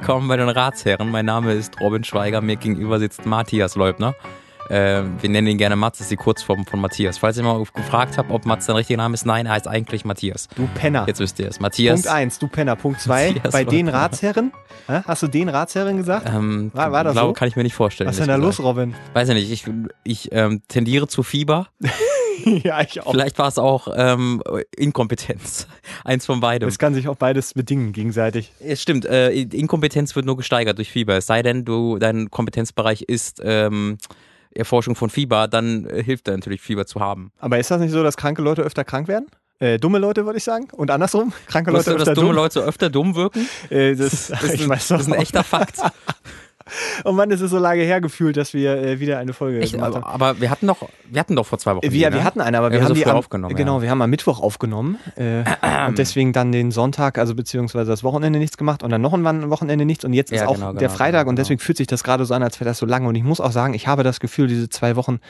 willkommen bei den Ratsherren. Mein Name ist Robin Schweiger, mir gegenüber sitzt Matthias Leubner. Äh, wir nennen ihn gerne das ist die Kurzform von Matthias. Falls ihr mal gefragt habt, ob Mats sein richtiger Name ist, nein, er heißt eigentlich Matthias. Du Penner. Jetzt wisst ihr es. Matthias. Punkt 1, du Penner. Punkt 2, bei Leubner. den Ratsherren? Hä? Hast du den Ratsherren gesagt? Ähm, War- war das glaube, so? Kann ich mir nicht vorstellen. Was ist denn da los. Robin? Weiß ich nicht. Ich, ich ähm, tendiere zu Fieber. ja, ich auch. Vielleicht war es auch ähm, Inkompetenz. Eins von beidem. Es kann sich auch beides bedingen gegenseitig. Es stimmt, äh, Inkompetenz wird nur gesteigert durch Fieber. Es sei denn, du, dein Kompetenzbereich ist ähm, Erforschung von Fieber, dann äh, hilft dir natürlich Fieber zu haben. Aber ist das nicht so, dass kranke Leute öfter krank werden? Äh, dumme Leute, würde ich sagen. Und andersrum? Kranke Leute du, dass öfter dumme dumm? Leute öfter dumm wirken? Äh, das, Das ist, ein, das ist ein echter Fakt. Oh Mann, es ist so lange her gefühlt, dass wir äh, wieder eine Folge Echt, gemacht haben. aber, wir hatten doch, wir hatten doch vor zwei Wochen. Wir, die, wir ne? hatten eine, aber Wir wir, haben haben so die am, aufgenommen, Genau, ja. wir haben am Mittwoch aufgenommen äh, und deswegen dann den Sonntag, also beziehungsweise das Wochenende nichts gemacht und dann noch ein Wochenende nichts und jetzt Ja, ist auch genau, der genau, Freitag genau, und genau. deswegen fühlt sich das gerade so an, als wäre das so lange und ich muss auch sagen, ich habe das Gefühl, diese zwei Wochen,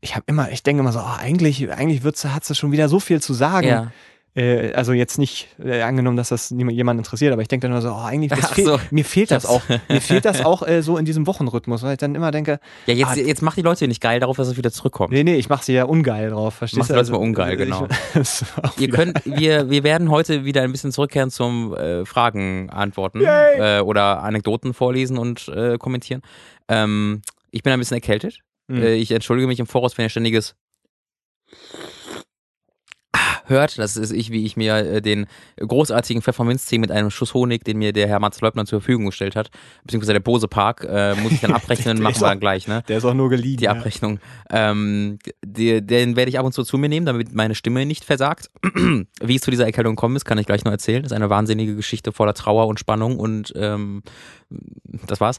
ich habe immer, ich denke immer so, oh, eigentlich, eigentlich wird's, hat's schon wieder so viel zu sagen. Ja. Äh, also jetzt nicht äh, angenommen, dass das jemand interessiert, aber ich denke dann immer so, oh, eigentlich fehl, so. mir fehlt das Ich auch, mir fehlt das auch äh, so in diesem Wochenrhythmus, weil ich dann immer denke, Ja, jetzt, Ah, jetzt macht die Leute nicht geil darauf, dass es wieder zurückkommt. nee, nee, ich mache sie ja ungeil drauf, verstehst Mach du? die Leute mal ungeil, ich- genau. auch Ihr könnt, wir, wir werden heute wieder ein bisschen zurückkehren zum äh, Fragen antworten äh, oder Anekdoten vorlesen und äh, kommentieren. Ähm, ich bin ein bisschen erkältet. Mhm. Äh, ich entschuldige mich im Voraus, wenn ihr ständiges hört. Das ist ich, wie ich mir äh, den großartigen Pfefferminztee mit einem Schuss Honig, den mir der Herr Mats Leubner zur Verfügung gestellt hat, beziehungsweise der Bose Park, äh, muss ich dann abrechnen, machen wir dann gleich, ne? Der ist auch nur geliehen. die ja. Abrechnung. Ähm, die, den werde ich ab und zu zu mir nehmen, damit meine Stimme nicht versagt. Wie es zu dieser Erkältung gekommen ist, kann ich gleich noch erzählen. Das ist eine wahnsinnige Geschichte voller Trauer und Spannung und ähm, das war's.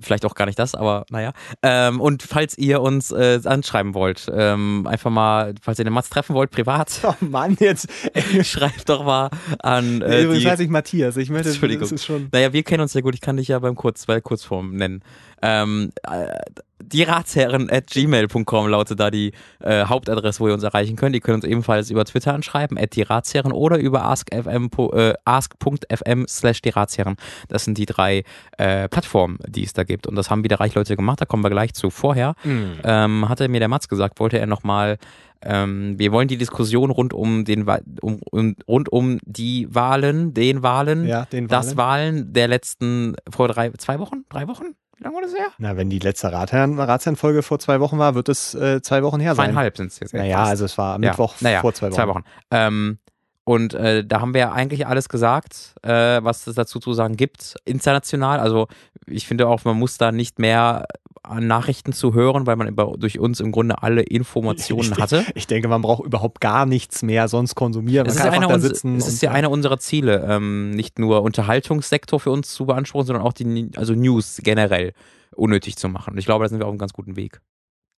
Vielleicht auch gar nicht das, aber naja. Ähm, und falls ihr uns äh, anschreiben wollt, ähm, einfach mal, falls ihr den Mats treffen wollt, privat, Oh Mann, jetzt. schreibt doch mal an äh, Übrigens die, heiße ich Matthias. Ich möchte, Entschuldigung. das ist schon. naja, wir kennen uns ja gut. Ich kann dich ja beim Kurz, bei Kurzform nennen. Ähm, äh, die Ratsherren at gmail.com lautet da die äh, Hauptadresse, wo ihr uns erreichen könnt. Ihr könnt uns ebenfalls über Twitter anschreiben, at die Ratsherren oder über ask.fm äh, ask.fm slash die Ratsherren. Das sind die drei äh, Plattformen, die es da gibt. Und das haben wieder reich Leute gemacht, da kommen wir gleich zu. Vorher ähm, hatte mir der Mats gesagt, wollte er nochmal ähm, wir wollen die Diskussion rund um den um, um, rund um die Wahlen, den Wahlen, Ja, den das Wahlen. Wahlen der letzten vor drei, zwei Wochen, drei Wochen, wie lange war das her? Na, wenn die letzte Ratsherren, Ratsherrenfolge vor zwei Wochen war, wird es äh, zwei Wochen her sein. Zweieinhalb sind es jetzt. Naja, fast. also es war am Ja, Mittwoch naja, vor zwei Wochen. Zwei Wochen. Ähm, und äh, da haben wir ja eigentlich alles gesagt, äh, was es dazu zu sagen gibt, international. Also ich finde auch, man muss da nicht mehr an Nachrichten zu hören, weil man über, durch uns im Grunde alle Informationen Ich- hatte. Ich denke, man braucht überhaupt gar nichts mehr sonst konsumieren. Es ist, einer da uns, sitzen. es ist ja einer unserer Ziele, ähm, nicht nur Unterhaltungssektor für uns zu beanspruchen, sondern auch die also News generell unnötig zu machen. Und ich glaube, da sind wir auf einem ganz guten Weg.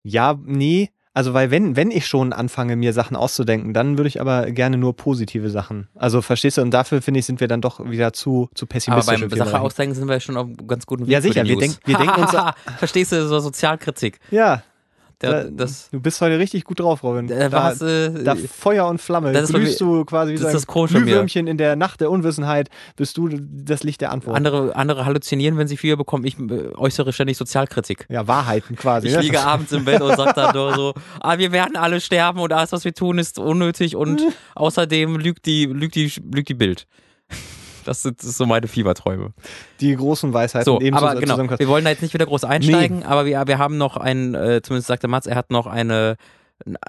Ja, nee. Also, weil wenn, wenn ich schon anfange, mir Sachen auszudenken, dann würde ich aber gerne nur positive Sachen. Also, verstehst du? Und dafür, finde ich, sind wir dann doch wieder zu, zu Aber pessimistisch. beim in vielen Sache ausdenken sind wir schon auf ganz guten Weg. Ja, sicher, wir denk- wir denken uns- Verstehst du, so Sozialkritik. Ja, Der, da- das, du bist heute richtig gut drauf, Robin. äh, da, was, äh, da Feuer und Flamme. das ist glühst du quasi wie das so ein. Glühwürmchen in der Nacht der Unwissenheit, bist du das Licht der Antwort. andere, andere halluzinieren, wenn sie Fieber bekommen. Ich äh, äußere ständig Sozialkritik. ja, Wahrheiten quasi. Ich ne? liege abends im Bett und sage dann nur so, ah, wir werden alle sterben und alles, was wir tun, ist unnötig und außerdem lügt die, lügt die, lügt die Bild. Das sind, so meine Fieberträume. Die großen Weisheiten So, eben aber genau, wir wollen da jetzt nicht wieder groß einsteigen, aber wir, wir haben noch ein, äh, zumindest sagte Mats, er hat noch eine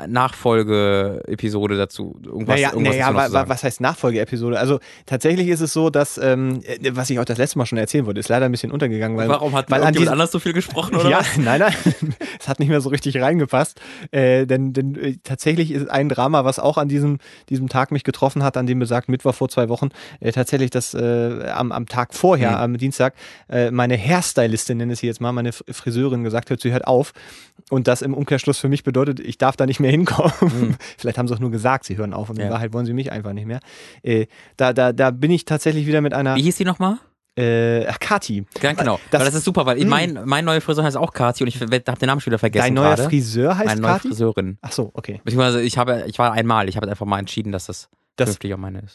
Nachfolge-Episode dazu. Irgendwas, Naja, irgendwas naja wa, wa, was heißt Nachfolgeepisode? Also tatsächlich ist es so, dass, ähm, äh, was ich auch das letzte Mal schon erzählen wollte, ist leider ein bisschen untergegangen, weil, Warum hat weil an diesem, anders so viel gesprochen oder ja, was? nein, nein, es hat nicht mehr so richtig reingepasst. Äh, denn denn äh, tatsächlich ist ein Drama, was auch an diesem, diesem Tag mich getroffen hat, an dem besagten Mittwoch vor zwei Wochen, äh, tatsächlich das äh, am, am Tag vorher, Mhm. am Dienstag, äh, meine Hairstylistin, nenne ich sie jetzt mal, meine Friseurin gesagt hat, sie hört auf. Und das im Umkehrschluss für mich bedeutet, ich darf da nicht mehr hinkommen. Vielleicht haben sie auch nur gesagt, sie hören auf und in Mhm. Ja. Wahrheit wollen sie mich einfach nicht mehr. Äh, da, da, da bin ich tatsächlich wieder mit einer Wie hieß die nochmal? äh, ach, Kati. Ja, genau. Das- Das, ist super, weil Mm. mein, mein neuer Friseur heißt auch Kati und ich habe den Namen schon wieder vergessen Dein neuer gerade. Friseur heißt Meine neue Kati? Friseurin. Ach so, okay. Beziehungsweise ich habe, ich war einmal, ich habe einfach mal entschieden, dass das Das-.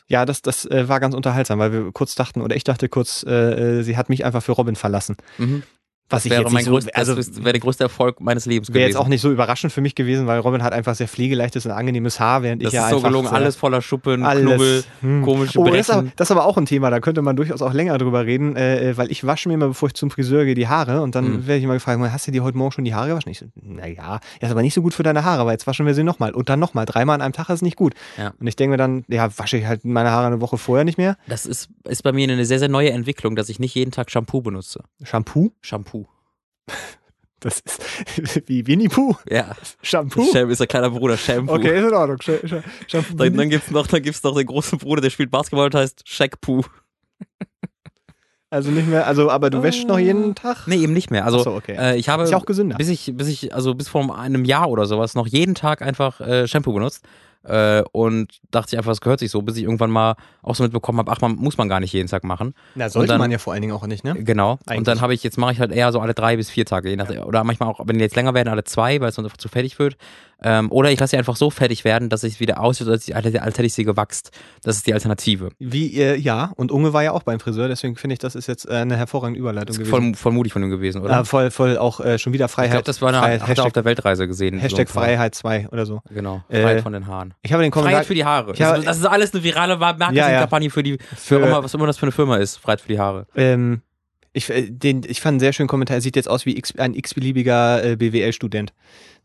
Ja, das, das äh, war ganz unterhaltsam, weil wir kurz dachten, oder ich dachte kurz, äh, äh, sie hat mich einfach für Robin verlassen. Mhm. Was Das ich wäre jetzt mein so, größter, also das wäre der größte Erfolg meines Lebens wäre gewesen. jetzt auch nicht so überraschend für mich gewesen, weil Robin hat einfach sehr pflegeleichtes und angenehmes Haar, während das ich ja ist so einfach gelungen, alles voller Schuppen, alles. Knubbel, Hm. komische Oh, das ist, aber, das ist aber auch ein Thema, da könnte man durchaus auch länger drüber reden, äh, äh, weil ich wasche mir immer, bevor ich zum Friseur gehe, die Haare und dann Mhm. werde ich immer gefragt, hast du dir heute Morgen schon die Haare gewaschen? Ich so, naja, ist aber nicht so gut für deine Haare, weil jetzt waschen wir sie nochmal und dann nochmal. Dreimal an einem Tag ist nicht gut. Ja. Und ich denke mir dann, ja, wasche ich halt meine Haare eine Woche vorher nicht mehr. Das ist, ist bei mir eine sehr, sehr neue Entwicklung, dass ich nicht jeden Tag Shampoo benutze. Shampoo? Shampoo. Das ist wie Winnie Pooh. Ja. Shampoo? Sham ist der kleine Bruder, Shampoo. Okay, ist in Ordnung. Sh Sh Shampoo. Dann, dann gibt's noch, dann gibt's noch den großen Bruder, der spielt Basketball und heißt Shaq-Poo. Also nicht mehr, also aber du wäschst noch jeden Tag? Nee, eben nicht mehr. Also so, okay. äh, ich habe Ist ja auch gesünder. bis ich, bis ich, also bis vor einem Jahr oder sowas noch jeden Tag einfach äh, Shampoo benutzt. Äh, und dachte ich einfach, es gehört sich so, bis ich irgendwann mal auch so mitbekommen habe, ach, man muss man gar nicht jeden Tag machen. Na, sollte dann- man ja vor allen Dingen auch nicht, ne? Genau. Eigentlich. Und dann habe ich, jetzt mache ich halt eher so alle drei bis vier Tage, je nach, oder manchmal auch, wenn die jetzt länger werden, alle zwei, weil es sonst einfach zu fertig wird. Ähm, oder ich lasse sie einfach so fertig werden, dass es wieder aussieht, als, ich- als hätte ich sie gewachst. Das ist die Alternative. Wie, äh, ja, und Unge war ja auch beim Friseur, deswegen finde ich, das ist jetzt äh, eine hervorragende Überleitung gewesen. Voll, voll mutig von ihm gewesen, oder? äh, voll, voll auch äh, schon wieder ich Freiheit. glaube, das war eine, Freiheit, hat er auf Hashtag, der Weltreise gesehen. Hashtag so Freiheit 2 oder so. Genau. Äh, Freiheit von den Haaren. Ich habe den Kommentar. Freiheit für die Haare. Ich habe- das, das ist alles eine virale Marketingkampagne für die, für, Für- immer, was immer das für eine Firma ist. Freiheit für die Haare. ähm, ich, äh, den, ich fand einen sehr schönen Kommentar. Er sieht jetzt aus wie x, ein x-beliebiger äh, BWL-Student.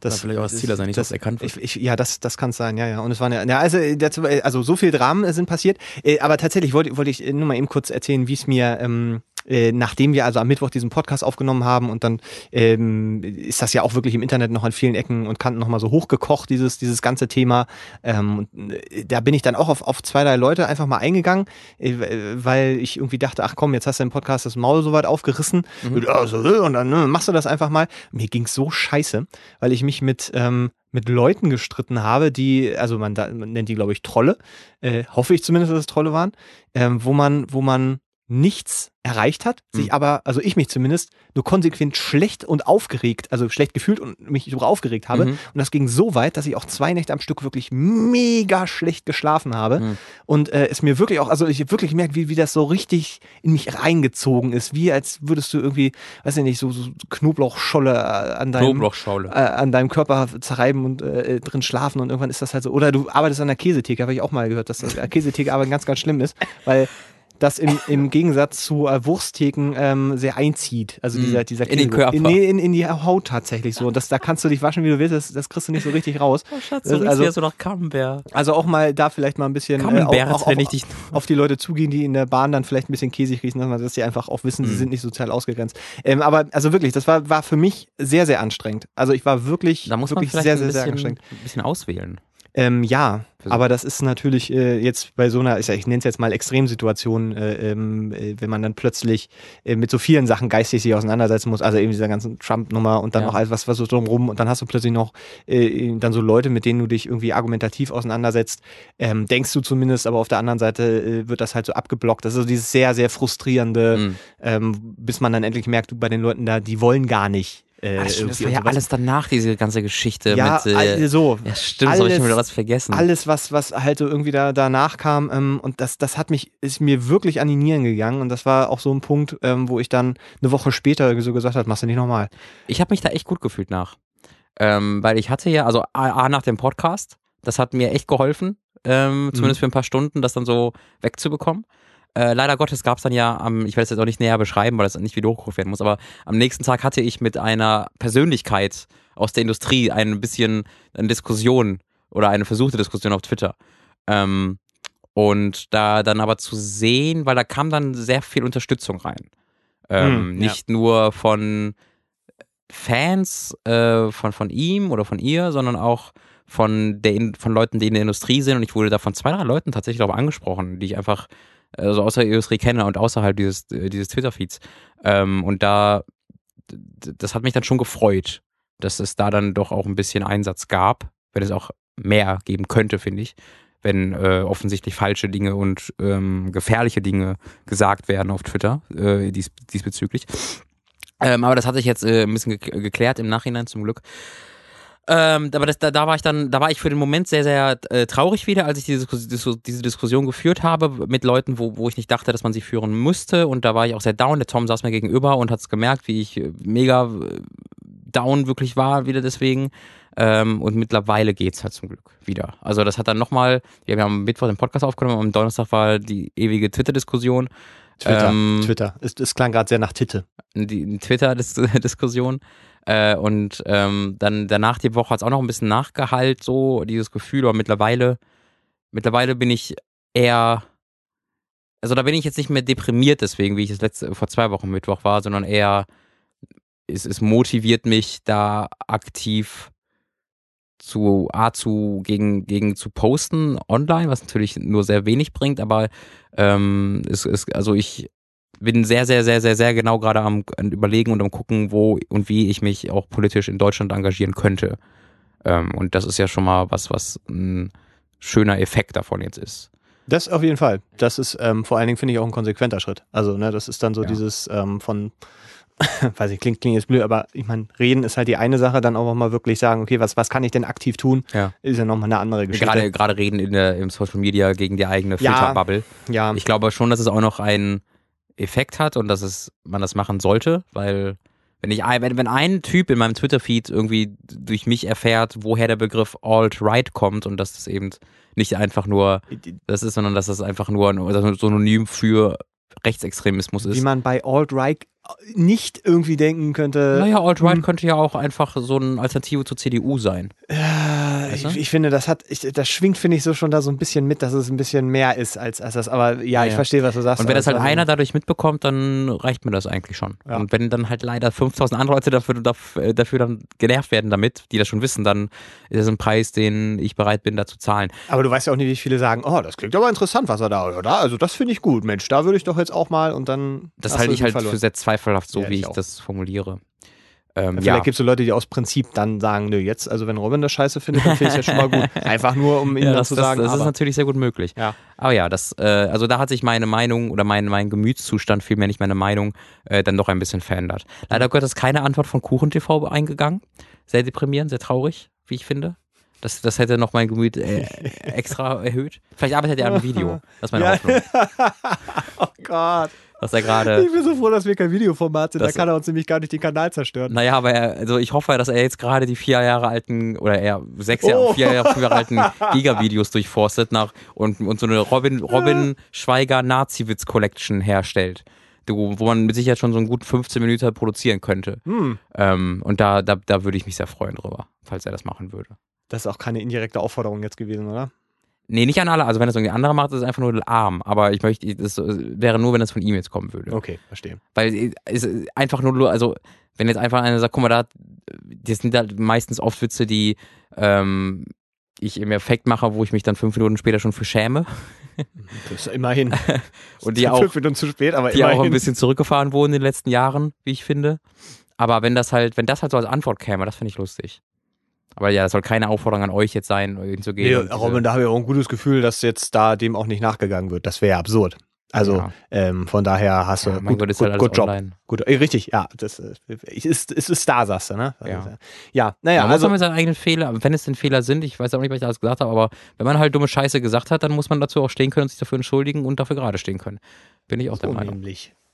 Das Kann vielleicht auch das Ziel sein, nicht, das, dass erkannt wird. ich, ich, Ja, das, das kann es sein, ja, ja. Und es waren ja, ja also, äh, dazu, äh, also so viel Dramen sind passiert. Äh, aber tatsächlich wollte wollte ich nur mal eben kurz erzählen, wie es mir, ähm, äh, nachdem wir also am Mittwoch diesen Podcast aufgenommen haben und dann ähm, ist das ja auch wirklich im Internet noch an vielen Ecken und Kanten nochmal so hochgekocht, dieses, dieses ganze Thema. Ähm, und, äh, da bin ich dann auch auf, auf zwei, drei Leute einfach mal eingegangen, äh, weil ich irgendwie dachte, ach komm, jetzt hast du im Podcast das Maul so weit aufgerissen Mhm. äh, und dann ne, machst du das einfach mal. Mir ging's so scheiße, weil ich mich mit, ähm, mit Leuten gestritten habe, die, also man, da, man nennt die, glaube ich, Trolle, äh, hoffe ich zumindest, dass es Trolle waren, ähm, wo man, wo man nichts erreicht hat, sich Mhm. aber, also ich mich zumindest, nur konsequent schlecht und aufgeregt, also schlecht gefühlt und mich darüber aufgeregt habe. Mhm. Und das ging so weit, dass ich auch zwei Nächte am Stück wirklich mega schlecht geschlafen habe. Mhm. Und äh, es mir wirklich auch, also ich wirklich merke, wie, wie das so richtig in mich reingezogen ist. Wie als würdest du irgendwie, weiß ich nicht, so, so Knoblauchscholle äh, an deinem, Knoblauchschaule. äh, an deinem Körper zerreiben und äh, drin schlafen und irgendwann ist das halt so. Oder du arbeitest an der Käsetheke, habe ich auch mal gehört, dass das äh, Käsetheke arbeiten ganz, ganz schlimm ist, weil das im, im Gegensatz zu äh, Wursttheken ähm, sehr einzieht. Also dieser, dieser in den. Körper. In, nee, in, in die Haut tatsächlich so. Und das, da kannst du dich waschen, wie du willst, das, das kriegst du nicht so richtig raus. Oh, Schatz, riechst also- ja so nach Camembert. Also auch mal da vielleicht mal ein bisschen äh, auch, auch, wenn ich dich. auf die Leute zugehen, die in der Bahn dann vielleicht ein bisschen käsig riechen, dass man- sie einfach auch wissen, sie Mhm. sind nicht sozial ausgegrenzt. Ähm, aber also wirklich, das war, war für mich sehr, sehr anstrengend. Also ich war wirklich, Da muss man wirklich vielleicht sehr, sehr, sehr anstrengend. ein bisschen auswählen. Ähm, ja, aber das ist natürlich äh, jetzt bei so einer, ich, ich nenne es jetzt mal Extremsituation, äh, ähm, äh, wenn man dann plötzlich äh, mit so vielen Sachen geistig sich auseinandersetzen muss, also eben dieser ganzen Trump-Nummer und dann Ja. noch alles, was, was so drumrum und dann hast du plötzlich noch äh, dann so Leute, mit denen du dich irgendwie argumentativ auseinandersetzt, ähm, denkst du zumindest, aber auf der anderen Seite äh, wird das halt so abgeblockt. Das ist so dieses sehr, sehr frustrierende, Mhm. ähm, bis man dann endlich merkt, du bei den Leuten da, die wollen gar nicht. Äh, Ah, das, stimmt, das war ja sowas. alles danach, diese ganze Geschichte ja, mit. Äh, so. ja, stimmt, das habe ich schon alles- wieder was vergessen. alles, was, was halt so irgendwie da, danach kam, ähm, und das, das hat mich, ist mir wirklich an die Nieren gegangen. Und das war auch so ein Punkt, ähm, wo ich dann eine Woche später so gesagt habe, machst du nicht nochmal. Ich habe mich da echt gut gefühlt nach. Ähm, weil ich hatte ja, also A, A nach dem Podcast, das hat mir echt geholfen, ähm, zumindest für ein paar Stunden, das dann so wegzubekommen. Äh, leider Gottes gab es dann ja am, ich werde es jetzt auch nicht näher beschreiben, weil das nicht wieder hochgerufen werden muss, aber am nächsten Tag hatte ich mit einer Persönlichkeit aus der Industrie ein bisschen eine Diskussion oder eine versuchte Diskussion auf Twitter. Ähm, und da dann aber zu sehen, weil da kam dann sehr viel Unterstützung rein. Ähm, Hm, ja. nicht nur von Fans äh, von, von ihm oder von ihr, sondern auch von, der, von Leuten, die in der Industrie sind. Und ich wurde da von zwei, drei Leuten tatsächlich auch angesprochen, die ich einfach also außer Industrie kenne und außerhalb dieses, äh, dieses Twitter-Feeds. Ähm, und da, das hat mich dann schon gefreut, dass es da dann doch auch ein bisschen Einsatz gab, wenn es auch mehr geben könnte, finde ich, wenn äh, offensichtlich falsche Dinge und ähm, gefährliche Dinge gesagt werden auf Twitter äh, dies, diesbezüglich. Ähm, aber das hat sich jetzt äh, ein bisschen ge geklärt im Nachhinein zum Glück. Ähm, aber das, da, da war ich dann, da war ich für den Moment sehr, sehr äh, traurig wieder, als ich diese, diese Diskussion geführt habe mit Leuten, wo, wo ich nicht dachte, dass man sie führen müsste. Und da war ich auch sehr down. Der Tom saß mir gegenüber und hat es gemerkt, wie ich äh, mega äh, down wirklich war, wieder deswegen. Ähm, und mittlerweile geht's halt zum Glück wieder. Also das hat dann nochmal, wir haben am Mittwoch den Podcast aufgenommen, am Donnerstag war die ewige Twitter-Diskussion. Twitter. Ähm, Twitter. Es, es klang gerade sehr nach Titte. die Twitter-Diskussion. Äh, und ähm, dann danach die Woche hat es auch noch ein bisschen nachgehalt, so dieses Gefühl, aber mittlerweile, mittlerweile bin ich eher, also da bin ich jetzt nicht mehr deprimiert deswegen, wie ich es letzte, vor zwei Wochen Mittwoch war, sondern eher, es, es motiviert mich da aktiv zu, A, zu, gegen, gegen zu posten online, was natürlich nur sehr wenig bringt, aber ähm, es ist, also ich bin sehr, sehr, sehr, sehr, sehr genau gerade am, überlegen und am gucken, wo und wie ich mich auch politisch in Deutschland engagieren könnte. Ähm, und das ist ja schon mal was, was ein schöner Effekt davon jetzt ist. Das auf jeden Fall. Das ist ähm, vor allen Dingen, finde ich, auch ein konsequenter Schritt. Also, ne, das ist dann so Ja. dieses ähm, von, weiß ich, klingt, klingt jetzt blöd, aber ich meine, reden ist halt die eine Sache, dann auch mal wirklich sagen, okay, was, was kann ich denn aktiv tun, Ja. ist ja nochmal eine andere Geschichte. Gerade, gerade reden in der, im Social Media gegen die eigene Ja. Filterbubble. ja, Ich glaube schon, dass es auch noch einen Effekt hat und dass es, man das machen sollte, weil wenn ich ein- wenn, wenn ein Typ in meinem Twitter-Feed irgendwie durch mich erfährt, woher der Begriff Alt-Right kommt und dass das eben nicht einfach nur das ist, sondern dass das einfach nur ein Synonym für Rechtsextremismus wie ist. man bei Alt-Right nicht irgendwie denken könnte. Naja, Alt-Right hm, könnte ja auch einfach so eine Alternative zur CDU sein. äh, Weißt du? ich, ich finde, das hat, ich, das schwingt, finde ich, so schon da so ein bisschen mit, dass es ein bisschen mehr ist als, als das. Aber ja, ich Ja. verstehe, was du sagst. Und wenn das halt einer dadurch mitbekommt, dann reicht mir das eigentlich schon. Ja. Und wenn dann halt leider 5000 andere Leute dafür, dafür, dafür dann genervt werden damit, die das schon wissen, dann ist das ein Preis, den ich bereit bin, da zu zahlen. Aber du weißt ja auch nicht, wie viele sagen, oh, das klingt aber interessant, was er da oder Also das finde ich gut, Mensch, da würde ich doch jetzt auch mal und dann. Das halte ich halt verloren. für sehr zweifelhaft, so Ja, wie ich ich das formuliere. Ähm, Vielleicht ja. gibt es so Leute, die aus Prinzip dann sagen, nö, jetzt, also wenn Robin das scheiße findet, dann finde ich es ja schon mal gut. Einfach nur, um ihm Ja, dann das, zu das, sagen, das ist aber, natürlich sehr gut möglich. Ja. Aber ja, das, äh, also da hat sich meine Meinung oder mein, mein Gemütszustand, vielmehr nicht meine Meinung, äh, dann doch ein bisschen verändert. Leider Gott ist keine Antwort von KuchenTV eingegangen. Sehr deprimierend, sehr traurig, wie ich finde. Das, das hätte noch mein Gemüt äh, extra erhöht. Vielleicht arbeitet er an einem Video. Das ist meine. Hoffnung. oh Gott. Dass er gerade. Ich bin so froh, dass wir kein Videoformat sind, da kann er uns nämlich gar nicht den Kanal zerstören. Naja, aber er, also ich hoffe, dass er jetzt gerade die vier Jahre alten oder eher sechs Jahre, Oh. vier Jahre, Jahre alten Giga-Videos durchforstet nach und, und so eine Robin, Robin Schweiger Nazi-Witz Collection herstellt. Du, wo man mit Sicherheit schon so einen guten 15 Minuten produzieren könnte. Hm. Ähm, und da, da, da würde ich mich sehr freuen drüber, falls er das machen würde. Das ist auch keine indirekte Aufforderung jetzt gewesen, oder? Nee, nicht an alle. Also wenn das irgendwie andere macht, ist es einfach nur arm. Aber ich möchte, das wäre nur, wenn das von ihm jetzt kommen würde. Okay, verstehe. Weil es ist einfach nur, also wenn jetzt einfach einer sagt, guck mal, da, das sind halt meistens oft Witze, die ähm, ich im Effekt mache, wo ich mich dann fünf Minuten später schon für schäme. Das ist immerhin. Und die auch, Fünf Minuten zu spät, aber die immerhin. auch ein bisschen zurückgefahren wurden in den letzten Jahren, wie ich finde. Aber wenn das halt, wenn das halt so als Antwort käme, das finde ich lustig. Aber ja, das soll keine Aufforderung an euch jetzt sein, hinzugehen. Nee, Robin, da habe ich auch ein gutes Gefühl, dass jetzt da dem auch nicht nachgegangen wird. Das wäre ja absurd. Also Ja. ähm, von daher hast du ja, mein Gott, ist halt good Job. online. Gut, äh, richtig, ja, das äh, ist, ist, ist da, sagst du, ne? Das Ja. äh, ja, naja, man muss also mit seinen eigenen Fehler, wenn es denn Fehler sind, ich weiß auch nicht, was ich alles gesagt habe, aber wenn man halt dumme Scheiße gesagt hat, dann muss man dazu auch stehen können und sich dafür entschuldigen und dafür gerade stehen können. Bin ich auch der Meinung.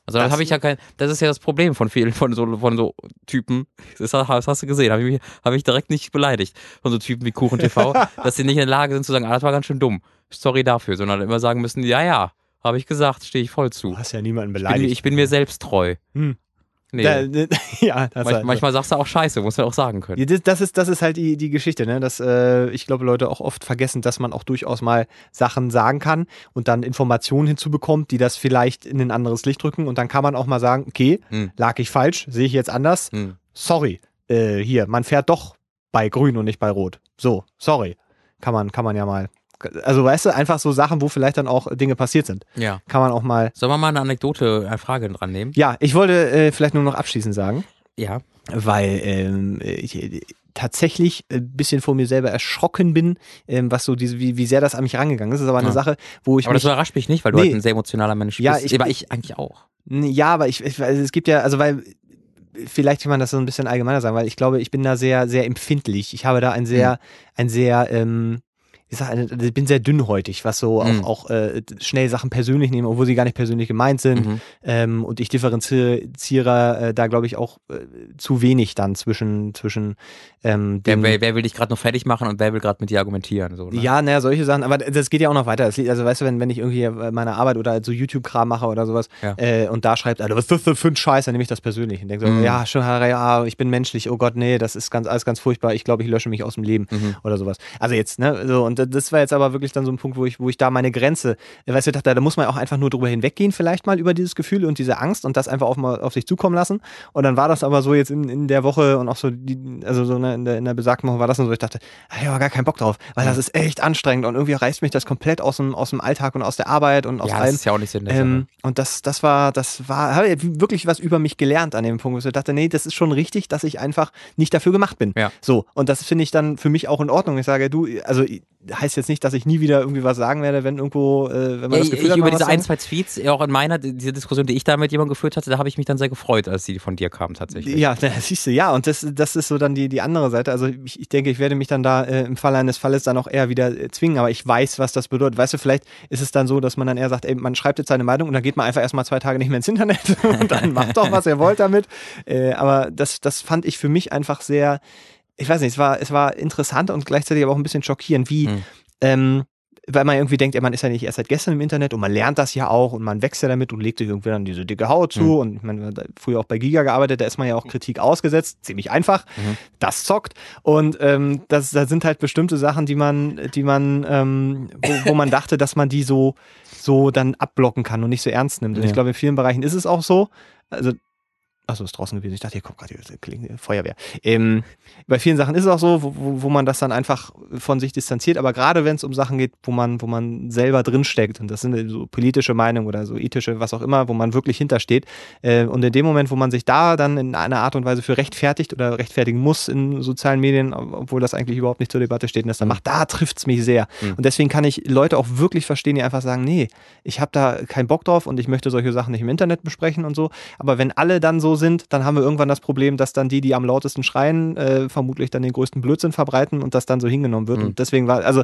Also da Das- habe ich ja kein, das ist ja das Problem von vielen, von so, von so Typen, das, hast- du gesehen, habe ich, mich- hab ich direkt nicht beleidigt, von so Typen wie Kuchen TV, dass sie nicht in der Lage sind zu sagen, ah, das war ganz schön dumm, sorry dafür, sondern immer sagen müssen, ja, ja, habe ich gesagt, stehe ich voll zu. Du hast ja niemanden Ich bin, beleidigt. ich bin mir selbst treu. Hm. Nee, Da, ja, das manch, halt- manchmal sagst du auch Scheiße, muss man auch sagen können. Das, das, ist, das ist halt die, die Geschichte, ne? dass äh, ich glaube, Leute auch oft vergessen, dass man auch durchaus mal Sachen sagen kann und dann Informationen hinzubekommt, die das vielleicht in ein anderes Licht drücken und dann kann man auch mal sagen, okay, Hm. lag ich falsch, sehe ich jetzt anders, Hm. sorry, äh, hier, man fährt doch bei grün und nicht bei rot. So, sorry. Kann man, kann man ja mal. Also weißt du, einfach so Sachen, wo vielleicht dann auch Dinge passiert sind. Ja. Kann man auch mal. Sollen wir mal eine Anekdote, eine Frage dran nehmen? Ja, ich wollte äh, vielleicht nur noch abschließend sagen, Ja. weil ähm, ich äh, tatsächlich ein bisschen vor mir selber erschrocken bin, ähm, was so diese, wie, wie sehr das an mich rangegangen ist. Das ist aber eine Ja. Sache, wo ich Aber das mich. überrascht mich nicht, weil du Nee. halt ein sehr emotionaler Mensch Ja, bist. ich- aber ich eigentlich auch. Ja, aber ich, ich, also es gibt ja, also weil vielleicht kann man das so ein bisschen allgemeiner sagen, weil ich glaube, ich bin da sehr, sehr empfindlich. Ich habe da ein sehr, mhm. ein sehr, ähm, ich, sag, also, ich bin sehr dünnhäutig, was so mhm. auch, auch äh, schnell Sachen persönlich nehmen, obwohl sie gar nicht persönlich gemeint sind. Mhm. Ähm, und ich differenziere äh, da, glaube ich, auch äh, zu wenig dann zwischen, zwischen ähm, wer, wer, wer, will dich gerade noch fertig machen und wer will gerade mit dir argumentieren? So, ne? Ja, naja, solche Sachen. Aber das geht ja auch noch weiter. Das, also weißt du, wenn, wenn ich irgendwie meine Arbeit oder so YouTube-Kram mache oder sowas ja. äh, und da schreibt, Alter, was ist das für ein Scheiß, dann nehme ich das persönlich und denke so, mhm. ja, schon, ja, ich bin menschlich, oh Gott, nee, das ist ganz, alles ganz furchtbar, ich glaube, ich lösche mich aus dem Leben mhm. oder sowas. Also jetzt, ne, so, und das war jetzt aber wirklich dann so ein Punkt, wo ich, wo ich da meine Grenze, weißt du, dachte, da muss man auch einfach nur drüber hinweggehen, vielleicht mal über dieses Gefühl und diese Angst und das einfach auf, mal auf sich zukommen lassen. Und dann war das aber so jetzt in, in der Woche und auch so, die, also so ne, in der, in der besagten Woche war das und so, ich dachte, ich habe gar keinen Bock drauf, weil das ist echt anstrengend und irgendwie reißt mich das komplett aus dem, aus dem Alltag und aus der Arbeit und aus ja, allem. Das ist ja auch nicht Sinn. Ähm, und das, das war, das war, habe ich wirklich was über mich gelernt an dem Punkt, wo ich dachte, nee, das ist schon richtig, dass ich einfach nicht dafür gemacht bin. Ja. So. Und das finde ich dann für mich auch in Ordnung. Ich sage, du, also heißt jetzt nicht, dass ich nie wieder irgendwie was sagen werde, wenn irgendwo, äh, wenn man ja, das Gefühl ich, hat, über diese ein, zwei Tweets, auch in meiner, diese Diskussion, die ich da mit jemandem geführt hatte, da habe ich mich dann sehr gefreut, als die von dir kamen tatsächlich. Ja, siehst du, ja, und das, das ist so dann die, die andere Seite. Also ich, ich denke, ich werde mich dann da äh, im Fall eines Falles dann auch eher wieder äh, zwingen, aber ich weiß, was das bedeutet. Weißt du, vielleicht ist es dann so, dass man dann eher sagt, ey, man schreibt jetzt seine Meinung und dann geht man einfach erstmal zwei Tage nicht mehr ins Internet und dann macht doch, was ihr wollt damit. Äh, aber das, das fand ich für mich einfach sehr, ich weiß nicht, es war, es war interessant und gleichzeitig aber auch ein bisschen schockierend, wie, hm ähm, weil man irgendwie denkt, ey, man ist ja nicht erst seit gestern im Internet und man lernt das ja auch und man wächst ja damit und legt sich irgendwie dann diese dicke Haut zu. Mhm. Und ich meine, früher auch bei Giga gearbeitet, da ist man ja auch Kritik ausgesetzt, ziemlich einfach. Mhm. Das zockt. Und ähm, das, da sind halt bestimmte Sachen, die man, die man, ähm, wo, wo man dachte, dass man die so, so dann abblocken kann und nicht so ernst nimmt. Und ja. ich glaube, in vielen Bereichen ist es auch so. Also Achso, ist draußen gewesen. Ich dachte, hier kommt gerade die Feuerwehr. Ähm, bei vielen Sachen ist es auch so, wo, wo man das dann einfach von sich distanziert. Aber gerade wenn es um Sachen geht, wo man, wo man selber drinsteckt, und das sind so politische Meinungen oder so ethische, was auch immer, wo man wirklich hintersteht. Äh, und in dem Moment, wo man sich da dann in einer Art und Weise für rechtfertigt oder rechtfertigen muss in sozialen Medien, obwohl das eigentlich überhaupt nicht zur Debatte steht, und das dann macht, da trifft es mich sehr. Mhm. Und deswegen kann ich Leute auch wirklich verstehen, die einfach sagen, nee, ich habe da keinen Bock drauf und ich möchte solche Sachen nicht im Internet besprechen und so. Aber wenn alle dann so sind, dann haben wir irgendwann das Problem, dass dann die, die am lautesten schreien, äh, vermutlich dann den größten Blödsinn verbreiten und das dann so hingenommen wird. Mhm. Und deswegen war, also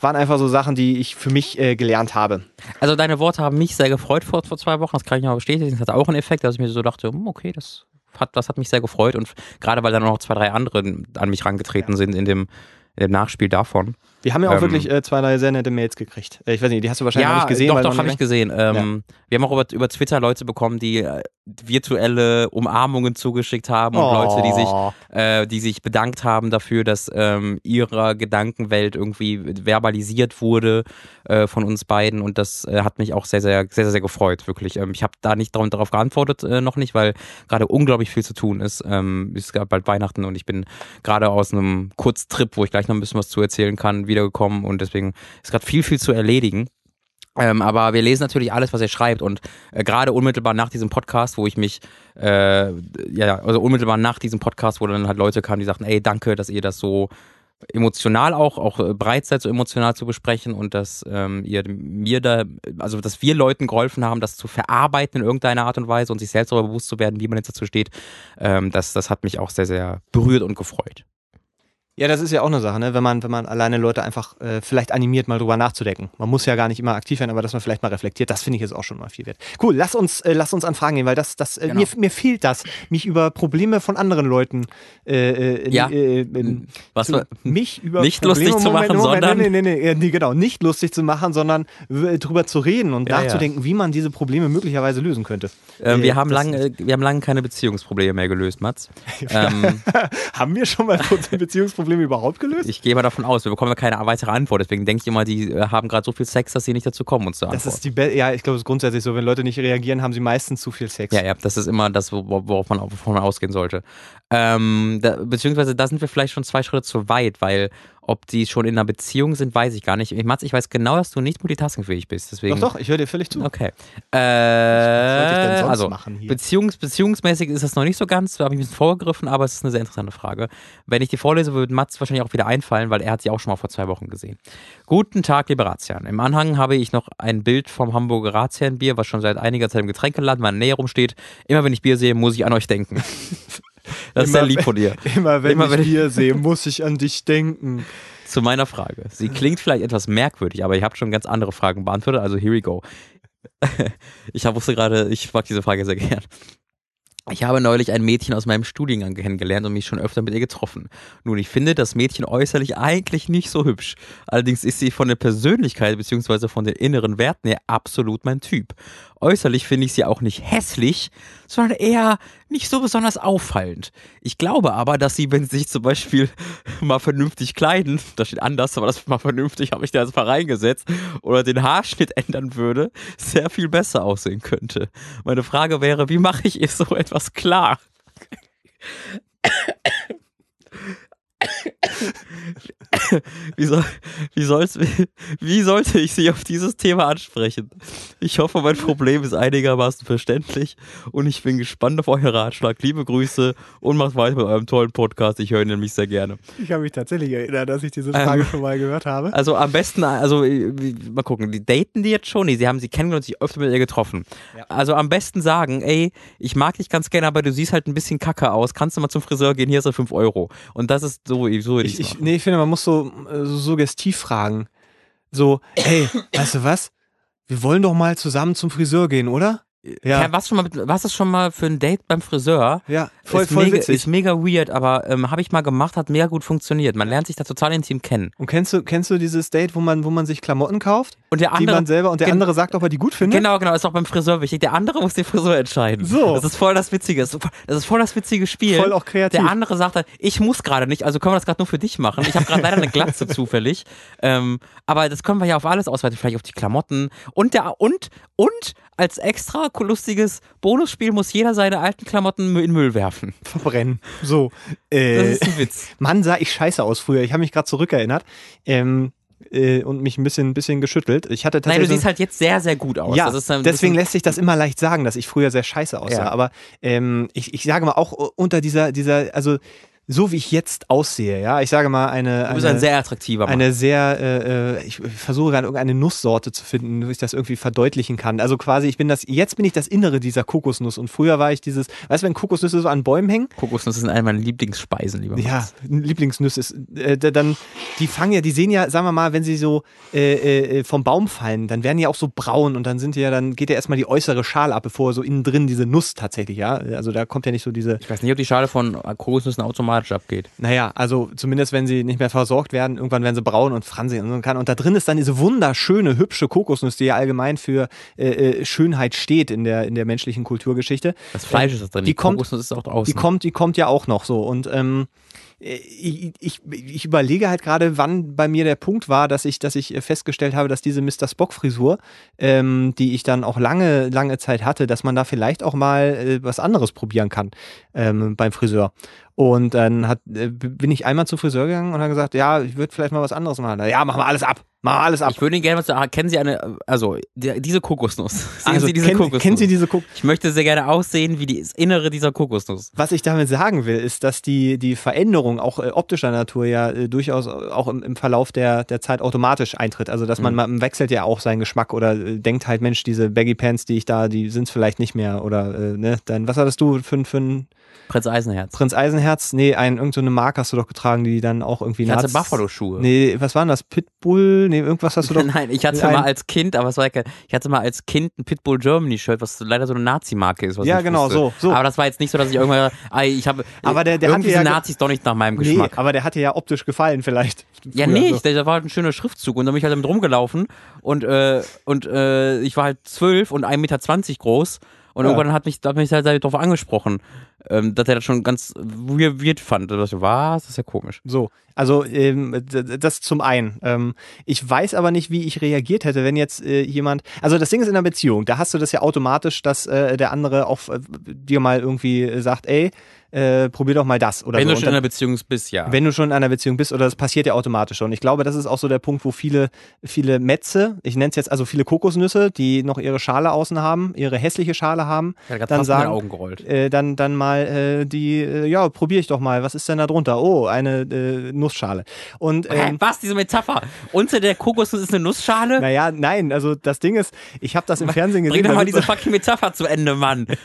waren einfach so Sachen, die ich für mich äh, gelernt habe. Also deine Worte haben mich sehr gefreut vor, vor zwei Wochen, das kann ich mal bestätigen. Das hat auch einen Effekt, dass ich mir so dachte, hm, okay, das hat, das hat mich sehr gefreut und gerade weil dann noch zwei, drei andere an mich rangetreten ja. sind in dem, in dem Nachspiel davon. Wir haben ja auch ähm, wirklich äh, zwei neue sehr nette Mails gekriegt. Äh, ich weiß nicht, die hast du wahrscheinlich ja, noch nicht gesehen. Doch, doch, habe ich gesehen. Ähm, ja. Wir haben auch über, über Twitter Leute bekommen, die äh, virtuelle Umarmungen zugeschickt haben und oh. Leute, die sich, äh, die sich bedankt haben dafür, dass ähm, ihre Gedankenwelt irgendwie verbalisiert wurde äh, von uns beiden und das hat mich auch sehr, sehr, sehr, sehr, sehr gefreut, wirklich. Ähm, ich habe da nicht darauf, geantwortet, noch nicht, weil gerade unglaublich viel zu tun ist. Ähm, es gab bald Weihnachten und ich bin gerade aus einem Kurztrip, wo ich gleich noch ein bisschen was zu erzählen kann, wiedergekommen und deswegen ist gerade viel, viel zu erledigen. Ähm, aber wir lesen natürlich alles, was er schreibt und äh, gerade unmittelbar nach diesem Podcast, wo ich mich, äh, ja, also unmittelbar nach diesem Podcast, wo dann halt Leute kamen, die sagten, ey, danke, dass ihr das so emotional auch, auch äh, bereit seid, so emotional zu besprechen und dass ähm, ihr mir da, also dass wir Leuten geholfen haben, das zu verarbeiten in irgendeiner Art und Weise und sich selbst darüber bewusst zu werden, wie man jetzt dazu steht, ähm, das, das hat mich auch sehr, sehr berührt und gefreut. Ja, das ist ja auch eine Sache, ne? wenn man, wenn man alleine Leute einfach äh, vielleicht animiert, mal drüber nachzudenken. Man muss ja gar nicht immer aktiv sein, aber dass man vielleicht mal reflektiert, das finde ich jetzt auch schon mal viel wert. Cool, lass uns, äh, lass uns an Fragen gehen, weil das, das, äh, genau. mir, mir fehlt das, mich über Probleme von anderen Leuten äh, äh, ja. äh, in, Was zu, mich über nicht Probleme, lustig zu machen, Moment, sondern nee, nee, nee, nee, genau, nicht lustig zu machen, sondern drüber zu reden und ja, nachzudenken, ja. wie man diese Probleme möglicherweise lösen könnte. Ähm, wir haben lange, wir haben lange keine Beziehungsprobleme mehr gelöst, Mats. ähm, haben wir schon mal Beziehungsprobleme überhaupt gelöst? Ich gehe mal davon aus, wir bekommen ja keine weitere Antwort. Deswegen denke ich immer, die äh, haben gerade so viel Sex, dass sie nicht dazu kommen, uns zu antworten. Das ist die Be ja, ich glaube, es ist grundsätzlich so. Wenn Leute nicht reagieren, haben sie meistens zu viel Sex. Ja, ja, das ist immer das, worauf man, wovon man ausgehen sollte. Ähm, da, beziehungsweise da sind wir vielleicht schon zwei Schritte zu weit, weil ob die schon in einer Beziehung sind, weiß ich gar nicht. Ich, Mats, ich weiß genau, dass du nicht multitaskingfähig bist. Deswegen, Doch, doch, ich höre dir völlig zu. Okay. Äh, Was sollte ich denn sonst also, machen hier? Beziehungs, beziehungsmäßig ist das noch nicht so ganz, da habe ich ein bisschen vorgegriffen, aber es ist eine sehr interessante Frage. Wenn ich die vorlese, würde Mats wahrscheinlich auch wieder einfallen, weil er hat sie auch schon mal vor zwei Wochen gesehen. Guten Tag, liebe Ratsherren. Im Anhang habe ich noch ein Bild vom Hamburger Ratsherrenbier, was schon seit einiger Zeit im Getränkeladen meiner Nähe rumsteht. Immer wenn ich Bier sehe, muss ich an euch denken. Das ist sehr Immer lieb von dir. Immer wenn Immer ich wenn ich- Bier sehe, muss ich an dich denken. Zu meiner Frage. Sie klingt vielleicht etwas merkwürdig, aber ihr habt schon ganz andere Fragen beantwortet, also here we go. Ich wusste gerade, ich mag diese Frage sehr gern. Ich habe neulich ein Mädchen aus meinem Studiengang kennengelernt und mich schon öfter mit ihr getroffen. Nun, ich finde das Mädchen äußerlich eigentlich nicht so hübsch. Allerdings ist sie von der Persönlichkeit bzw. von den inneren Werten her absolut mein Typ. Äußerlich finde ich sie auch nicht hässlich, sondern eher nicht so besonders auffallend. Ich glaube aber, dass sie, wenn sie sich zum Beispiel mal vernünftig kleiden, das steht anders, aber das mal vernünftig habe ich da jetzt mal reingesetzt, oder den Haarschnitt ändern würde, sehr viel besser aussehen könnte. Meine Frage wäre, wie mache ich ihr so etwas klar? Wie, soll, wie, soll's, wie sollte ich sie auf dieses Thema ansprechen? Ich hoffe, mein Problem ist einigermaßen verständlich und ich bin gespannt auf euren Ratschlag. Liebe Grüße und macht weiter mit eurem tollen Podcast. Ich höre ihn nämlich sehr gerne. Ich habe mich tatsächlich erinnert, dass ich diese Frage schon mal gehört habe. Also am besten, also äh, mal gucken, die daten die jetzt schon? Nee, sie haben sie kennengelernt und sich öfter mit ihr getroffen. Ja. Also am besten sagen, ey, ich mag dich ganz gerne, aber du siehst halt ein bisschen kacke aus. Kannst du mal zum Friseur gehen? Hier ist er 5 Euro. Und das ist so, so Ich, ich, nee, ich finde, man muss so, äh, so suggestiv fragen. So, hey, weißt du was? Wir wollen doch mal zusammen zum Friseur gehen, oder? Ja. Ja. Was, schon mal, mit- was ist schon mal für ein Date beim Friseur? Ja, voll, ist voll mega, witzig. Ist mega weird, aber ähm, habe ich mal gemacht, hat mega gut funktioniert. Man lernt sich da total intim kennen. Und kennst du, kennst du dieses Date, wo man, wo man sich Klamotten kauft, Und der die andere, man selber und der andere sagt, ob er die gut findet? Genau, genau, ist auch beim Friseur wichtig. Der andere muss den Friseur entscheiden. So. Das ist voll das Witzige. Das ist voll- das witzige Spiel. Voll auch kreativ. Der andere sagt halt, ich muss gerade nicht, also können wir das gerade nur für dich machen. Ich habe gerade leider eine Glatze zufällig. Ähm, aber das können wir ja auf alles ausweiten, vielleicht auf die Klamotten. Und der und und als extra lustiges Bonusspiel muss jeder seine alten Klamotten in Müll werfen. Verbrennen. So. Das Äh, ist ein Witz. Mann, sah ich scheiße aus früher. Ich habe mich gerade zurückerinnert. Ähm, äh, und mich ein bisschen, bisschen geschüttelt. Ich hatte Nein, du tatsächlich. siehst halt jetzt sehr, sehr gut aus. ja, das ein deswegen lässt sich das immer leicht sagen, dass ich früher sehr scheiße aussah. Ja. Aber ähm, ich, ich sage mal auch unter dieser, dieser, also so wie ich jetzt aussehe, ja, ich sage mal eine, du bist eine ein sehr attraktiver Mann. eine sehr, äh, äh, ich versuche gerade irgendeine Nusssorte zu finden, wo ich das irgendwie verdeutlichen kann. Also quasi, ich bin das, jetzt bin ich das Innere dieser Kokosnuss und früher war ich dieses, weißt du, wenn Kokosnüsse so an Bäumen hängen? Kokosnuss ist eine meiner Lieblingsspeisen, lieber Ja, Max. Lieblingsnüsse ist, äh, da- dann, die fangen ja, die sehen ja, sagen wir mal, wenn sie so äh, äh, vom Baum fallen, dann werden die auch so braun und dann sind die ja, dann geht ja erstmal die äußere Schale ab, bevor so innen drin diese Nuss tatsächlich, ja, also da kommt ja nicht so diese, Ich weiß nicht, ob die Schale von Kokosnüssen automatisch abgeht. naja, also zumindest wenn sie nicht mehr versorgt werden, irgendwann werden sie braun und fransig und so kann. Und da drin ist dann diese wunderschöne, hübsche Kokosnuss, die ja allgemein für äh, äh, Schönheit steht in der, in der menschlichen Kulturgeschichte. Das Fleisch ist das drin. die kommt- Kokosnuss ist auch draußen. Die kommt, die kommt ja auch noch so. Und ähm, ich, ich, ich überlege halt gerade, wann bei mir der Punkt war, dass ich, dass ich festgestellt habe, dass diese Mr. Spock-Frisur, ähm, die ich dann auch lange, lange Zeit hatte, dass man da vielleicht auch mal äh, was anderes probieren kann ähm, beim Friseur. Und dann hat, äh, bin ich einmal zum Friseur gegangen und habe gesagt, ja, ich würde vielleicht mal was anderes machen. Ja, machen wir alles ab. Wir alles ab. Ich würde Ihnen gerne was sagen. Kennen Sie eine, also die, diese Kokosnuss? Sehen also, Sie diese kenn, Kokosnuss? kennen Sie diese Kokosnuss? ich möchte sehr gerne aussehen wie die- das Innere dieser Kokosnuss. Was ich damit sagen will, ist, dass die, die Veränderung auch äh, optischer Natur ja äh, durchaus auch im, im Verlauf der, der Zeit automatisch eintritt. Also, dass man Mhm. man wechselt ja auch seinen Geschmack oder äh, denkt halt, Mensch, diese Baggy Pants, die ich da, die sind es vielleicht nicht mehr. Oder, äh, ne, dann, was hattest du für, für ein Prinz Eisenherz. Prinz Eisenherz? Nee, ein, irgendeine so eine Marke hast du doch getragen, die dann auch irgendwie Ich hatte Buffalo-Schuhe. Nee, was waren das? Pitbull? Nee, irgendwas hast du doch. Nein, ich hatte ein- mal als Kind, aber es war ja kein, ich hatte mal als Kind ein Pitbull Germany Shirt, was leider so eine Nazi-Marke ist. Was Ja, ich genau, wusste. so, so. Aber das war jetzt nicht so, dass ich irgendwann, ah, ich habe, Aber der- der irgendwie hatte ja sind ge- Nazis doch nicht nach meinem Nee, Geschmack. aber der hat dir ja optisch gefallen, vielleicht. Ja, Früher, nee, so. da war halt ein schöner Schriftzug und dann bin ich halt damit rumgelaufen und, äh, und äh, ich war halt zwölf und 1,20 Meter groß und Ja. irgendwann hat mich, hat mich halt darauf angesprochen, ähm, dass er das schon ganz weird, weird fand. Und ich was? Das ist ja komisch. So, also ähm, das zum einen. Ähm, ich weiß aber nicht, wie ich reagiert hätte, wenn jetzt äh, jemand. Also das Ding ist in einer Beziehung, da hast du das ja automatisch, dass äh, der andere auch äh, dir mal irgendwie sagt, ey, äh, probier doch mal das oder Wenn so. du schon in einer Beziehung bist, ja. wenn du schon in einer Beziehung bist oder das passiert ja automatisch schon. Ich glaube, das ist auch so der Punkt, wo viele, viele Metze, ich nenne es jetzt also viele Kokosnüsse, die noch ihre Schale außen haben, ihre hässliche Schale haben, ja, dann sagen- Augen gerollt. äh, dann, dann mal äh, die, äh, ja, probiere ich doch mal, was ist denn da drunter? Oh, eine äh, Nussschale. Und ähm, was, diese Metapher? Unter der Kokosnuss ist eine Nussschale? naja, nein, also das Ding ist, ich habe das im Fernsehen gesehen. Bring doch mal diese fucking Metapher zu Ende, Mann.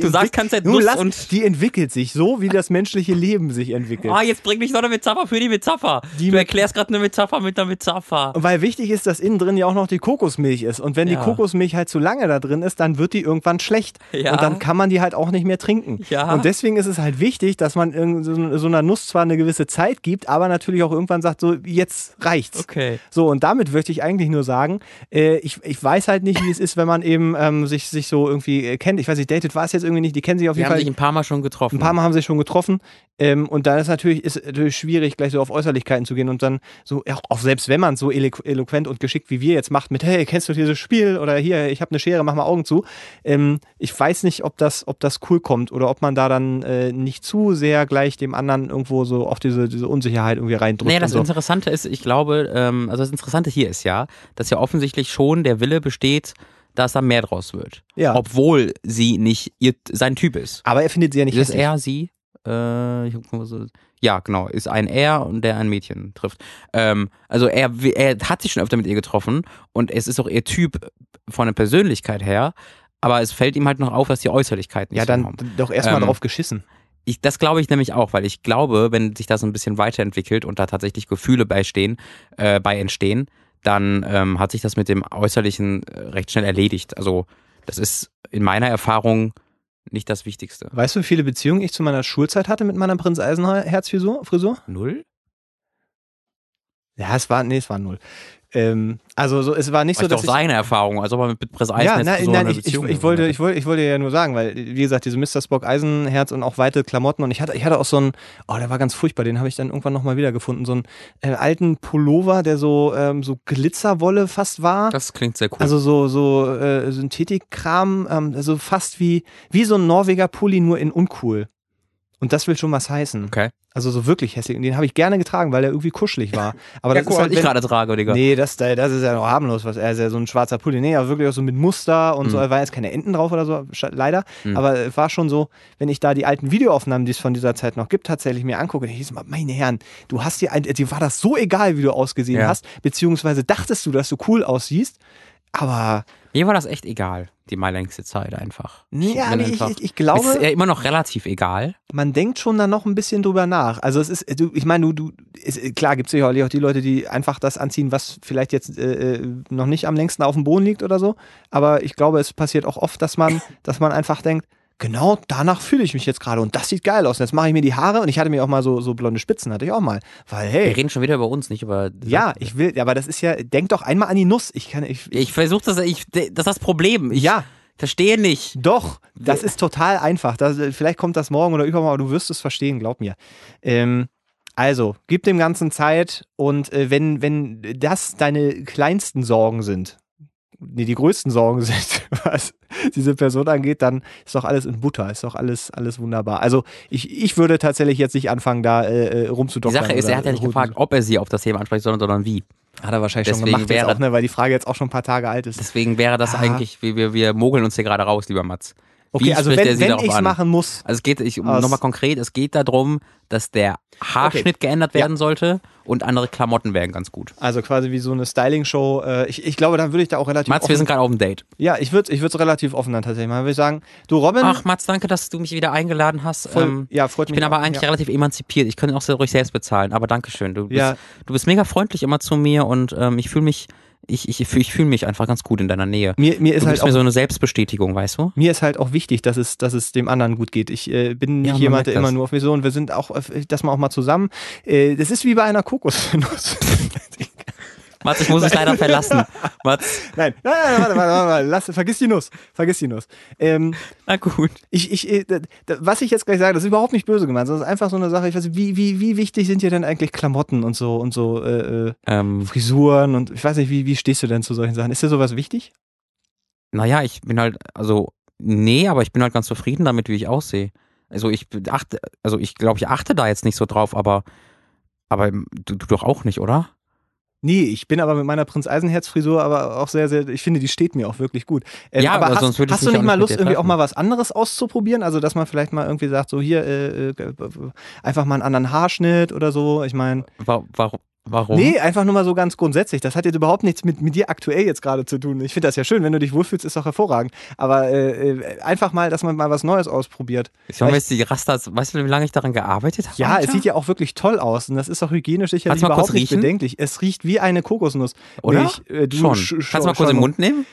Du sagst Zeit Nun Nuss lass, und- die entwickelt sich so, wie das menschliche Leben sich entwickelt. Ah, jetzt bring nicht noch eine Metapher für die Metapher. Die du erklärst gerade eine Metapher mit einer Metapher. Weil wichtig ist, dass innen drin ja auch noch die Kokosmilch ist. Und wenn Ja. die Kokosmilch halt zu lange da drin ist, dann wird die irgendwann schlecht. Ja. Und dann kann man die halt auch nicht mehr trinken. Ja. Und deswegen ist es halt wichtig, dass man so einer Nuss zwar eine gewisse Zeit gibt, aber natürlich auch irgendwann sagt, so, jetzt reicht's. Okay. So, und damit möchte ich eigentlich nur sagen, äh, ich, ich weiß halt nicht, wie es ist, wenn man eben ähm, sich, sich so irgendwie äh, kennt. Ich weiß nicht, dated war es jetzt irgendwie nicht, die kennen sich auf jeden haben Fall. sich ein paar Mal schon getroffen. Ein paar Mal haben sie sich schon getroffen. Ähm, und dann ist natürlich, ist natürlich schwierig, gleich so auf Äußerlichkeiten zu gehen und dann so, ja, auch selbst wenn man es so elo eloquent und geschickt wie wir jetzt macht, mit, hey, kennst du dieses Spiel? Oder hier, ich habe eine Schere, mach mal Augen zu. Ähm, ich weiß nicht, ob das, ob das cool kommt oder ob man da dann äh, nicht zu sehr gleich dem anderen irgendwo so auf diese, diese Unsicherheit irgendwie reindrückt. Nee, das so. Interessante ist, ich glaube, ähm, also das Interessante hier ist ja, dass ja offensichtlich schon der Wille besteht, dass da mehr draus wird. Ja. Obwohl sie nicht ihr, sein Typ ist. Aber er findet sie ja nicht Ist hässlich. er, sie? Äh, ich guck mal so. Ja, genau. Ist ein er und der ein Mädchen trifft. Ähm, also er, er hat sich schon öfter mit ihr getroffen und es ist auch ihr Typ von der Persönlichkeit her. Aber es fällt ihm halt noch auf, dass die Äußerlichkeit nicht Ja, so dann kommen. doch erstmal Ähm, drauf geschissen. Ich, das glaube ich nämlich auch, weil ich glaube, wenn sich das ein bisschen weiterentwickelt und da tatsächlich Gefühle beistehen, äh, bei entstehen, dann ähm, hat sich das mit dem Äußerlichen äh, recht schnell erledigt. Also das ist in meiner Erfahrung nicht das Wichtigste. Weißt du, wie viele Beziehungen ich zu meiner Schulzeit hatte mit meiner Prinz Eisenherz-Frisur? Frisur? Null? Ja, es war, nee, es war null. Ähm, also so, es war nicht Das so, ist doch dass ich, seine Erfahrung, als ob er mit Press ja, Eisen nein, so nein, ich, ich, ich, wollte, ich, wollte, ich wollte ja nur sagen, weil, wie gesagt, diese Mr. Spock Eisenherz und auch weite Klamotten und ich hatte, ich hatte auch so einen, oh, der war ganz furchtbar, den habe ich dann irgendwann nochmal wiedergefunden, so einen äh, alten Pullover, der so, ähm, so Glitzerwolle fast war. Das klingt sehr cool. Also so, so äh, Synthetikkram, ähm, also fast wie, wie so ein Norweger Pulli, nur in uncool. Und das will schon was heißen. okay. Also so wirklich hässlich. Und den habe ich gerne getragen, weil er irgendwie kuschelig war. Aber Ja, das guck ist halt, was ich wenn, gerade trage, Digga. Nee, das, das ist ja noch harmlos, was er ist ja so ein schwarzer Pulli. Nee, aber wirklich auch so mit Muster und so. Mhm. Da waren jetzt keine Enten drauf oder so, leider. Mhm. Aber es war schon so, wenn ich da die alten Videoaufnahmen, die es von dieser Zeit noch gibt, tatsächlich mir angucke, dann hieß mal, meine Herren, du hast dir, ein, dir war das so egal, wie du ausgesehen Ja. hast, beziehungsweise dachtest du, dass du cool aussiehst, aber Mir war das echt egal, die mal längste Zeit einfach. nee, ja, nee, ich, einfach- ich, ich glaube, ist ja immer noch relativ egal. man denkt schon dann noch ein bisschen drüber nach. Also es ist, du, ich meine, du, du, ist, klar gibt es sicherlich auch die Leute, die einfach das anziehen, was vielleicht jetzt äh, äh, noch nicht am längsten auf dem Boden liegt oder so. Aber ich glaube, es passiert auch oft, dass man, dass man einfach denkt, genau danach fühle ich mich jetzt gerade und das sieht geil aus. Und jetzt mache ich mir die Haare und ich hatte mir auch mal so, so blonde Spitzen, hatte ich auch mal. Weil, Wir hey, reden schon wieder über uns, nicht über. ja, ich will, aber das ist ja, denk doch einmal an die Nuss. Ich kann, ich, Ich versuche das, ich, das ist das Problem. Ich ja, verstehe nicht. Doch, das ist total einfach. Das, vielleicht kommt das morgen oder übermorgen, aber du wirst es verstehen, glaub mir. Ähm, also, gib dem Ganzen Zeit und äh, wenn, wenn das deine kleinsten Sorgen sind, nee, die größten Sorgen sind, was diese Person angeht, dann ist doch alles in Butter, ist doch alles, alles wunderbar. Also ich, ich würde tatsächlich jetzt nicht anfangen, da äh, äh, Die rumzudoktern. Sache ist, er hat ja nicht gefragt, ob er sie auf das Thema anspricht, sondern, sondern wie. Hat er wahrscheinlich schon Deswegen gemacht jetzt wäre- auch, ne, weil die Frage jetzt auch schon ein paar Tage alt ist. Deswegen wäre das Ah. eigentlich, wir, wir, wir mogeln uns hier gerade raus, lieber Mats. Okay, Wie also wenn, wenn ich es machen muss, Also es geht, ich, nochmal konkret, es geht darum, dass der Haarschnitt geändert Ja. werden sollte und andere Klamotten wären ganz gut. also quasi wie so eine Styling-Show, äh, ich, ich glaube, dann würde ich da auch relativ Mats, offen wir sind gerade auf dem Date. Ja, ich würde ich es relativ offen dann tatsächlich machen. Würde ich sagen, du Robin, Ach, Mats, danke, dass du mich wieder eingeladen hast. voll, ähm, ja, freut ich mich. bin aber auch, eigentlich ja. relativ emanzipiert. Ich könnte auch sehr ruhig selbst bezahlen, aber Dankeschön. Du bist, Ja. du bist mega freundlich immer zu mir und ähm, ich fühle mich, ich, ich, ich, fühle mich einfach ganz gut in deiner Nähe. mir, mir Du ist halt gibst mir auch so eine Selbstbestätigung, weißt du? mir ist halt auch wichtig, dass es, dass es dem anderen gut geht. Ich äh, bin nicht Ja, man jemand, der immer nur auf und wir sind auch, äh, das mal auch mal zusammen. Äh, das ist wie bei einer Kokosnuss. Mats, ich muss dich leider verlassen. Mats, nein, nein, nein, warte, warte, warte, warte, lass, vergiss die Nuss, vergiss die Nuss. Ähm, na gut. ich, ich, äh, was ich jetzt gleich sage, das ist überhaupt nicht böse gemeint, sondern es ist einfach so eine Sache. Ich weiß, wie, wie, wie wichtig sind dir denn eigentlich Klamotten und so und so äh, äh, Ähm, Frisuren und ich weiß nicht, wie, wie stehst du denn zu solchen Sachen? Ist dir sowas wichtig? naja, ich bin halt, also, nee, aber ich bin halt ganz zufrieden damit, wie ich aussehe. Also ich achte, also ich glaube, ich achte da jetzt nicht so drauf, aber, aber du, du doch auch nicht, oder? Nee, ich bin aber mit meiner Prinz Eisenherz Frisur aber auch sehr, sehr, ich finde, die steht mir auch wirklich gut. Ähm, Ja, aber aber hast, sonst würde ich hast du nicht mal Lust, irgendwie auch mal was anderes auszuprobieren? Also, dass man vielleicht mal irgendwie sagt, so hier, äh, äh, einfach mal einen anderen Haarschnitt oder so. Ich meine, Wa- Warum? Warum? nee, einfach nur mal so ganz grundsätzlich. Das hat jetzt überhaupt nichts mit, mit dir aktuell jetzt gerade zu tun. Ich finde das ja schön, wenn du dich wohlfühlst, ist doch hervorragend. Aber äh, äh, einfach mal, dass man mal was Neues ausprobiert. Ich meine, jetzt die Rastas, weißt du, wie lange ich daran gearbeitet habe? Ja, Alter? es sieht ja auch wirklich toll aus und das ist auch hygienisch sicherlich überhaupt nicht bedenklich. Es riecht wie eine Kokosnuss. Oder? Milch, äh, schon. sch- Kannst du mal kurz schon- im Mund nehmen?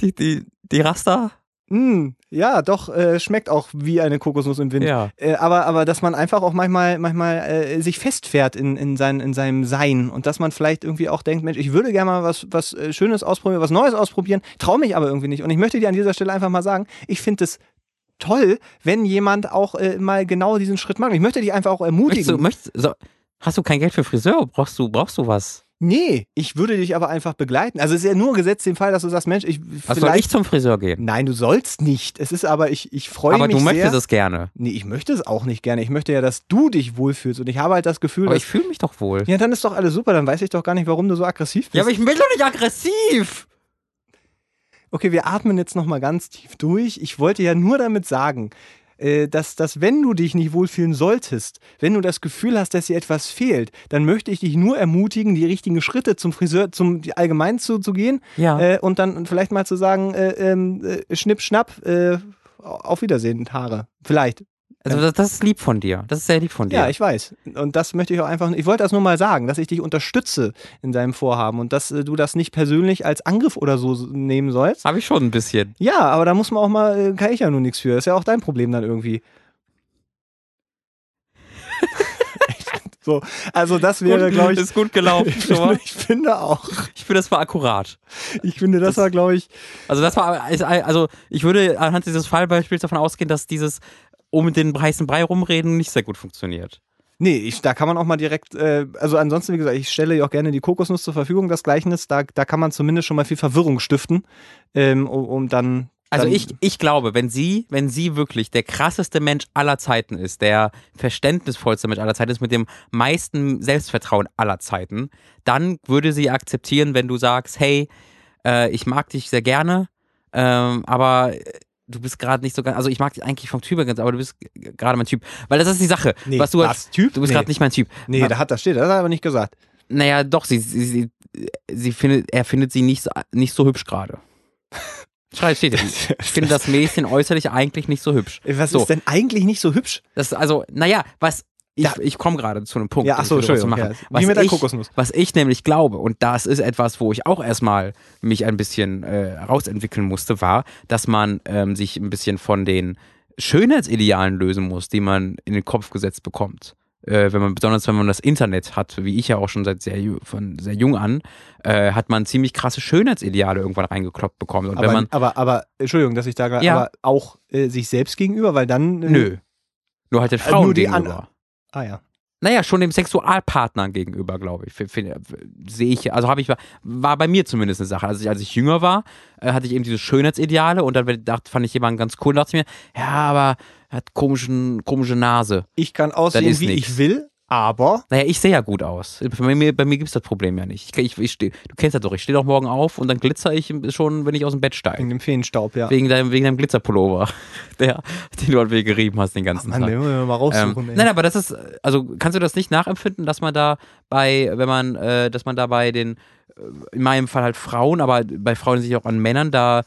Die, die, die Rasta? Mm, ja, doch, äh, schmeckt auch wie eine Kokosnuss im Wind. Ja. Äh, aber, aber dass man einfach auch manchmal, manchmal äh, sich festfährt in, in, sein, in seinem Sein und dass man vielleicht irgendwie auch denkt, Mensch, ich würde gerne mal was, was äh, Schönes ausprobieren, was Neues ausprobieren, traue mich aber irgendwie nicht. Und ich möchte dir an dieser Stelle einfach mal sagen, ich finde es toll, wenn jemand auch äh, mal genau diesen Schritt macht. Ich möchte dich einfach auch Möchtest du, ermutigen. möchtest, so, hast du kein Geld für Friseur? Brauchst du, brauchst du was? Nee, ich würde dich aber einfach begleiten. Also es ist ja nur gesetzt den Fall, dass du sagst, Mensch, ich Was soll ich vielleicht. zum Friseur gehen? Nein, du sollst nicht. Es ist aber, ich, ich freue Aber mich du sehr. möchtest es gerne. Nee, ich möchte es auch nicht gerne. Ich möchte ja, dass du dich wohlfühlst. Und ich habe halt das Gefühl, Aber dass. ich fühle mich doch wohl. Ja, dann ist doch alles super. Dann weiß ich doch gar nicht, warum du so aggressiv bist. Ja, aber ich bin doch nicht aggressiv. okay, wir atmen jetzt nochmal ganz tief durch. Ich wollte ja nur damit sagen, dass, dass wenn du dich nicht wohlfühlen solltest, wenn du das Gefühl hast, dass dir etwas fehlt, dann möchte ich dich nur ermutigen, die richtigen Schritte zum Friseur, zum allgemein zu, zu gehen Ja. äh, und dann vielleicht mal zu sagen, äh, ähm, äh, schnipp, schnapp, äh, auf Wiedersehen, Haare. Vielleicht. Also das, das ist lieb von dir. Das ist sehr lieb von dir. Ja, ich weiß. Und das möchte ich auch einfach, ich wollte das nur mal sagen, dass ich dich unterstütze in deinem Vorhaben und dass äh, du das nicht persönlich als Angriff oder so nehmen sollst. Habe ich schon ein bisschen. Ja, aber da muss man auch mal, äh, kann ich ja nur nichts für. Ist ja auch dein Problem dann irgendwie. so, also das wäre, glaube ich, ist gut gelaufen. ich, finde, ich finde auch. Ich finde, das war akkurat. Ich finde, das, war, glaube ich, Also das war, also ich würde anhand dieses Fallbeispiels davon ausgehen, dass dieses um den heißen Brei rumreden nicht sehr gut funktioniert. nee, ich, da kann man auch mal direkt, äh, also ansonsten, wie gesagt, ich stelle ja auch gerne die Kokosnuss zur Verfügung, das Gleichnis, da, da kann man zumindest schon mal viel Verwirrung stiften, ähm, um, um dann. Also ich, ich glaube, wenn sie, wenn sie wirklich der krasseste Mensch aller Zeiten ist, der verständnisvollste Mensch aller Zeiten ist, mit dem meisten Selbstvertrauen aller Zeiten, dann würde sie akzeptieren, wenn du sagst, hey, äh, ich mag dich sehr gerne, ähm, aber du bist gerade nicht so ganz, also ich mag dich eigentlich vom Typ her ganz, aber du bist gerade mein Typ. Weil das ist die Sache. Nee, was du was, Typ? Du bist Nee. gerade nicht mein Typ. Nee, Na- da hat das steht, das hat er aber nicht gesagt. Naja, doch, sie, sie, sie, sie findet, er findet sie nicht so, nicht so hübsch gerade. Schreibt, steht hier. Ich finde das Mädchen äußerlich eigentlich nicht so hübsch. Was So. ist denn eigentlich nicht so hübsch? Das also, naja, was ich, Ja. ich komme gerade zu einem Punkt. Ja, ach so, Entschuldigung. zu machen. Ja. Wie mit der ich, Kokosnuss. Was ich nämlich glaube, und das ist etwas, wo ich auch erstmal mich ein bisschen äh, rausentwickeln musste, war, dass man ähm, sich ein bisschen von den Schönheitsidealen lösen muss, die man in den Kopf gesetzt bekommt. Äh, wenn man, besonders wenn man das Internet hat, wie ich ja auch schon seit sehr, von sehr jung an, äh, hat man ziemlich krasse Schönheitsideale irgendwann reingekloppt bekommen. Und Aber, man, aber, aber, Entschuldigung, dass ich da gerade, Ja. aber auch äh, sich selbst gegenüber, weil dann. Äh, nö. Nur halt den Äh, Frauen nur die an- gegenüber. Ah ja. Naja, schon dem Sexualpartnern gegenüber, glaube ich. Sehe ich, also habe ich, war bei mir zumindest eine Sache. Also ich, als ich jünger war, äh, hatte ich eben diese Schönheitsideale und dann dachte, fand ich jemanden ganz cool und dachte mir, ja, aber er hat komischen, komische Nase. Ich kann aussehen, wie nix. ich will, aber. Naja, ich sehe ja gut aus. Bei mir, bei mir gibt es das Problem ja nicht. Ich, ich, ich steh, du kennst das doch, ich stehe doch morgen auf und dann glitzer ich schon, wenn ich aus dem Bett steige. Wegen dem Feenstaub, ja. Wegen deinem, wegen deinem Glitzerpullover, der, den du an mir gerieben hast den ganzen Mann, Tag. den müssen wir mal Ähm, raussuchen, ey. nein, aber das ist, also kannst du das nicht nachempfinden, dass man da bei, wenn man, äh, dass man da bei den, äh, in meinem Fall halt Frauen, aber bei Frauen sich auch an Männern da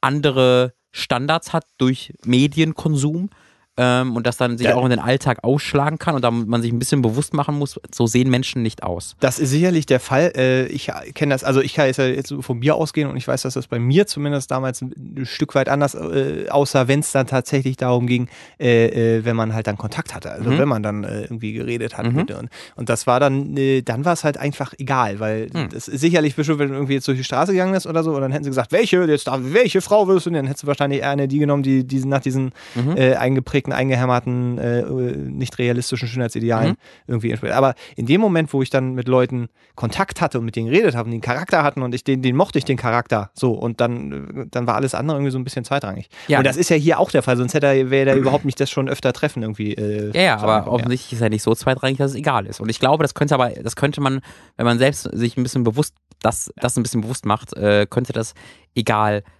andere Standards hat durch Medienkonsum ähm, und das dann sich Ja. auch in den Alltag ausschlagen kann und da man sich ein bisschen bewusst machen muss, so sehen Menschen nicht aus. Das ist sicherlich der Fall. Äh, ich kenne das, also ich kann jetzt, jetzt von mir ausgehen und ich weiß, dass das bei mir zumindest damals ein Stück weit anders äh, aussah, wenn es dann tatsächlich darum ging, äh, äh, wenn man halt dann Kontakt hatte, also Mhm. wenn man dann äh, irgendwie geredet hat. Mhm. Mit, und, und das war dann, äh, dann war es halt einfach egal, weil Mhm. das ist sicherlich bestimmt, wenn du irgendwie jetzt durch die Straße gegangen ist oder so, und dann hätten sie gesagt, welche, jetzt darf, welche Frau wirst du? denn? Dann hättest du wahrscheinlich eher eine die genommen, die, die nach diesen Mhm. eingeprägten strikten, eingehämmerten, äh, nicht realistischen Schönheitsidealen Mhm. irgendwie entspricht. Aber in dem Moment, wo ich dann mit Leuten Kontakt hatte und mit denen geredet habe und die einen Charakter hatten und ich den, den mochte ich den Charakter, so und dann, äh, dann war alles andere irgendwie so ein bisschen zweitrangig. Ja. Und das ist ja hier auch der Fall, sonst hätte er, wäre er überhaupt nicht das schon öfter treffen irgendwie. Äh, Ja, ja, aber angekommen, offensichtlich ist er nicht so zweitrangig, dass es egal ist. Und ich glaube, das könnte aber, das könnte man, wenn man selbst sich ein bisschen bewusst, das, das ein bisschen bewusst macht, äh, könnte das egal sein.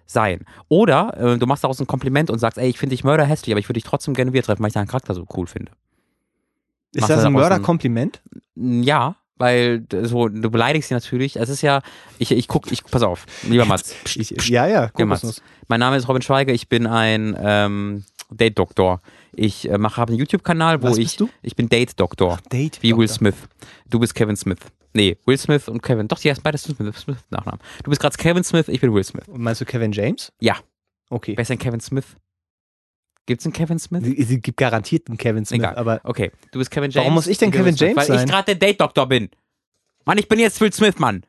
Oder äh, du machst daraus ein Kompliment und sagst, ey, ich finde dich mörderhässlich, aber ich würde dich trotzdem gerne wieder treffen, weil ich deinen Charakter so cool finde. Ist Machst das ein Mörderkompliment? Ja, weil so, du beleidigst sie natürlich. Es ist ja, ich, ich guck, ich, pass auf, lieber Mats. Ich, ja, ja, Mats. Kokosnuss. Mein Name ist Robin Schweiger, ich bin ein ähm, Date-Doktor. Ich äh, mache, habe einen YouTube-Kanal, wo Was ich, bist du? ich bin Date-Doktor. Date. Wie Will Doktor. Smith. Du bist Kevin Smith. Nee, Will Smith und Kevin. Doch, die heißen beide Smith, Smith Nachnamen. Du bist gerade Kevin Smith, ich bin Will Smith. Und Meinst du Kevin James? Ja. Okay. Wer ist denn Kevin Smith? Gibt's einen Kevin Smith? Es gibt garantiert einen Kevin Smith, Egal. aber Okay, du bist Kevin James. Warum muss ich denn Kevin Smith, James Weil sein? ich gerade der Date-Doktor bin. Mann, ich bin jetzt Will Smith, Mann.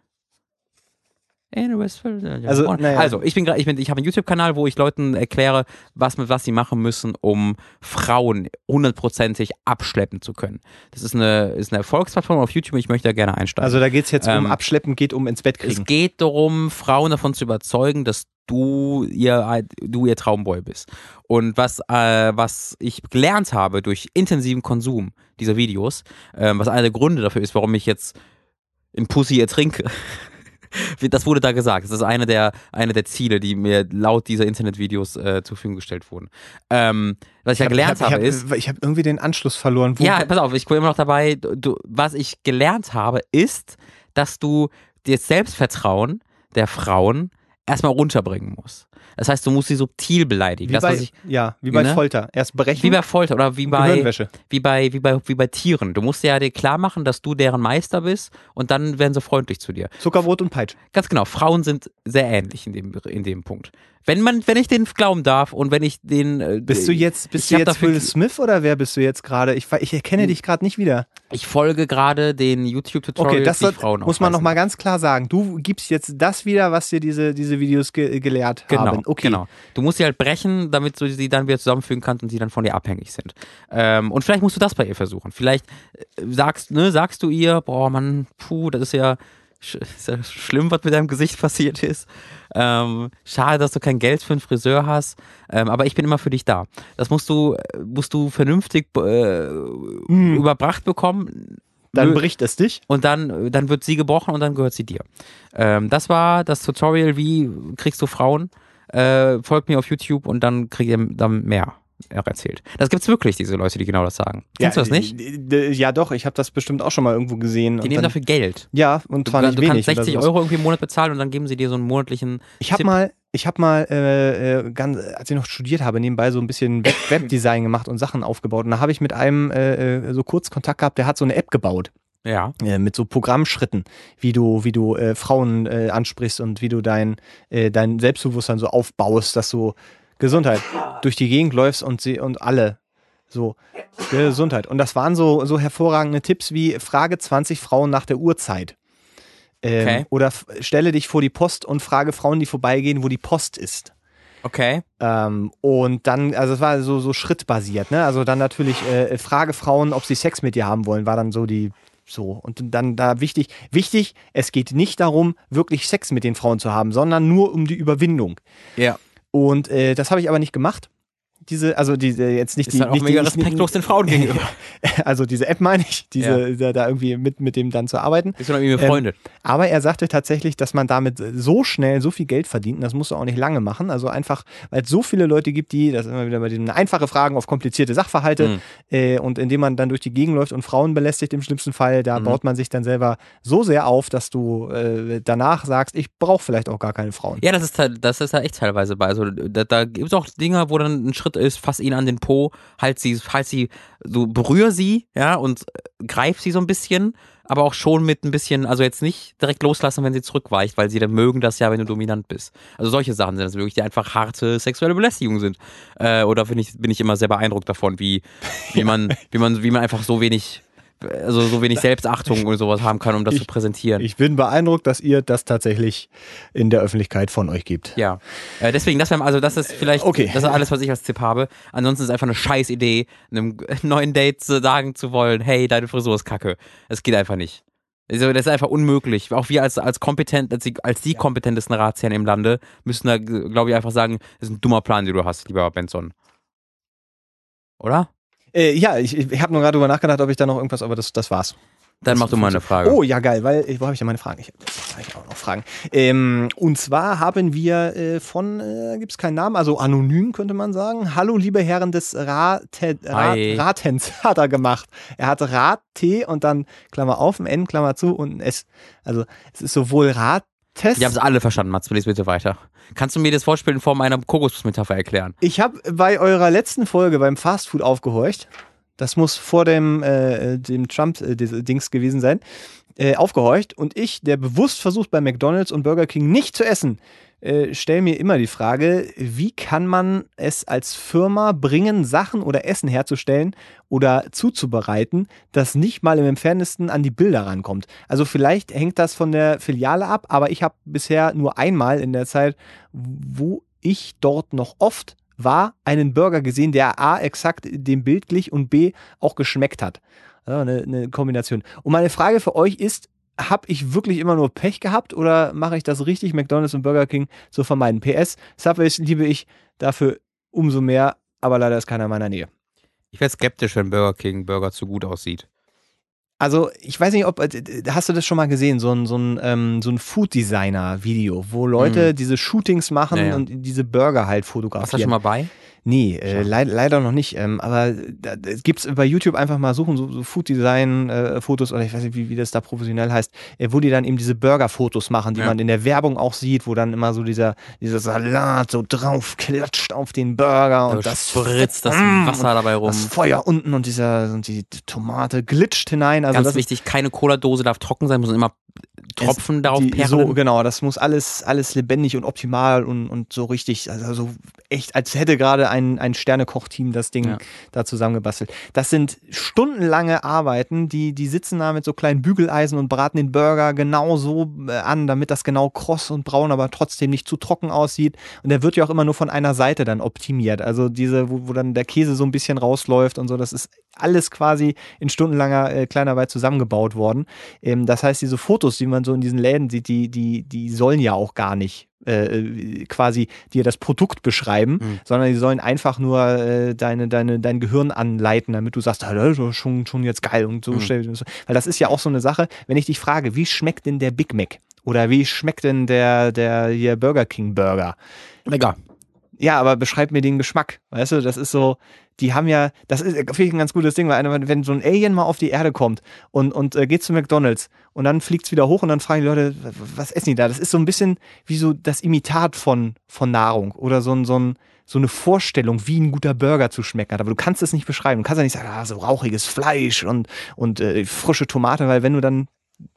Also, naja. also ich bin gerade, ich bin, ich habe einen YouTube-Kanal, wo ich Leuten erkläre, was mit was sie machen müssen, um Frauen hundertprozentig abschleppen zu können. Das ist eine, ist eine Erfolgsplattform auf YouTube und ich möchte da gerne einsteigen. also da geht es jetzt um Ähm, Abschleppen, geht um ins Bett Es kriegen. geht darum, Frauen davon zu überzeugen, dass du ihr, du ihr Traumboy bist. Und was, äh, was ich gelernt habe durch intensiven Konsum dieser Videos, ähm, was einer der Gründe dafür ist, warum ich jetzt in Pussy ertrinke. Das wurde da gesagt. Das ist eine der, eine der Ziele, die mir laut dieser Internetvideos äh, zur Verfügung gestellt wurden. Ähm, was ich, ja hab- gelernt ich hab, habe, ich ist, hab, ich habe irgendwie den Anschluss verloren. Wo, ja, pass auf, ich bin immer noch dabei. Du, was ich gelernt habe, ist, dass du das Selbstvertrauen der Frauen erstmal runterbringen musst. Das heißt, du musst sie subtil beleidigen. wie Das, bei, ich, ja, wie bei ne? Folter. Erst brechen, wie bei Folter oder wie bei, wie bei, wie bei, wie bei Tieren. Du musst ja dir klar machen, dass du deren Meister bist und dann werden sie freundlich zu dir. Zuckerbrot und Peitsch. Ganz genau, Frauen sind sehr ähnlich in dem, in dem Punkt. Wenn man, wenn ich den glauben darf und wenn ich den. äh, Bist du jetzt, bist du jetzt Will Smith oder wer bist du jetzt gerade? Ich, ich erkenne dich gerade nicht wieder. Ich folge gerade den YouTube-Tutorials, Okay, das die Frauen muss man nochmal ganz klar sagen. Du gibst jetzt das wieder, was dir diese, diese Videos ge gelehrt Genau, haben. Okay. genau. Du musst sie halt brechen, damit du sie dann wieder zusammenfügen kannst und sie dann von dir abhängig sind. Ähm, und vielleicht musst du das bei ihr versuchen. Vielleicht äh, sagst, ne, sagst du ihr, boah, Mann, puh, das ist ja, ist ja schlimm, was mit deinem Gesicht passiert ist. Ähm, schade, dass du kein Geld für einen Friseur hast, ähm, aber ich bin immer für dich da. Das musst du, äh, musst du vernünftig äh, überbracht bekommen. Dann bricht es dich. Und dann, dann wird sie gebrochen und dann gehört sie dir. Ähm, das war das Tutorial, wie kriegst du Frauen. Äh, folgt mir auf YouTube und dann kriegt ihr dann mehr erzählt. Das gibt's wirklich, diese Leute, die genau das sagen. Kennst du das nicht? Ja, doch. Ich habe das bestimmt auch schon mal irgendwo gesehen. Die nehmen dann, dafür Geld. ja, und Du, zwar nicht du wenig. kannst 60 oder sowas. Euro irgendwie im Monat bezahlen und dann geben sie dir so einen monatlichen. Ich habe mal, ich habe mal, äh, äh, ganz, als ich noch studiert habe, nebenbei so ein bisschen Web Webdesign gemacht und Sachen aufgebaut. Und da habe ich mit einem äh, äh, so kurz Kontakt gehabt, der hat so eine App gebaut. Ja. äh, mit so Programmschritten, wie du, wie du äh, Frauen äh, ansprichst und wie du dein, äh, dein Selbstbewusstsein so aufbaust, dass du Gesundheit durch die Gegend läufst und sie und alle so Gesundheit. Und das waren so, so hervorragende Tipps wie Frage 20 Frauen nach der Uhrzeit. Ähm, Okay. Oder stelle dich vor die Post und frage Frauen, die vorbeigehen, wo die Post ist. Okay. Ähm, und dann, also es war so, so schrittbasiert, ne? Also dann natürlich äh, Frage Frauen, ob sie Sex mit dir haben wollen, war dann so die so. Und dann da wichtig, wichtig, es geht nicht darum, wirklich Sex mit den Frauen zu haben, sondern nur um die Überwindung. Ja. Und äh, das habe ich aber nicht gemacht. Diese, also diese jetzt nicht Ist die, dann auch nicht mega die, respektlos den Frauen gegenüber. Also diese App meine ich, diese, da, da irgendwie mit, mit dem dann zu arbeiten. Noch irgendwie Ähm, befreundet? Aber er sagte tatsächlich, dass man damit so schnell so viel Geld verdient, und das musst du auch nicht lange machen. Also einfach, weil es so viele Leute gibt, die, das ist immer wieder bei diesen einfache Fragen auf komplizierte Sachverhalte, Mhm. äh, und indem man dann durch die Gegend läuft und Frauen belästigt im schlimmsten Fall, da Mhm. baut man sich dann selber so sehr auf, dass du äh, danach sagst, ich brauche vielleicht auch gar keine Frauen. Ja, das ist halt, das ist halt echt teilweise bei. Also da, da gibt es auch Dinge, wo dann ein Schritt ist, fass ihn an den Po, halt sie, halt sie, so berühr sie, ja, und äh, greif sie so ein bisschen, aber auch schon mit ein bisschen, also jetzt nicht direkt loslassen, wenn sie zurückweicht, weil sie dann mögen das ja, wenn du dominant bist. Also solche Sachen sind das wirklich, die einfach harte sexuelle Belästigung sind. Äh, oder bin ich, bin ich immer sehr beeindruckt davon, wie, wie man, wie man, wie man einfach so wenig also so wenig Selbstachtung und sowas haben kann, um das Ich- zu präsentieren. Ich bin beeindruckt, dass ihr das tatsächlich in der Öffentlichkeit von euch gibt. ja. Äh, deswegen, das wäre also das ist vielleicht Okay. das ist alles, was ich als Tipp habe. Ansonsten ist es einfach eine scheiß Idee, einem neuen Date zu sagen zu wollen, hey, deine Frisur ist kacke. Es geht einfach nicht. Also, das ist einfach unmöglich. Auch wir als, als kompetent, als die, als die kompetentesten Ratsherren im Lande müssen da, glaube ich, einfach sagen, das ist ein dummer Plan, den du hast, lieber Benson. Oder? Äh, ja, ich, ich habe nur gerade drüber nachgedacht, ob ich da noch irgendwas, aber das, das war's. Dann mach du mal eine Frage. Oh, ja, geil, weil, wo habe ich ja meine Fragen? Ich habe auch noch Fragen. Ähm, und zwar haben wir äh, von, äh, gibt es keinen Namen, also anonym könnte man sagen. Hallo, liebe Herren des Rate, Rat. Ratens hat er gemacht. Er hat Rat, T und dann Klammer auf, ein N, Klammer zu und ein S. Also es ist sowohl Rates. Die haben es alle verstanden, Mats. Lies bitte weiter. Kannst du mir das Vorspiel in Form einer Kokosmetapher erklären? Ich habe bei eurer letzten Folge beim Fastfood aufgehorcht. Das muss vor dem, äh, dem Trump-Dings gewesen sein. Äh, aufgehorcht. Und ich, der bewusst versucht, bei McDonalds und Burger King nicht zu essen, äh, stelle mir immer die Frage, wie kann man es als Firma bringen, Sachen oder Essen herzustellen oder zuzubereiten, das nicht mal im entferntesten an die Bilder rankommt. Also vielleicht hängt das von der Filiale ab, aber ich habe bisher nur einmal in der Zeit, wo ich dort noch oft war, einen Burger gesehen, der A exakt dem Bild glich und B auch geschmeckt hat. Eine, eine Kombination. Und meine Frage für euch ist, habe ich wirklich immer nur Pech gehabt oder mache ich das richtig, McDonalds und Burger King zu vermeiden? PS, Subways liebe ich dafür umso mehr, aber leider ist keiner in meiner Nähe. Ich wäre skeptisch, wenn Burger King Burger zu gut aussieht. Also, ich weiß nicht, ob, äh, hast du das schon mal gesehen, so ein, so ein, ähm, so ein Food-Designer-Video, wo Leute diese Shootings machen Ja, ja. und diese Burger halt Warst du da fotografieren. schon mal bei? Nee, äh, leid, leider noch nicht. Ähm, aber da, da gibt's bei YouTube einfach mal suchen, so, so Food-Design-Fotos oder ich weiß nicht, wie, wie das da professionell heißt, äh, wo die dann eben diese Burger-Fotos machen, die Ja. man in der Werbung auch sieht, wo dann immer so dieser, dieser Salat so drauf klatscht auf den Burger Da und das spritzt das Mm, Wasser dabei rum. das Feuer unten und dieser und die Tomate glitscht hinein. Also Ganz wichtig, keine Cola-Dose darf trocken sein, müssen immer Tropfen darauf die, perlen. so, genau, das muss alles, alles lebendig und optimal und, und so richtig, also so echt, als hätte gerade ein, ein Sternekoch-Team das Ding Ja. da zusammengebastelt. Das sind stundenlange Arbeiten, die, die sitzen da mit so kleinen Bügeleisen und braten den Burger genau so äh, an, damit das genau kross und braun, aber trotzdem nicht zu trocken aussieht. Und der wird ja auch immer nur von einer Seite dann optimiert. Also diese, wo, wo dann der Käse so ein bisschen rausläuft und so, das ist alles quasi in stundenlanger äh, Kleinarbeit zusammengebaut worden. Ähm, das heißt, diese Fotos, die man so in diesen Läden sieht, die, die, die sollen ja auch gar nicht äh, quasi dir das Produkt beschreiben, Mhm. sondern die sollen einfach nur äh, deine, deine, dein Gehirn anleiten, damit du sagst, das ist schon, schon jetzt geil und so Mhm. Weil das ist ja auch so eine Sache, wenn ich dich frage, wie schmeckt denn der Big Mac? Oder wie schmeckt denn der, der hier Burger King Burger? Lecker. Ja, aber beschreib mir den Geschmack. Weißt du, das ist so, die haben ja, das ist finde ich ein ganz gutes Ding, weil wenn so ein Alien mal auf die Erde kommt und, und äh, geht zu McDonalds und dann fliegt's wieder hoch und dann fragen die Leute, was essen die da? Das ist so ein bisschen wie so das Imitat von, von Nahrung oder so ein, so ein, so eine Vorstellung, wie ein guter Burger zu schmecken hat. Aber du kannst es nicht beschreiben. Du kannst ja nicht sagen, ah, so rauchiges Fleisch und, und äh, frische Tomate, weil wenn du dann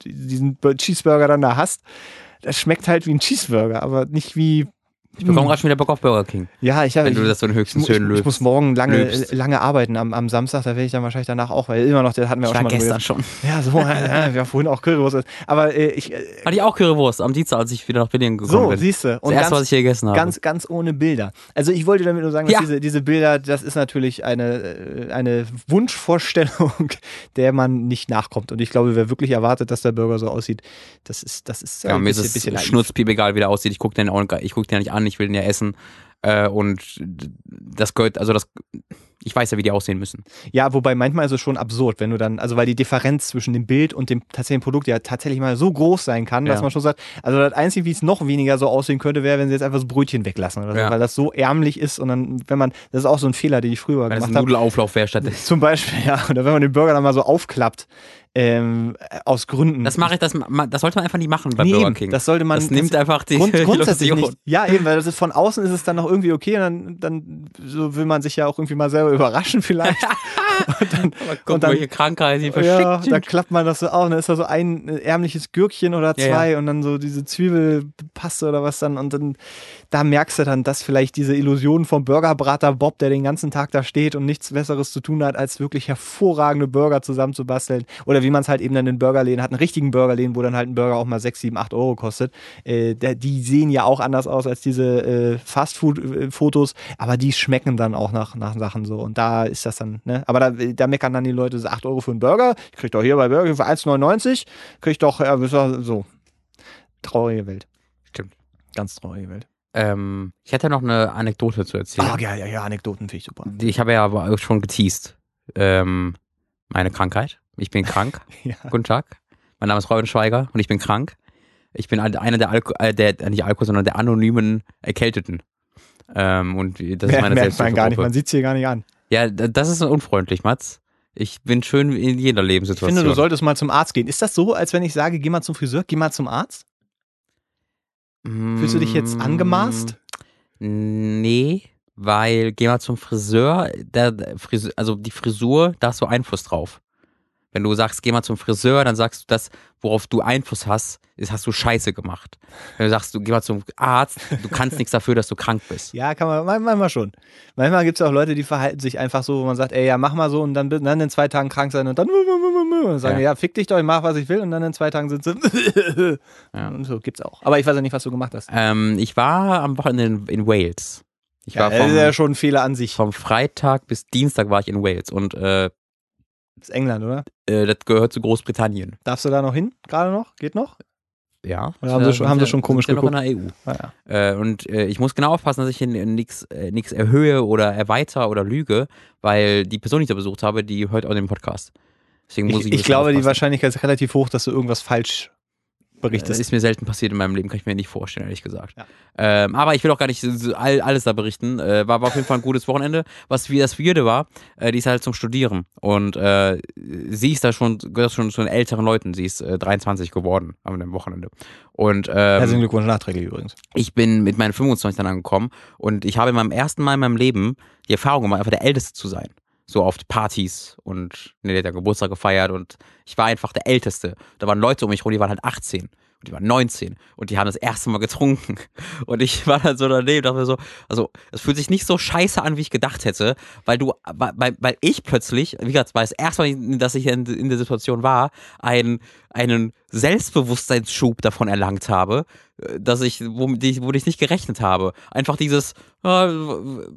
diesen Bur- Cheeseburger dann da hast, das schmeckt halt wie ein Cheeseburger, aber nicht wie. Ich bekomme gerade schon wieder Bock auf Burger King. Ja, ich habe. Wenn du das so mu- schön ich, löst. ich muss morgen lange, löbst. lange arbeiten am, am Samstag, da werde ich dann wahrscheinlich danach auch, weil immer noch, der hatten wir Ich auch war schon mal gestern schon. Ja, so, ja, wir haben vorhin auch Currywurst. Aber äh, ich, äh, Hatte ich auch Currywurst am Dienstag, als ich wieder nach Berlin gekommen so, bin. siehst du. das Und erste, ganz, was ich hier gegessen habe. ganz, ganz ohne Bilder. Also ich wollte damit nur sagen, dass Ja. diese, diese Bilder, das ist natürlich eine, äh, eine Wunschvorstellung, der man nicht nachkommt. Und ich glaube, wer wirklich erwartet, dass der Burger so aussieht, das ist, das ist ja, ein mir ist bisschen, es bisschen naiv. schnurzpiep egal, wie der aussieht. Ich gucke den, auch- ich guck den nicht an, ich will den ja essen. Äh, und das gehört, also das, ich weiß ja, wie die aussehen müssen. Ja, wobei manchmal ist es schon absurd, wenn du dann, also weil die Differenz zwischen dem Bild und dem tatsächlichen Produkt ja tatsächlich mal so groß sein kann, dass Ja. man schon sagt, also das Einzige, wie es noch weniger so aussehen könnte, wäre, wenn sie jetzt einfach das Brötchen weglassen oder so, Ja. weil das so ärmlich ist und dann, wenn man, das ist auch so ein Fehler, den ich früher Weil ein gemacht habe. Nudelauflauf wäre statt. Zum Beispiel, ja, oder wenn man den Burger dann mal so aufklappt, ähm, aus Gründen. Das mache ich, das, ma- das sollte man einfach nie machen bei Nee, Burger King. das sollte man. das nimmt einfach die, Grund, grundsätzlich nicht. Ja, eben, weil das ist von außen ist es dann noch irgendwie okay und dann, dann so will man sich ja auch irgendwie mal selber überraschen vielleicht. und dann, Guck, und dann welche Krankheit sie ja, verschickt da sind. klappt man das so auf, und dann ist da so ein äh, ärmliches Gürkchen oder Ja, zwei und dann so diese Zwiebelpaste oder was dann und dann da merkst du dann, dass vielleicht diese Illusion vom Burgerbrater Bob, der den ganzen Tag da steht und nichts Besseres zu tun hat, als wirklich hervorragende Burger zusammenzubasteln oder wie man es halt eben dann in Burgerläden hat, einen richtigen Burgerläden, wo dann halt ein Burger auch mal 6, 7, 8 Euro kostet. Äh, die sehen ja auch anders aus als diese äh, Fastfood-Fotos, aber die schmecken dann auch nach, nach Sachen so und da ist das dann, ne? Aber da, da meckern dann die Leute so 8 Euro für einen Burger, ich krieg doch hier bei Burger für 1,99, krieg doch, ja, so. Traurige Welt. Stimmt. Ganz traurige Welt. Ähm, ich hätte noch eine Anekdote zu erzählen. Ah, ja, ja, ja, Anekdoten finde ich super. Ich habe ja aber auch schon geteased. Ähm, meine Krankheit. Ich bin krank. Ja. Guten Tag. Mein Name ist Robin Schweiger und ich bin krank. Ich bin ein- einer der, Alko äh, der nicht Alko, sondern der anonymen Erkälteten. Ähm, und das ist meine merkt man gar nicht, man sieht es hier gar nicht an. Ja, das ist unfreundlich, Mats. Ich bin schön in jeder Ich Lebenssituation. finde, du solltest mal zum Arzt gehen. Ist das so, als wenn ich sage, geh mal zum Friseur, geh mal zum Arzt? Fühlst du dich jetzt angemaßt? Nee, weil geh mal zum Friseur, der, der Friseur, also die Frisur, da hast du Einfluss drauf. Wenn du sagst, geh mal zum Friseur, dann sagst du das, worauf du Einfluss hast, ist, hast du Scheiße gemacht. Wenn du sagst, du geh mal zum Arzt, du kannst nichts dafür, dass du krank bist. Ja, kann man, man- manchmal schon. Manchmal gibt es auch Leute, die verhalten sich einfach so, wo man sagt, ey, ja, mach mal so und dann, dann in zwei Tagen krank sein und dann und sagen, ja. Ja. fick dich doch, ich mach, was ich will und dann in zwei Tagen sind sie Ja. und so gibt's auch. Aber ich weiß ja nicht, was du gemacht hast. Ähm, ich war am Wochenende in, in Wales. Ich Ja, war das vom, ist ja schon ein Fehler an sich. vom Freitag bis Dienstag war ich in Wales und äh, Das ist England, oder? äh, das gehört zu Großbritannien. Darfst du da noch hin? Gerade noch? Geht noch? Ja. Oder haben sie schon- haben sie schon komisch ja noch in der EU. Ah, ja. Äh, und äh, ich muss genau aufpassen, dass ich nichts äh, nix erhöhe oder erweitere oder lüge, weil die Person, die ich da besucht habe, die hört auch den Podcast. Deswegen muss ich, Ich, ich glaube, die aufpassen. Wahrscheinlichkeit ist relativ hoch, dass du irgendwas falsch Das berichtest. ist mir selten passiert in meinem Leben, kann ich mir nicht vorstellen, ehrlich gesagt. Ja. Ähm, aber ich will auch gar nicht all, alles da berichten. Äh, war, war auf jeden Fall ein gutes Wochenende. Was wie das Weirde war, äh, die ist halt zum Studieren. Und äh, sie ist da schon, gehört schon zu den älteren Leuten. Sie ist äh, 23 geworden am Wochenende. Und ähm, Herzlichen Glückwunsch nachträglich übrigens. ich bin mit meinen 25 dann angekommen und ich habe in meinem ersten Mal in meinem Leben die Erfahrung gemacht, einfach der Älteste zu sein. So auf Partys und ne, der hat Geburtstag gefeiert und ich war einfach der Älteste. Da waren Leute um mich rum, die waren halt 18 und die waren 19 und die haben das erste Mal getrunken. Und ich war dann so daneben dachte mir so, also es fühlt sich nicht so scheiße an, wie ich gedacht hätte, weil du, weil, weil ich plötzlich, wie gesagt, war das erste Mal, dass ich in, in der Situation war, einen, einen Selbstbewusstseinsschub davon erlangt habe, äh, dass ich, womit ich, womit ich nicht gerechnet habe. Einfach dieses, ah,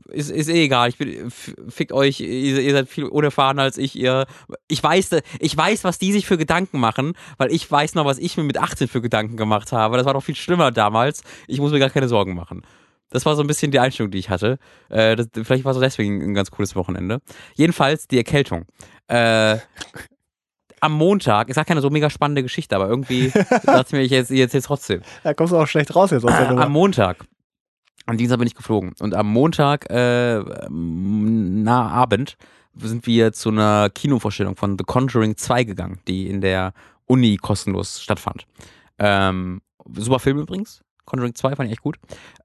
ist, ist eh egal, ich bin, fickt euch, ihr, ihr seid viel unerfahrener als ich, ihr, ich weiß, ich weiß, was die sich für Gedanken machen, weil ich weiß noch, was ich mir mit 18 für Gedanken gemacht habe. Das war doch viel schlimmer damals. Ich muss mir gar keine Sorgen machen. Das war so ein bisschen die Einstellung, die ich hatte. Äh, das, vielleicht war so deswegen ein ganz cooles Wochenende. Jedenfalls die Erkältung. Äh, am Montag, ist gar keine so mega spannende Geschichte, aber irgendwie dachte ich mir, ich jetzt trotzdem. Da kommst du auch schlecht raus jetzt aus der Am Nummer. Montag. Am Dienstag bin ich geflogen. Und am Montag, äh, na Abend, sind wir zu einer Kinovorstellung von The Conjuring 2 gegangen, die in der Uni kostenlos stattfand. Ähm, super Film übrigens. Conjuring 2 fand ich echt gut.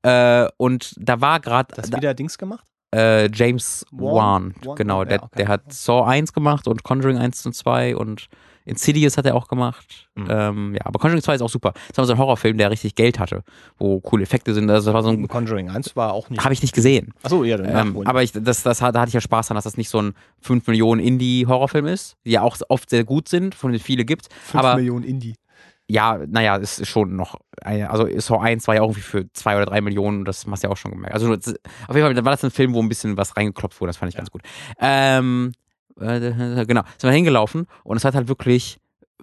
Äh, und da war gerade Das wieder Dings gemacht? Äh, James Wan? Wan, genau, Ja, der, okay. der hat Saw 1 gemacht und Conjuring 1 und 2 und Insidious hat er auch gemacht. Mhm. Ähm, ja, aber Conjuring 2 ist auch super. Das war so ein Horrorfilm, der richtig Geld hatte, wo coole Effekte sind. Also das war so ein, Conjuring 1 war auch nicht. habe ich nicht gesehen. Achso, ja, dann Ähm, aber ich, das, das, da hatte ich ja Spaß dran, dass das nicht so ein 5 Millionen Indie-Horrorfilm ist, die ja auch oft sehr gut sind, von denen es viele gibt. 5 aber Millionen Indie. Ja, naja, es ist schon noch, eine- also Saw 1 war ja auch irgendwie für 2 oder 3 Millionen, das hast du ja auch schon gemerkt. Also auf jeden Fall war das ein Film, wo ein bisschen was reingeklopft wurde, das fand ich Ja. ganz gut. Ähm, äh, genau, sind wir hingelaufen und es hat halt wirklich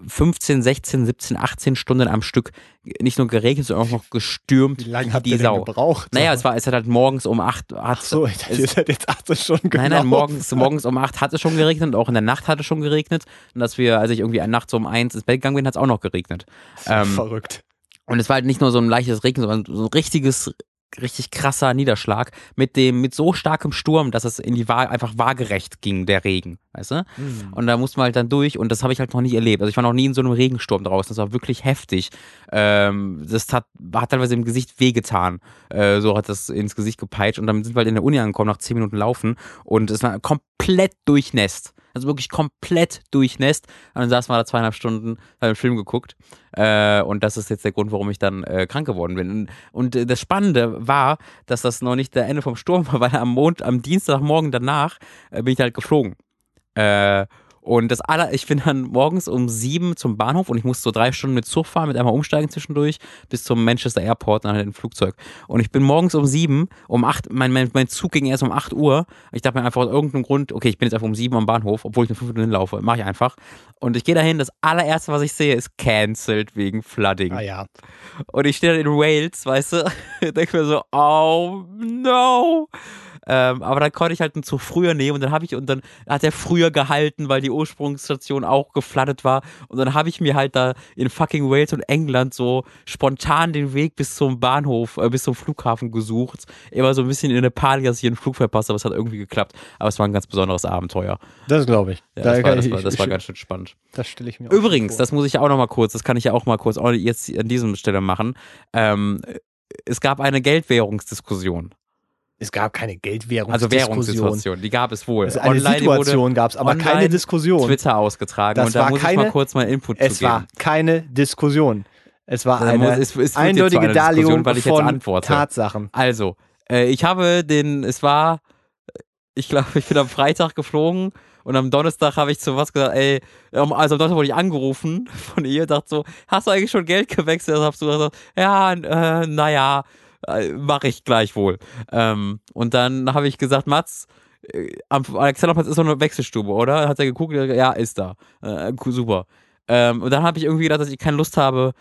15, 16, 17, 18 Stunden am Stück nicht nur geregnet, sondern auch noch gestürmt Wie lange habt die Sau. gebraucht? Naja, es war, es hat halt morgens um 8 hat Ach so, ich dachte, es- seid jetzt 18 Stunden Nein, nein, gelaufen. morgens, morgens um 8 hat es schon geregnet und auch in der Nacht hat es schon geregnet. Und dass wir, als ich irgendwie nachts um 1 ins Bett gegangen bin, hat es auch noch geregnet. Ähm, Verrückt. und es war halt nicht nur so ein leichtes Regen, sondern so ein richtiges, richtig krasser Niederschlag mit dem, mit so starkem Sturm, dass es in die Waage, einfach waagerecht ging, der Regen, weißt du? Und da mussten wir halt dann durch und das habe ich halt noch nie erlebt. Also ich war noch nie in so einem Regensturm draußen. Das war wirklich heftig. Ähm, das hat, hat teilweise im Gesicht wehgetan. Äh, so hat das ins Gesicht gepeitscht und dann sind wir halt in der Uni angekommen nach 10 Minuten Laufen und es war komplett durchnässt. Also wirklich komplett durchnässt. Und dann saßen wir da zweieinhalb Stunden, haben einen Film geguckt. Äh, und das ist jetzt der Grund, warum ich dann äh, krank geworden bin. Und, und äh, das Spannende war, dass das noch nicht der Ende vom Sturm war, weil am Mond, am Dienstagmorgen danach äh, bin ich halt geflogen. Äh, und das aller, ich bin dann morgens um sieben zum Bahnhof und ich musste so drei Stunden mit Zug fahren, mit einmal umsteigen zwischendurch bis zum Manchester Airport, dann halt ein Flugzeug. Und ich bin morgens um sieben, um acht, mein, mein, mein Zug ging erst um acht Uhr. Ich dachte mir einfach aus irgendeinem Grund, okay, ich bin jetzt einfach um sieben am Bahnhof, obwohl ich nur fünf Minuten hinlaufe. Mach ich einfach. Und ich gehe dahin, das allererste, was ich sehe, ist cancelled wegen Flooding. Ah ja. Und ich stehe dann in Wales, weißt du, denke mir so, oh no. Ähm, aber dann konnte ich halt einen Zug früher nehmen und dann habe ich, und dann hat er früher gehalten, weil die Ursprungsstation auch geflattet war. Und dann habe ich mir halt da in fucking Wales und England so spontan den Weg bis zum Bahnhof, äh, bis zum Flughafen gesucht. Immer so ein bisschen in eine Panik, dass ich einen Flug verpasse, aber es hat irgendwie geklappt. Aber es war ein ganz besonderes Abenteuer. Das glaube ich. Ja, Da das, war, kann das, ich- war, das war ganz schön spannend. Das stelle ich mir Übrigens, vor. das muss ich auch noch mal kurz, das kann ich ja auch mal kurz auch jetzt an diesem Stelle machen. Ähm, es gab eine Geldwährungsdiskussion. Es gab keine Also Geldwährungsdiskussion. Währungsdiskussion, die gab es wohl. Also eine Online Situation gab es, aber keine Diskussion. Twitter ausgetragen Das und da muss ich keine- mal kurz meinen Input Es zu geben. war keine Diskussion. Es war Da eine muss- es- es eindeutige Diskussion, Darlegung weil ich jetzt von antworte. Tatsachen. Also, äh, ich habe den, es war, ich glaube, ich bin am Freitag geflogen und am Donnerstag habe ich zu was gesagt, ey, ähm, also am Donnerstag wurde ich angerufen von ihr, dachte so, hast du eigentlich schon Geld gewechselt? Dann hast du gesagt, ja, äh, naja, mache ich gleich wohl. Ähm, und dann habe ich gesagt, Mats, äh, am Alexanderplatz ist so eine Wechselstube, oder? Hat er geguckt, ja, ist da. Äh, super. Ähm, und dann habe ich irgendwie gedacht, dass ich keine Lust habe,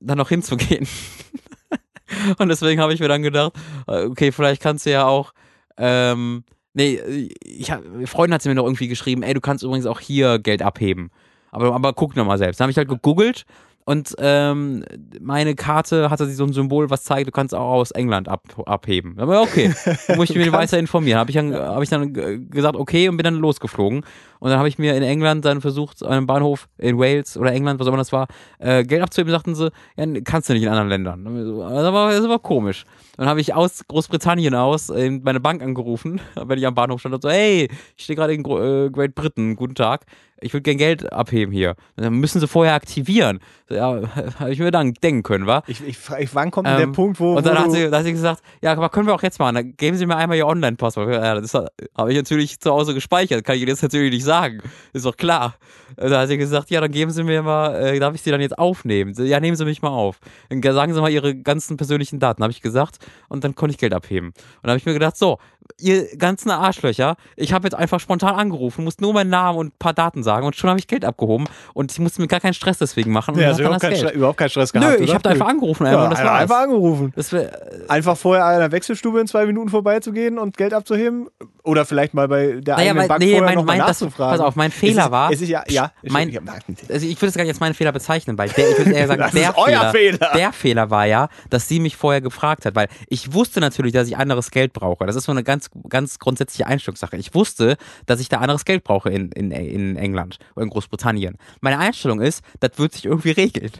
da noch hinzugehen. Und deswegen habe ich mir dann gedacht, äh, okay, vielleicht kannst du ja auch, ähm, nee, ich hab, Freundin hat sie mir noch irgendwie geschrieben, ey, du kannst übrigens auch hier Geld abheben. Aber, aber guck nochmal selbst. Dann habe ich halt gegoogelt und ähm, meine Karte hatte so ein Symbol, was zeigt, du kannst auch aus England ab, abheben. Aber okay, dann muss ich mich weiter informieren. Habe ich, dann, hab ich dann gesagt, okay, und bin dann losgeflogen. Und dann habe ich mir in England dann versucht, an einem Bahnhof in Wales oder England, was auch immer das war, äh, Geld abzuheben. Sagten sie, ja, kannst du nicht in anderen Ländern. So, Das war, das war komisch. Dann habe ich aus Großbritannien aus meine Bank angerufen, wenn ich am Bahnhof stand und so, hey, ich stehe gerade in äh, Great Britain, guten Tag. Ich würde gern Geld abheben hier. Dann müssen sie vorher aktivieren. So, Ja, habe ich mir dann denken können, wa? Ich, ich, frage, wann kommt denn der Ähm, Punkt, wo, Und dann wo hat sie, dann hat sie gesagt, ja, aber können wir auch jetzt machen. Dann geben Sie mir einmal Ihr Online-Passwort. Ja, das habe ich natürlich zu Hause gespeichert. Kann ich Ihnen jetzt natürlich nicht sagen. Ist doch klar. Und Dann hat sie gesagt, ja, dann geben Sie mir mal, äh, darf ich Sie dann jetzt aufnehmen? Ja, nehmen Sie mich mal auf. Dann sagen Sie mal Ihre ganzen persönlichen Daten, habe ich gesagt. Und dann konnte ich Geld abheben. Und dann habe ich mir gedacht, so, ihr ganzen Arschlöcher, ich habe jetzt einfach spontan angerufen, musste nur meinen Namen und ein paar Daten sagen und schon habe ich Geld abgehoben. Und ich musste mir gar keinen Stress deswegen machen. Ja, also überhaupt, das kein. Stress, überhaupt keinen Stress gehabt. Nö, ich habe einfach angerufen. ja, das war's. einfach angerufen. Das wär, Einfach vorher an der Wechselstube in zwei Minuten vorbeizugehen und Geld abzuheben oder vielleicht mal bei der Naja, eigenen Bank nee, vorher mein, noch mal mein, das, nachzufragen. pass auf, mein es Fehler ist, war, Es ist ja, ja. mein- ja, also ich würde es gar nicht als meinen Fehler bezeichnen, weil der, ich würde eher sagen, Das der ist euer Fehler. Der Fehler war ja, dass sie mich vorher gefragt hat, weil ich wusste natürlich, dass ich anderes Geld brauche. Das ist so eine ganz, ganz grundsätzliche Einstellungssache. Ich wusste, dass ich da anderes Geld brauche in, in, in England oder in Großbritannien. Meine Einstellung ist, das wird sich irgendwie regeln.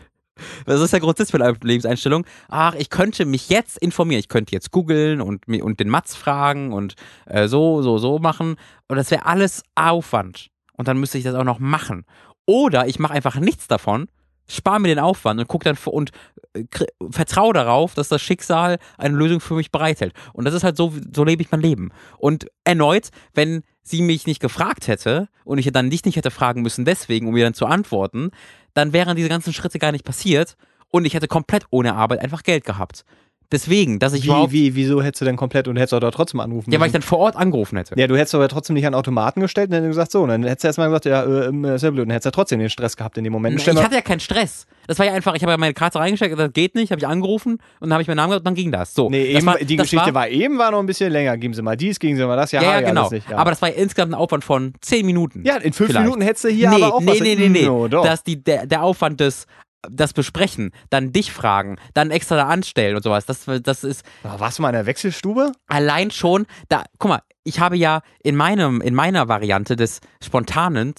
Das ist ja grundsätzlich meine Lebenseinstellung. Ach, ich könnte mich jetzt informieren. Ich könnte jetzt googeln und, und den Matz fragen und äh, so, so, so machen. Und das wäre alles Aufwand. Und dann müsste ich das auch noch machen. Oder ich mache einfach nichts davon, spare mir den Aufwand und gucke dann und äh, vertraue darauf, dass das Schicksal eine Lösung für mich bereithält. Und das ist halt so, so lebe ich mein Leben. Und erneut, wenn sie mich nicht gefragt hätte und ich dann dich nicht hätte fragen müssen, deswegen, um mir dann zu antworten, dann wären diese ganzen Schritte gar nicht passiert und ich hätte komplett ohne Arbeit einfach Geld gehabt. Deswegen, dass ich Wie, überhaupt. wie, wieso hättest du denn komplett und hättest du da trotzdem anrufen ja, weil ich müssen? dann vor Ort angerufen hätte. Ja, du hättest aber trotzdem nicht an Automaten gestellt und dann gesagt, so, und dann hättest du erstmal gesagt, ja, äh, ähm, ist ja blöd, dann hättest du ja trotzdem den Stress gehabt in dem Moment. Ich mal- hatte ja keinen Stress. Das war ja einfach, ich habe ja meine Karte reingesteckt, das geht nicht, habe ich angerufen und dann habe ich meinen Namen gesagt und dann ging das. So. Nee, das eben, war, die das Geschichte war, war, eben war noch ein bisschen länger. Geben Sie mal dies, geben Sie mal das. Ja, Ja, ja, genau. nicht, ja. Aber das war ja insgesamt ein Aufwand von 10 Minuten. ja, in fünf vielleicht. Minuten hättest du hier nee, aber auch nee, was. nee, nee, nee. No, doch. Dass die, der, der Aufwand des das besprechen, dann dich fragen, dann extra da anstellen und sowas. Das, das ist Warst du mal in der Wechselstube? allein schon, da, guck mal, ich habe ja in meinem, in meiner Variante des spontanen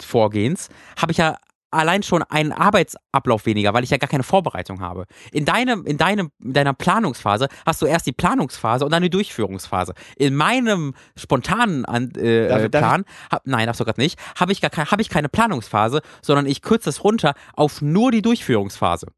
Vorgehens, habe ich ja allein schon einen Arbeitsablauf weniger, weil ich ja gar keine Vorbereitung habe. In deinem, in deinem, in deiner Planungsphase hast du erst die Planungsphase und dann die Durchführungsphase. In meinem spontanen An äh, Darf- darf Plan, hab, nein, darfst du gerade nicht, habe ich gar habe ich keine Planungsphase, sondern ich kürze es runter auf nur die Durchführungsphase.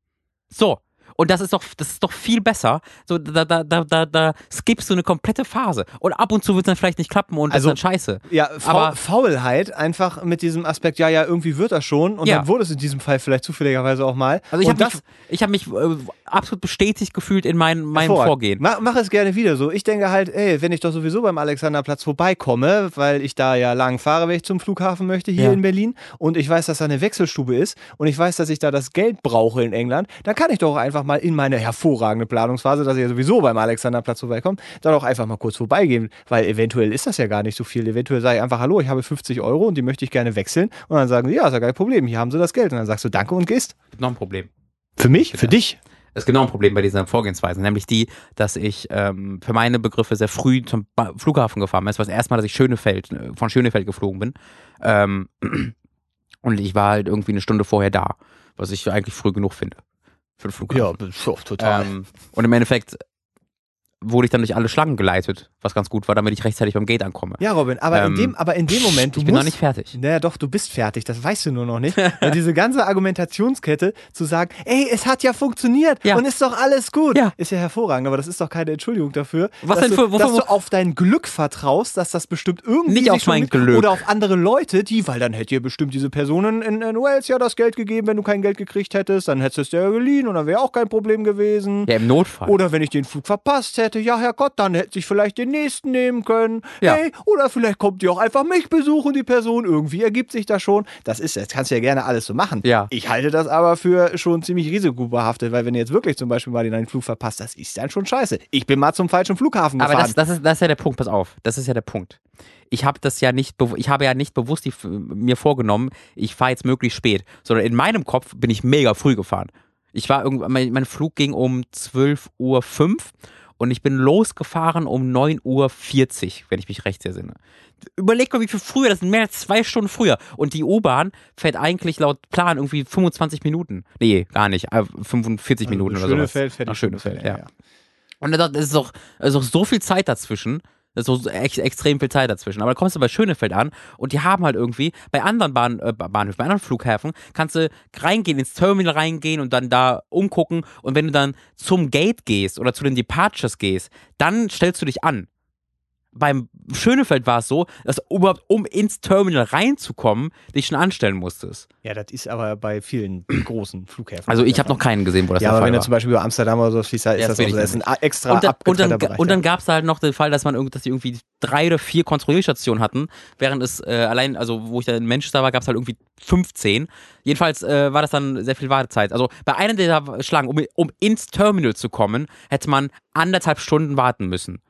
So. Und das ist doch, das ist doch viel besser. So, da, da, da, da, da skippst du eine komplette Phase. Und ab und zu wird es dann vielleicht nicht klappen und Also, das ist dann scheiße. Ja, Fa Aber- Faulheit einfach mit diesem Aspekt, ja, ja, irgendwie wird das schon. Und Ja. dann wurde es in diesem Fall vielleicht zufälligerweise auch mal. Also ich habe mich, ich hab mich äh, absolut bestätigt gefühlt in mein, meinem. Vorgehen. Mach, mach es gerne wieder so. Ich denke halt, ey, wenn ich doch sowieso beim Alexanderplatz vorbeikomme, weil ich da ja lang fahre, wenn ich zum Flughafen möchte hier Ja. in Berlin und ich weiß, dass da eine Wechselstube ist und ich weiß, dass ich da das Geld brauche in England, dann kann ich doch einfach mal in meine hervorragende Planungsphase, dass ich ja sowieso beim Alexanderplatz vorbeikomme, dann auch einfach mal kurz vorbeigehen, weil eventuell ist das ja gar nicht so viel. Eventuell sage ich einfach, hallo, ich habe 50 Euro und die möchte ich gerne wechseln und dann sagen sie, ja, ist ja kein Problem, hier haben sie das Geld und dann sagst du Danke und gehst. Noch ein Problem. Für mich? Für Ja. dich? Es gibt noch ein Problem bei dieser Vorgehensweise, nämlich die, dass ich ähm, für meine Begriffe sehr früh zum ba Flughafen gefahren bin. Das war das erste Mal, dass ich Schönefeld, äh, von Schönefeld geflogen bin. Ähm, und ich war halt irgendwie eine Stunde vorher da, was ich eigentlich früh genug finde. Für den Flughafen. total. Ähm, und im Endeffekt wurde ich dann durch alle Schlangen geleitet, was ganz gut war, damit ich rechtzeitig beim Gate ankomme. Ja, Robin, aber, in, Ähm, dem, aber in dem Moment, du ich bin musst, noch nicht fertig. Naja, doch, du bist fertig, das weißt du nur noch nicht. Weil diese ganze Argumentationskette zu sagen, ey, es hat ja funktioniert Ja. und ist doch alles gut, Ja. ist ja hervorragend, aber das ist doch keine Entschuldigung dafür, Was dass, denn du, für- wofür- dass du auf dein Glück vertraust, dass das bestimmt irgendwie Nicht auf mein Glück. oder auf andere Leute, die, weil dann hätte ihr bestimmt diese Personen in, in Wales ja das Geld gegeben, wenn du kein Geld gekriegt hättest, dann hättest du es dir ja geliehen und dann wäre auch kein Problem gewesen. Ja, im Notfall. Oder wenn ich den Flug verpasst hätte, ja, Herrgott, dann hätte ich vielleicht den nächsten nehmen können. Ja. Hey, oder vielleicht kommt die auch einfach mich besuchen, die Person. Irgendwie ergibt sich das schon. Das ist, das kannst du ja gerne alles so machen. Ja. Ich halte das aber für schon ziemlich risikobehaftet, weil wenn du jetzt wirklich zum Beispiel mal den einen Flug verpasst, das ist dann schon scheiße. Ich bin mal zum falschen Flughafen Aber gefahren. das, das, ist, das ist ja der Punkt, pass auf. Das ist ja der Punkt. Ich habe das ja nicht, ich habe ja nicht bewusst die, mir vorgenommen, ich fahre jetzt möglichst spät, sondern in meinem Kopf bin ich mega früh gefahren. Ich war irgendwann, mein, mein Flug ging um 12.05 Uhr und ich bin losgefahren um 9.40 Uhr, wenn ich mich recht entsinne. Überleg mal, wie viel früher, das sind mehr als zwei Stunden früher. Und die U-Bahn fährt eigentlich laut Plan irgendwie 25 Minuten. Nee, gar nicht, äh, 45 Minuten oder sowas. Schönefeld, fertig. Nach Schönefeld, ja. ja. Und da ist doch, ist doch so viel Zeit dazwischen. Das ist so ex extrem viel Zeit dazwischen. Aber dann kommst du bei Schönefeld an und die haben halt irgendwie, bei anderen Bahn, äh, Bahnhöfen, bei anderen Flughäfen, kannst du reingehen, ins Terminal reingehen und dann da umgucken. Und wenn du dann zum Gate gehst oder zu den Departures gehst, dann stellst du dich an. Beim Schönefeld war es so, dass du überhaupt, um ins Terminal reinzukommen, dich schon anstellen musstest. ja, das ist aber bei vielen großen Flughäfen. Also ich habe noch keinen gesehen, wo das Ja, der aber Fall wenn du war. zum Beispiel über Amsterdam oder so fließt, ist Ja, das, das so. Das ist ein extra und, dann- und dann, Bereich. und ja. dann gab es halt noch den Fall, dass man irgendwie, dass die irgendwie drei oder vier Kontrollstationen hatten, während es äh, allein, also wo ich da in Manchester war, gab es halt irgendwie 15. Jedenfalls äh, war das dann sehr viel Wartezeit. Also bei einer der Schlangen, um, um ins Terminal zu kommen, hätte man anderthalb Stunden warten müssen.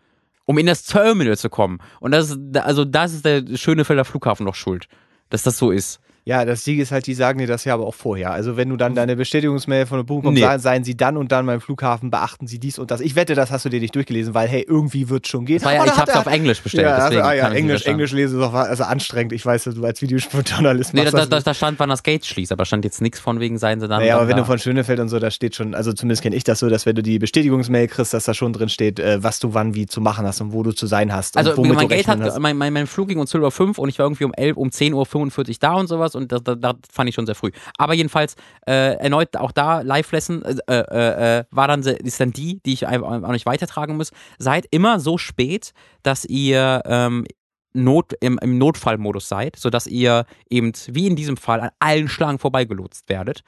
Um in das Terminal zu kommen. Und das ist, also das ist der Schönefelder Flughafen noch schuld, dass das so ist. Ja, das Ding ist halt, die sagen dir das ja aber auch vorher. Also wenn du dann deine Bestätigungsmail von der Buchung kommst, Nee. seien sie dann und dann beim Flughafen, beachten sie dies und das. Ich wette, das hast du dir nicht durchgelesen, weil hey, irgendwie wird schon gehen. Ja, Oh, ich hab's er- auf Englisch bestellt. Ja, also, ah, ja Englisch. Englisch lesen ist auch also anstrengend. Ich weiß, dass du als Videojournalist Nee, da, da, da stand, wann das Gate schließt, aber stand jetzt nichts von wegen, seien sie dann. Naja, dann aber wenn du von Schönefeld und so, da steht schon, also zumindest kenne ich das so, dass wenn du die Bestätigungsmail kriegst, dass da schon drin steht, äh, was du wann wie zu machen hast und wo du zu sein hast. Also mein Gate hat, hast. mein, mein, mein Flug ging um 12.05 Uhr und ich war irgendwie um 11, um 10.45 Uhr da und sowas und das, das, das fand ich schon sehr früh. Aber jedenfalls, äh, erneut auch da Live-Lesson äh, äh, äh, war dann, ist dann die, die ich auch nicht weitertragen muss. Seid immer so spät, dass ihr ähm, Not, im, im Notfallmodus seid, sodass ihr eben, wie in diesem Fall, an allen Schlangen vorbeigelotst werdet.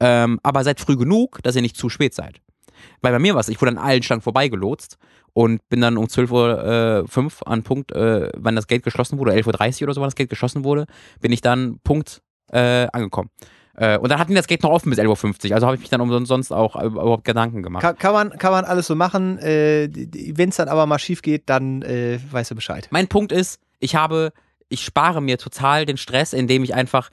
Ähm, aber seid früh genug, dass ihr nicht zu spät seid. Weil bei mir war es, ich wurde an allen Schlangen vorbeigelotst und bin dann um 12.05 Uhr äh, an Punkt, äh, wann das Gate geschlossen wurde, 11.30 Uhr oder so, wann das Gate geschlossen wurde, bin ich dann Punkt äh, angekommen. Äh, und dann hatten die das Gate noch offen bis 11.50 Uhr, also habe ich mich dann umsonst auch äh, überhaupt Gedanken gemacht. Kann, kann, man, kann man alles so machen. Äh, wenn es dann aber mal schief geht, dann äh, weißt du Bescheid. Mein Punkt ist, ich habe, ich spare mir total den Stress, indem ich einfach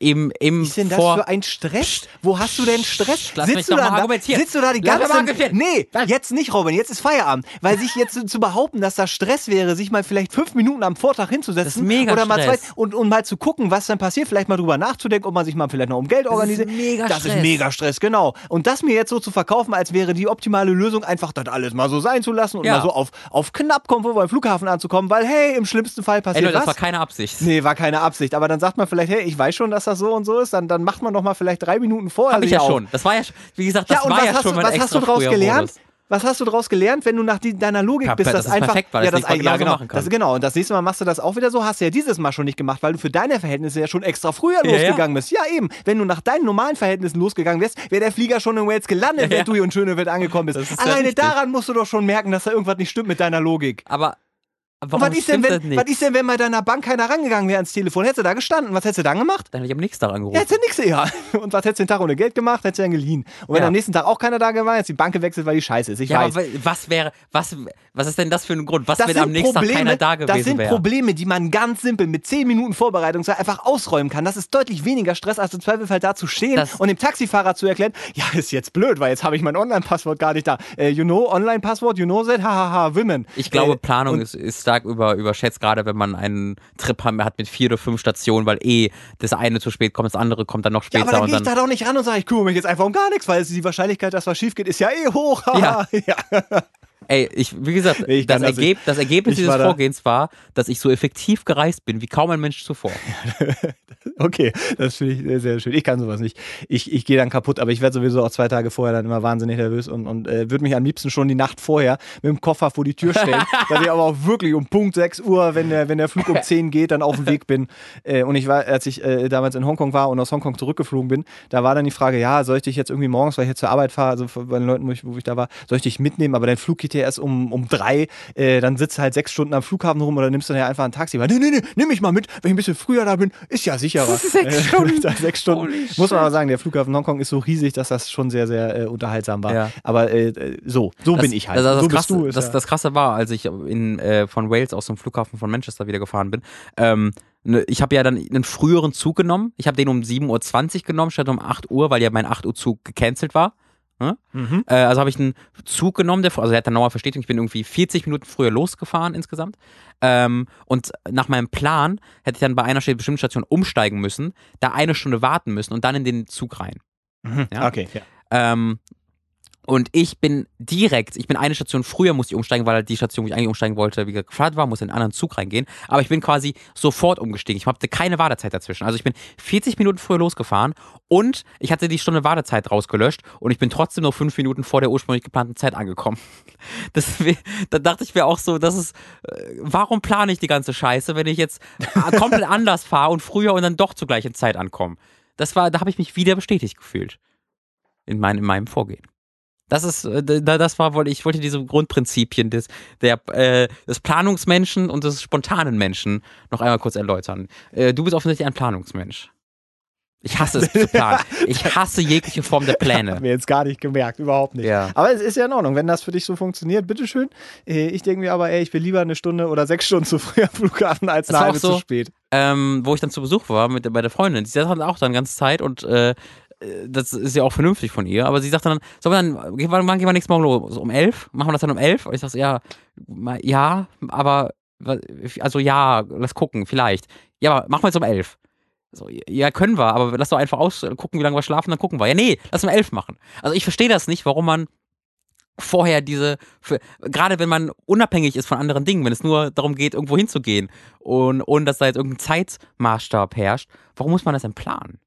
im, im Was ist denn das vor für ein Stress? Wo hast du denn Stress? Lass mich doch du mal da, argumentieren. sitzt du da die Lass mich ganze argumentieren. Nee, jetzt nicht, Robin, jetzt ist Feierabend. Weil sich jetzt zu- zu behaupten, dass das Stress wäre, sich mal vielleicht fünf Minuten am Vortag hinzusetzen Das ist mega oder mal zwei Stress. und, und mal zu gucken, was dann passiert, vielleicht mal drüber nachzudenken, ob man sich mal vielleicht noch um Geld organisiert. mega das ist Stress. mega Stress, genau. Und das mir jetzt so zu verkaufen, als wäre die optimale Lösung, einfach das alles mal so sein zu lassen und Ja. mal so auf, auf knapp kommen, wo wir am Flughafen anzukommen, weil hey, im schlimmsten Fall Ey, passiert Leute, das was. war keine Absicht. Nee, war keine Absicht. Aber dann sagt man vielleicht, hey, ich weiß schon, dass das so und so ist. Dann, dann macht man doch mal vielleicht drei Minuten vorher. Hab ich ja auf. schon. Das war ja, wie gesagt, das Ja, war ja schon du, mein was hast du extra daraus gelernt? Modus. Was hast du daraus gelernt, wenn du nach die, deiner Logik Ja, bist, das dass ist einfach perfekt, weil ja, das das, ja, genauso genau, machen kann. das, genau. Und das nächste Mal machst du das auch wieder so. Hast du ja dieses Mal schon nicht gemacht, weil du für deine Verhältnisse ja schon extra früher Ja, losgegangen bist. Ja, eben. Wenn du nach deinen normalen Verhältnissen losgegangen wärst, wäre der Flieger schon in Wales gelandet, Ja, wenn ja. du hier in Schönewald angekommen bist. Das ist ja Alleine daran musst du doch schon merken, dass da irgendwas nicht stimmt mit deiner Logik. Aber warum was ist, denn, das wenn, nicht? was ist denn, wenn bei deiner Bank keiner rangegangen wäre ans Telefon? Hättest du da gestanden? Was hättest du dann gemacht? Dann hätte ich am nächsten Tag angerufen. Ja, hättest du nix eher. Und was hättest du den Tag ohne Geld gemacht? Hättest du dann geliehen. Und wenn Ja. am nächsten Tag auch keiner da war, hättest du die Bank gewechselt, weil die scheiße ist. Ich ja, weiß. aber wa- was wäre, was, was ist denn das für ein Grund? Was, Das wenn sind, am nächsten Probleme, Tag keiner da das gewesen sind wäre? Probleme, die man ganz simpel mit 10 Minuten Vorbereitung einfach ausräumen kann. Das ist deutlich weniger Stress, als im Zweifelsfall da zu stehen Das- und dem Taxifahrer zu erklären, ja, ist jetzt blöd, weil jetzt habe ich mein Online-Passwort gar nicht da. Äh, you know, Online-Passwort, you know that, hahaha, women. Ich glaube, Äh, Planung und- ist, ist stark über, überschätzt, gerade wenn man einen Trip hat mit vier oder fünf Stationen, weil eh das eine zu spät kommt, das andere kommt dann noch Ja, später aber dann gehe ich da doch nicht ran und sage, ich kümmere mich jetzt einfach um gar nichts, weil die Wahrscheinlichkeit, dass was schief geht, ist ja eh hoch. Ja. ja. Ey, ich, wie gesagt, Ich das, das Ergeb, das Ergebnis dieses war Vorgehens war, dass ich so effektiv gereist bin wie kaum ein Mensch zuvor. Okay, das finde ich sehr, sehr schön. Ich kann sowas nicht. Ich, ich gehe dann kaputt, aber ich werde sowieso auch zwei Tage vorher dann immer wahnsinnig nervös und, und äh, würde mich am liebsten schon die Nacht vorher mit dem Koffer vor die Tür stellen, dass ich aber auch wirklich um Punkt 6 Uhr, wenn der, wenn der Flug um 10 geht, dann auf dem Weg bin. Äh, und ich war, als ich äh, damals in Hongkong war und aus Hongkong zurückgeflogen bin, da war dann die Frage, ja, soll ich dich jetzt irgendwie morgens, weil ich jetzt zur Arbeit fahre, also bei den Leuten, wo ich, wo ich da war, soll ich dich mitnehmen, aber dein Flug geht ja erst um, um drei, äh, dann sitzt du halt sechs Stunden am Flughafen rum oder nimmst du dann ja einfach ein Taxi. Weil, nee, nee, nee, nimm mich mal mit, wenn ich ein bisschen früher da bin, ist ja sicherer. Sechs Äh, Stunden. sechs Stunden. Holy Muss man aber sagen, der Flughafen Hongkong ist so riesig, dass das schon sehr, sehr äh, unterhaltsam war. Ja. Aber äh, so, so bin ich halt. Das, das, so das, bist Krasse, du. das, ja- das Krasse war, als ich in, äh, von Wales aus dem Flughafen von Manchester wieder gefahren bin, ähm, ne, ich habe ja dann einen früheren Zug genommen. Ich habe den um 7.20 Uhr genommen, statt um 8 Uhr, weil ja mein 8 Uhr Zug gecancelt war. Ne? Mhm. Äh, also habe ich einen Zug genommen, der, also der hat dann nochmal Verstetung, ich bin irgendwie 40 Minuten früher losgefahren insgesamt. Ähm, und nach meinem Plan hätte ich dann bei einer bestimmten Station umsteigen müssen, da eine Stunde warten müssen und dann in den Zug rein. Mhm. Ja. Okay, ja. Ähm, und ich bin direkt, ich bin eine Station früher, musste ich umsteigen, weil halt die Station, wo ich eigentlich umsteigen wollte, wie gefragt war, musste in einen anderen Zug reingehen. Aber ich bin quasi sofort umgestiegen. Ich hatte keine Wartezeit dazwischen. Also ich bin 40 Minuten früher losgefahren und ich hatte die Stunde Wartezeit rausgelöscht und ich bin trotzdem nur fünf Minuten vor der ursprünglich geplanten Zeit angekommen. Das, da dachte ich mir auch so, das ist, äh, warum plane ich die ganze Scheiße, wenn ich jetzt äh, komplett anders fahre und früher und dann doch zur gleichen Zeit ankomme? Das war, da habe ich mich wieder bestätigt gefühlt. In, mein, in meinem Vorgehen. Das ist, äh, da- das war, wollte ich wollte diese Grundprinzipien des, der, äh, des Planungsmenschen und des spontanen Menschen noch einmal kurz erläutern. Äh, du bist offensichtlich ein Planungsmensch. Ich hasse es zu planen. Ich hasse jegliche Form der Hab Pläne. mir jetzt gar nicht gemerkt, überhaupt nicht. Ja. Aber es ist ja in Ordnung, wenn das für dich so funktioniert, bitteschön. Äh, Ich denke mir aber, ey, ich will lieber eine Stunde oder sechs Stunden zu früh am Flughafen als eine halbe so. zu spät. Ähm, wo ich dann zu Besuch war mit, bei der Freundin. Die saß dann auch dann ganze Zeit und äh, das ist ja auch vernünftig von ihr, aber sie sagte dann, sollen wir dann, wir- wann gehen wir nächstes Mal los? Um elf? Machen wir das dann um elf? Und ich sag so, ja, ja, aber, also ja, lass gucken, vielleicht. Ja, aber machen wir jetzt um elf. So, ja, können wir, aber lass doch einfach aus, gucken, wie lange wir schlafen, dann gucken wir. Ja, nee, lass um elf machen. Also ich verstehe das nicht, warum man vorher diese, für, gerade wenn man unabhängig ist von anderen Dingen, wenn es nur darum geht, irgendwo hinzugehen und ohne dass da jetzt irgendein Zeitmaßstab herrscht, warum muss man das denn planen?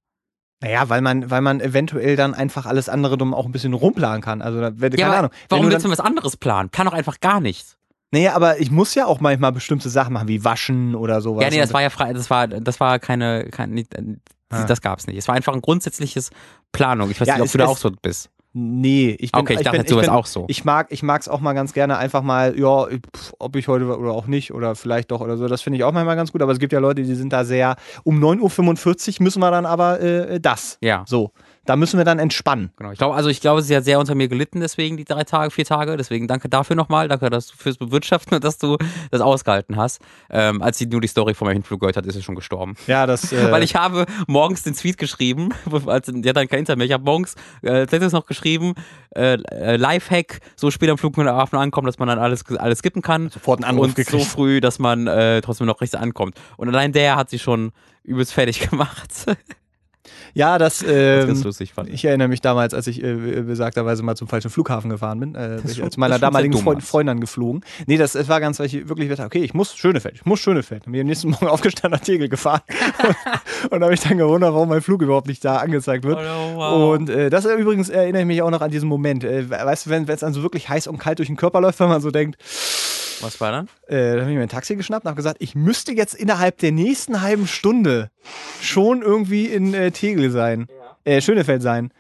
Naja, weil man, weil man eventuell dann einfach alles andere dumm auch ein bisschen rumplanen kann. Also, da, keine aber Ahnung. Wenn warum du willst du was anderes planen? Plan doch einfach gar nichts. naja, aber ich muss ja auch manchmal bestimmte Sachen machen, wie waschen oder sowas. ja, nee, das war ja frei, das war, das war keine, kein, nicht, äh, Ah. das gab's nicht. Es war einfach ein grundsätzliches Planung. Ich weiß Ja, nicht, ob du da auch so bist. Nee, ich bin, Okay, ich ich dachte bin, ich bin, auch so. Ich mag, ich mag's auch mal ganz gerne einfach mal, ja, pf, ob ich heute oder auch nicht oder vielleicht doch oder so. Das finde ich auch manchmal ganz gut. Aber es gibt ja Leute, die sind da sehr, um 9.45 Uhr müssen wir dann aber äh, das. Ja. So. Da müssen wir dann entspannen. Genau. Ich glaube, also ich glaube, sie hat sehr unter mir gelitten, deswegen die drei Tage, vier Tage. Deswegen danke dafür nochmal. Danke dass du fürs Bewirtschaften und dass du das ausgehalten hast. Ähm, als sie nur die Story von meinem Hinflug gehört hat, ist sie schon gestorben. Ja, das. Äh, Weil ich habe morgens den Tweet geschrieben, als, die hat dann kein Internet mehr. Ich habe morgens äh, letztens noch geschrieben, äh, äh, Lifehack, so spät am Flughafen ankommen, dass man dann alles, alles skippen kann. sofort einen Anruf und gekriegt. so früh, dass man äh, trotzdem noch richtig ankommt. Und allein der hat sie schon übelst fertig gemacht. Ja, das. Ähm, ganz lustig fand. Ich erinnere mich damals, als ich äh, besagterweise mal zum falschen Flughafen gefahren bin, äh, bin ich schon- als meiner das damaligen Freund. Freundin geflogen. Nee, das es war ganz, weil ich wirklich dachte, okay, ich muss Schönefeld, ich muss Schönefeld. Und bin am nächsten Morgen aufgestanden, nach Tegel gefahren. und habe mich dann gewundert, warum mein Flug überhaupt nicht da angezeigt wird. Oh, wow. Und äh, das übrigens erinnere ich mich auch noch an diesen Moment. Äh, weißt du, wenn es dann so wirklich heiß und kalt durch den Körper läuft, wenn man so denkt, Was war dann? äh, da habe ich mir ein Taxi geschnappt und habe gesagt, ich müsste jetzt innerhalb der nächsten halben Stunde schon irgendwie in äh, Tegel sein. Äh, Schönefeld sein.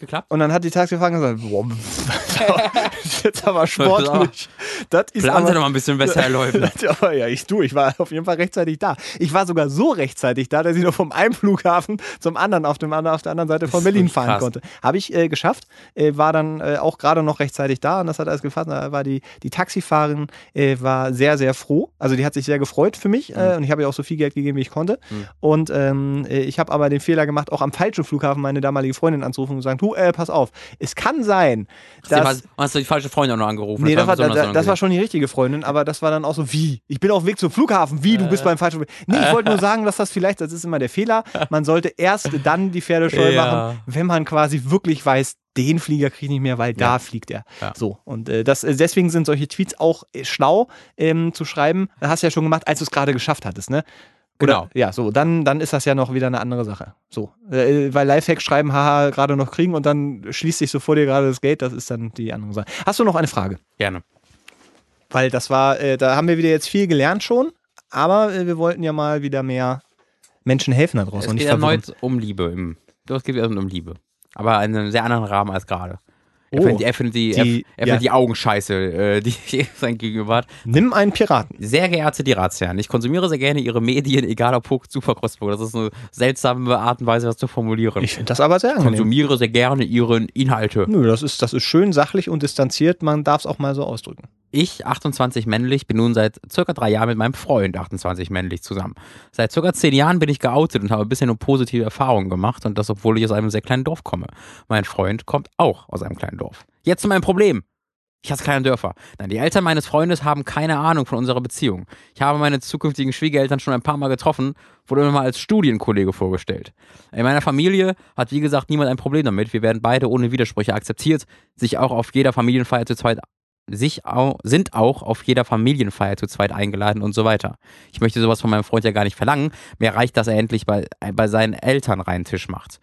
Geklappt? Und dann hat die Taxifahrerin gesagt, boah, das ist jetzt aber sportlich. Das ist Planen Sie doch mal ein bisschen besser, Herr aber ja, ich du, ich war auf jeden Fall rechtzeitig da. Ich war sogar so rechtzeitig da, dass ich noch vom einen Flughafen zum anderen auf, dem, auf der anderen Seite von Berlin fahren krass. konnte. Habe ich äh, geschafft, äh, war dann äh, auch gerade noch rechtzeitig da und das hat alles gefasst. Da war die, die Taxifahrerin äh, war sehr, sehr froh. Also die hat sich sehr gefreut für mich äh, und ich habe ihr auch so viel Geld gegeben, wie ich konnte. Mhm. Und ähm, äh, ich habe aber den Fehler gemacht, auch am falschen Flughafen meine damalige Freundin anzurufen und zu sagen, du, äh, pass auf, es kann sein, dass... Hast, hast du die falsche Freundin auch noch angerufen? Nee, das war, besonders das, das war schon die richtige Freundin, aber das war dann auch so, wie? Ich bin auf dem Weg zum Flughafen, wie? Du bist beim falschen. Nee, ich wollte nur sagen, dass das vielleicht, das ist immer der Fehler, man sollte erst dann die Pferde scheu Ja. machen, wenn man quasi wirklich weiß, den Flieger kriege ich nicht mehr, weil da Ja. fliegt er. Ja. So, und äh, das, äh, deswegen sind solche Tweets auch äh, schlau ähm, zu schreiben. Das hast du ja schon gemacht, als du es gerade geschafft hattest, ne? Oder, Genau. Ja, so, dann, dann ist das ja noch wieder eine andere Sache. So, äh, weil Lifehack schreiben, haha, gerade noch kriegen und dann schließt sich so vor dir gerade das Gate, das ist dann die andere Sache. Hast du noch eine Frage? Gerne. Weil das war, äh, da haben wir wieder jetzt viel gelernt schon, aber äh, wir wollten ja mal wieder mehr Menschen helfen da draußen Es und nicht geht erneut um Liebe. Im, es geht erneut um Liebe. Aber in einem sehr anderen Rahmen als gerade. Er Oh. findet, er findet, die, Die- er, er ja. findet die Augen scheiße, äh, die sein Gegenüber hat. Nimm einen Piraten. Sehr geehrte die Ratsherren, ich konsumiere sehr gerne Ihre Medien, egal ob Hoch, Super, Crossburg. Das ist eine seltsame Art und Weise, das zu formulieren. Ich finde das aber sehr Ich angenehm. konsumiere sehr gerne Ihren Inhalte. Nö, das ist, das ist schön sachlich und distanziert. Man darf es auch mal so ausdrücken. Ich, 28 männlich, bin nun seit circa drei Jahren mit meinem Freund, 28 männlich, zusammen. Seit circa zehn Jahren bin ich geoutet und habe bisher nur positive Erfahrungen gemacht und das, obwohl ich aus einem sehr kleinen Dorf komme. Mein Freund kommt auch aus einem kleinen Dorf. Jetzt zu meinem Problem. Ich hasse kleine Dörfer. Nein, die Eltern meines Freundes haben keine Ahnung von unserer Beziehung. Ich habe meine zukünftigen Schwiegereltern schon ein paar Mal getroffen, wurde mir mal als Studienkollege vorgestellt. In meiner Familie hat wie gesagt niemand ein Problem damit. Wir werden beide ohne Widersprüche akzeptiert, sich auch auf jeder Familienfeier zu zweit sich auch, sind auch auf jeder Familienfeier zu zweit eingeladen und so weiter. Ich möchte sowas von meinem Freund ja gar nicht verlangen. Mir reicht, dass er endlich bei, bei seinen Eltern reinen Tisch macht.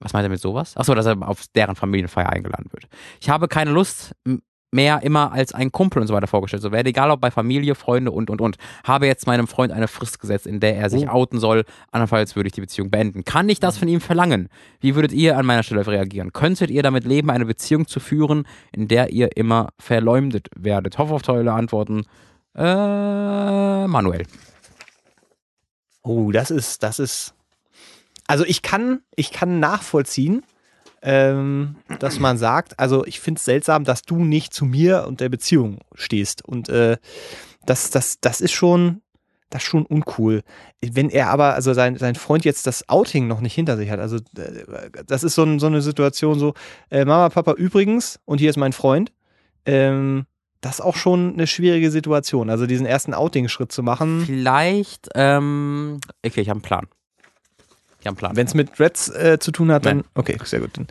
Was meint er mit sowas? Achso, dass er auf deren Familienfeier eingeladen wird. Ich habe keine Lust mehr immer als ein Kumpel und so weiter vorgestellt. So werde egal ob bei Familie, Freunde und und und. Habe jetzt meinem Freund eine Frist gesetzt, in der er sich Oh. outen soll. Andernfalls würde ich die Beziehung beenden. Kann ich das von ihm verlangen? Wie würdet ihr an meiner Stelle reagieren? Könntet ihr damit leben, eine Beziehung zu führen, in der ihr immer verleumdet werdet? Hoffe auf tolle Antworten. Äh, Manuel. Oh, das ist, das ist. Also ich kann, ich kann nachvollziehen, ähm, dass man sagt, also ich finde es seltsam, dass du nicht zu mir und der Beziehung stehst. Und äh, das, das, das ist schon, das ist schon uncool. Wenn er aber, also sein, sein Freund jetzt das Outing noch nicht hinter sich hat, also äh, das ist so, ein, so eine Situation so, äh, Mama, Papa, übrigens, und hier ist mein Freund, ähm, das ist auch schon eine schwierige Situation. Also diesen ersten Outing-Schritt zu machen. Vielleicht, ähm, okay, ich habe einen Plan. Ich habe einen Plan. Wenn es mit Reds äh, zu tun hat, dann. Nein. Okay, sehr gut. Dann.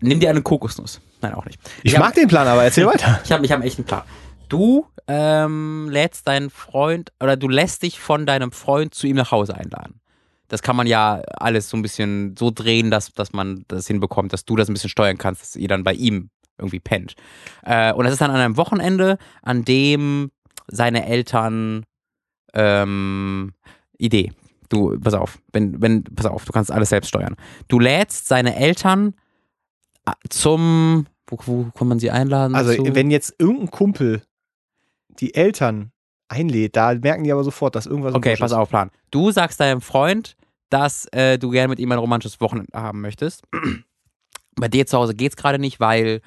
Nimm dir eine Kokosnuss. Nein, auch nicht. Ich, hab- mag den Plan, aber erzähl weiter. Ich habe ich hab einen echten Plan. Du ähm, lädst deinen Freund oder du lässt dich von deinem Freund zu ihm nach Hause einladen. Das kann man ja alles so ein bisschen so drehen, dass, dass man das hinbekommt, dass du das ein bisschen steuern kannst, dass ihr dann bei ihm irgendwie pennt. Äh, und das ist dann an einem Wochenende, an dem seine Eltern ähm, Idee. Du, pass auf, wenn, wenn, pass auf, du kannst alles selbst steuern. Du lädst seine Eltern äh, zum, wo, wo kann man sie einladen? Also, zu? wenn jetzt irgendein Kumpel die Eltern einlädt, da merken die aber sofort, dass irgendwas Okay, pass auf, Plan. Du sagst deinem Freund, dass äh, du gerne mit ihm ein romantisches Wochenende haben möchtest. Bei dir zu Hause geht's gerade nicht, weil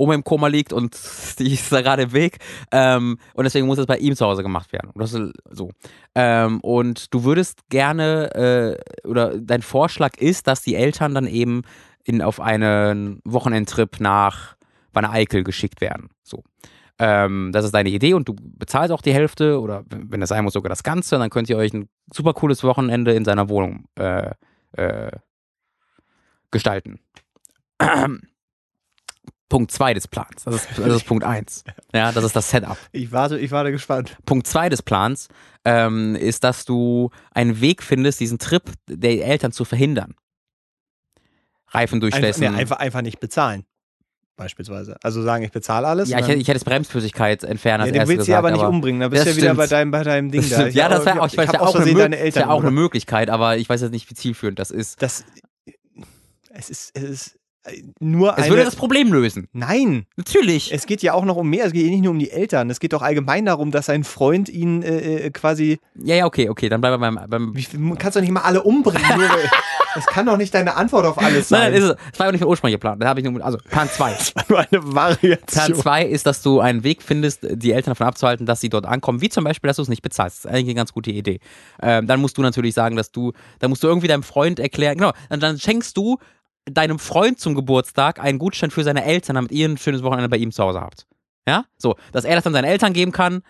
Oma im Koma liegt und die ist da gerade im Weg. Ähm, und deswegen muss das bei ihm zu Hause gemacht werden. Und das ist so. Ähm, und du würdest gerne, äh, oder dein Vorschlag ist, dass die Eltern dann eben in, auf einen Wochenendtrip nach Wanne Eickel geschickt werden. So. Ähm, das ist deine Idee und du bezahlst auch die Hälfte oder wenn das sein muss, sogar das Ganze. Und dann könnt ihr euch ein super cooles Wochenende in seiner Wohnung äh, äh, gestalten. Punkt 2 des Plans. Das ist, das ist Punkt 1. Ja, das ist das Setup. Ich warte, ich warte gespannt. Punkt 2 des Plans ähm, ist, dass du einen Weg findest, diesen Trip der Eltern zu verhindern. Reifen Einfach, durchlässen. nee, einfach, einfach nicht bezahlen. Beispielsweise. Also sagen, ich bezahle alles. ja, ich ich hätte es Bremsflüssigkeit entfernen ja, du willst sie aber nicht umbringen. Da bist du ja wieder bei deinem, bei deinem Ding Das da. Ich ja, das wäre auch, ich weiß, auch, eine, deine das wär Eltern auch eine. Möglichkeit, aber ich weiß jetzt nicht, wie zielführend das ist. Das, es ist, es ist äh, nur Es eine. würde das Problem lösen. Nein, Natürlich. es geht ja auch noch um mehr. Es geht nicht nur um die Eltern. Es geht doch allgemein darum, dass ein Freund ihn äh, äh, quasi. Ja, ja, okay, okay, dann bleiben wir beim, beim du kannst doch nicht mal alle umbringen. Nur, das kann doch nicht deine Antwort auf alles sein. nein, ist es. Das war ja nicht mein ursprünglicher Plan. Da habe ich nur, also Plan 2. nur eine Variation. Plan 2 ist, dass du einen Weg findest, die Eltern davon abzuhalten, dass sie dort ankommen, wie zum Beispiel, dass du es nicht bezahlst. Das ist eigentlich eine ganz gute Idee. Ähm, dann musst du natürlich sagen, dass du, dann musst du irgendwie deinem Freund erklären, genau, dann, dann schenkst du deinem Freund zum Geburtstag einen Gutschein für seine Eltern, damit ihr ein schönes Wochenende bei ihm zu Hause habt. Ja? So, dass er das dann seinen Eltern geben kann.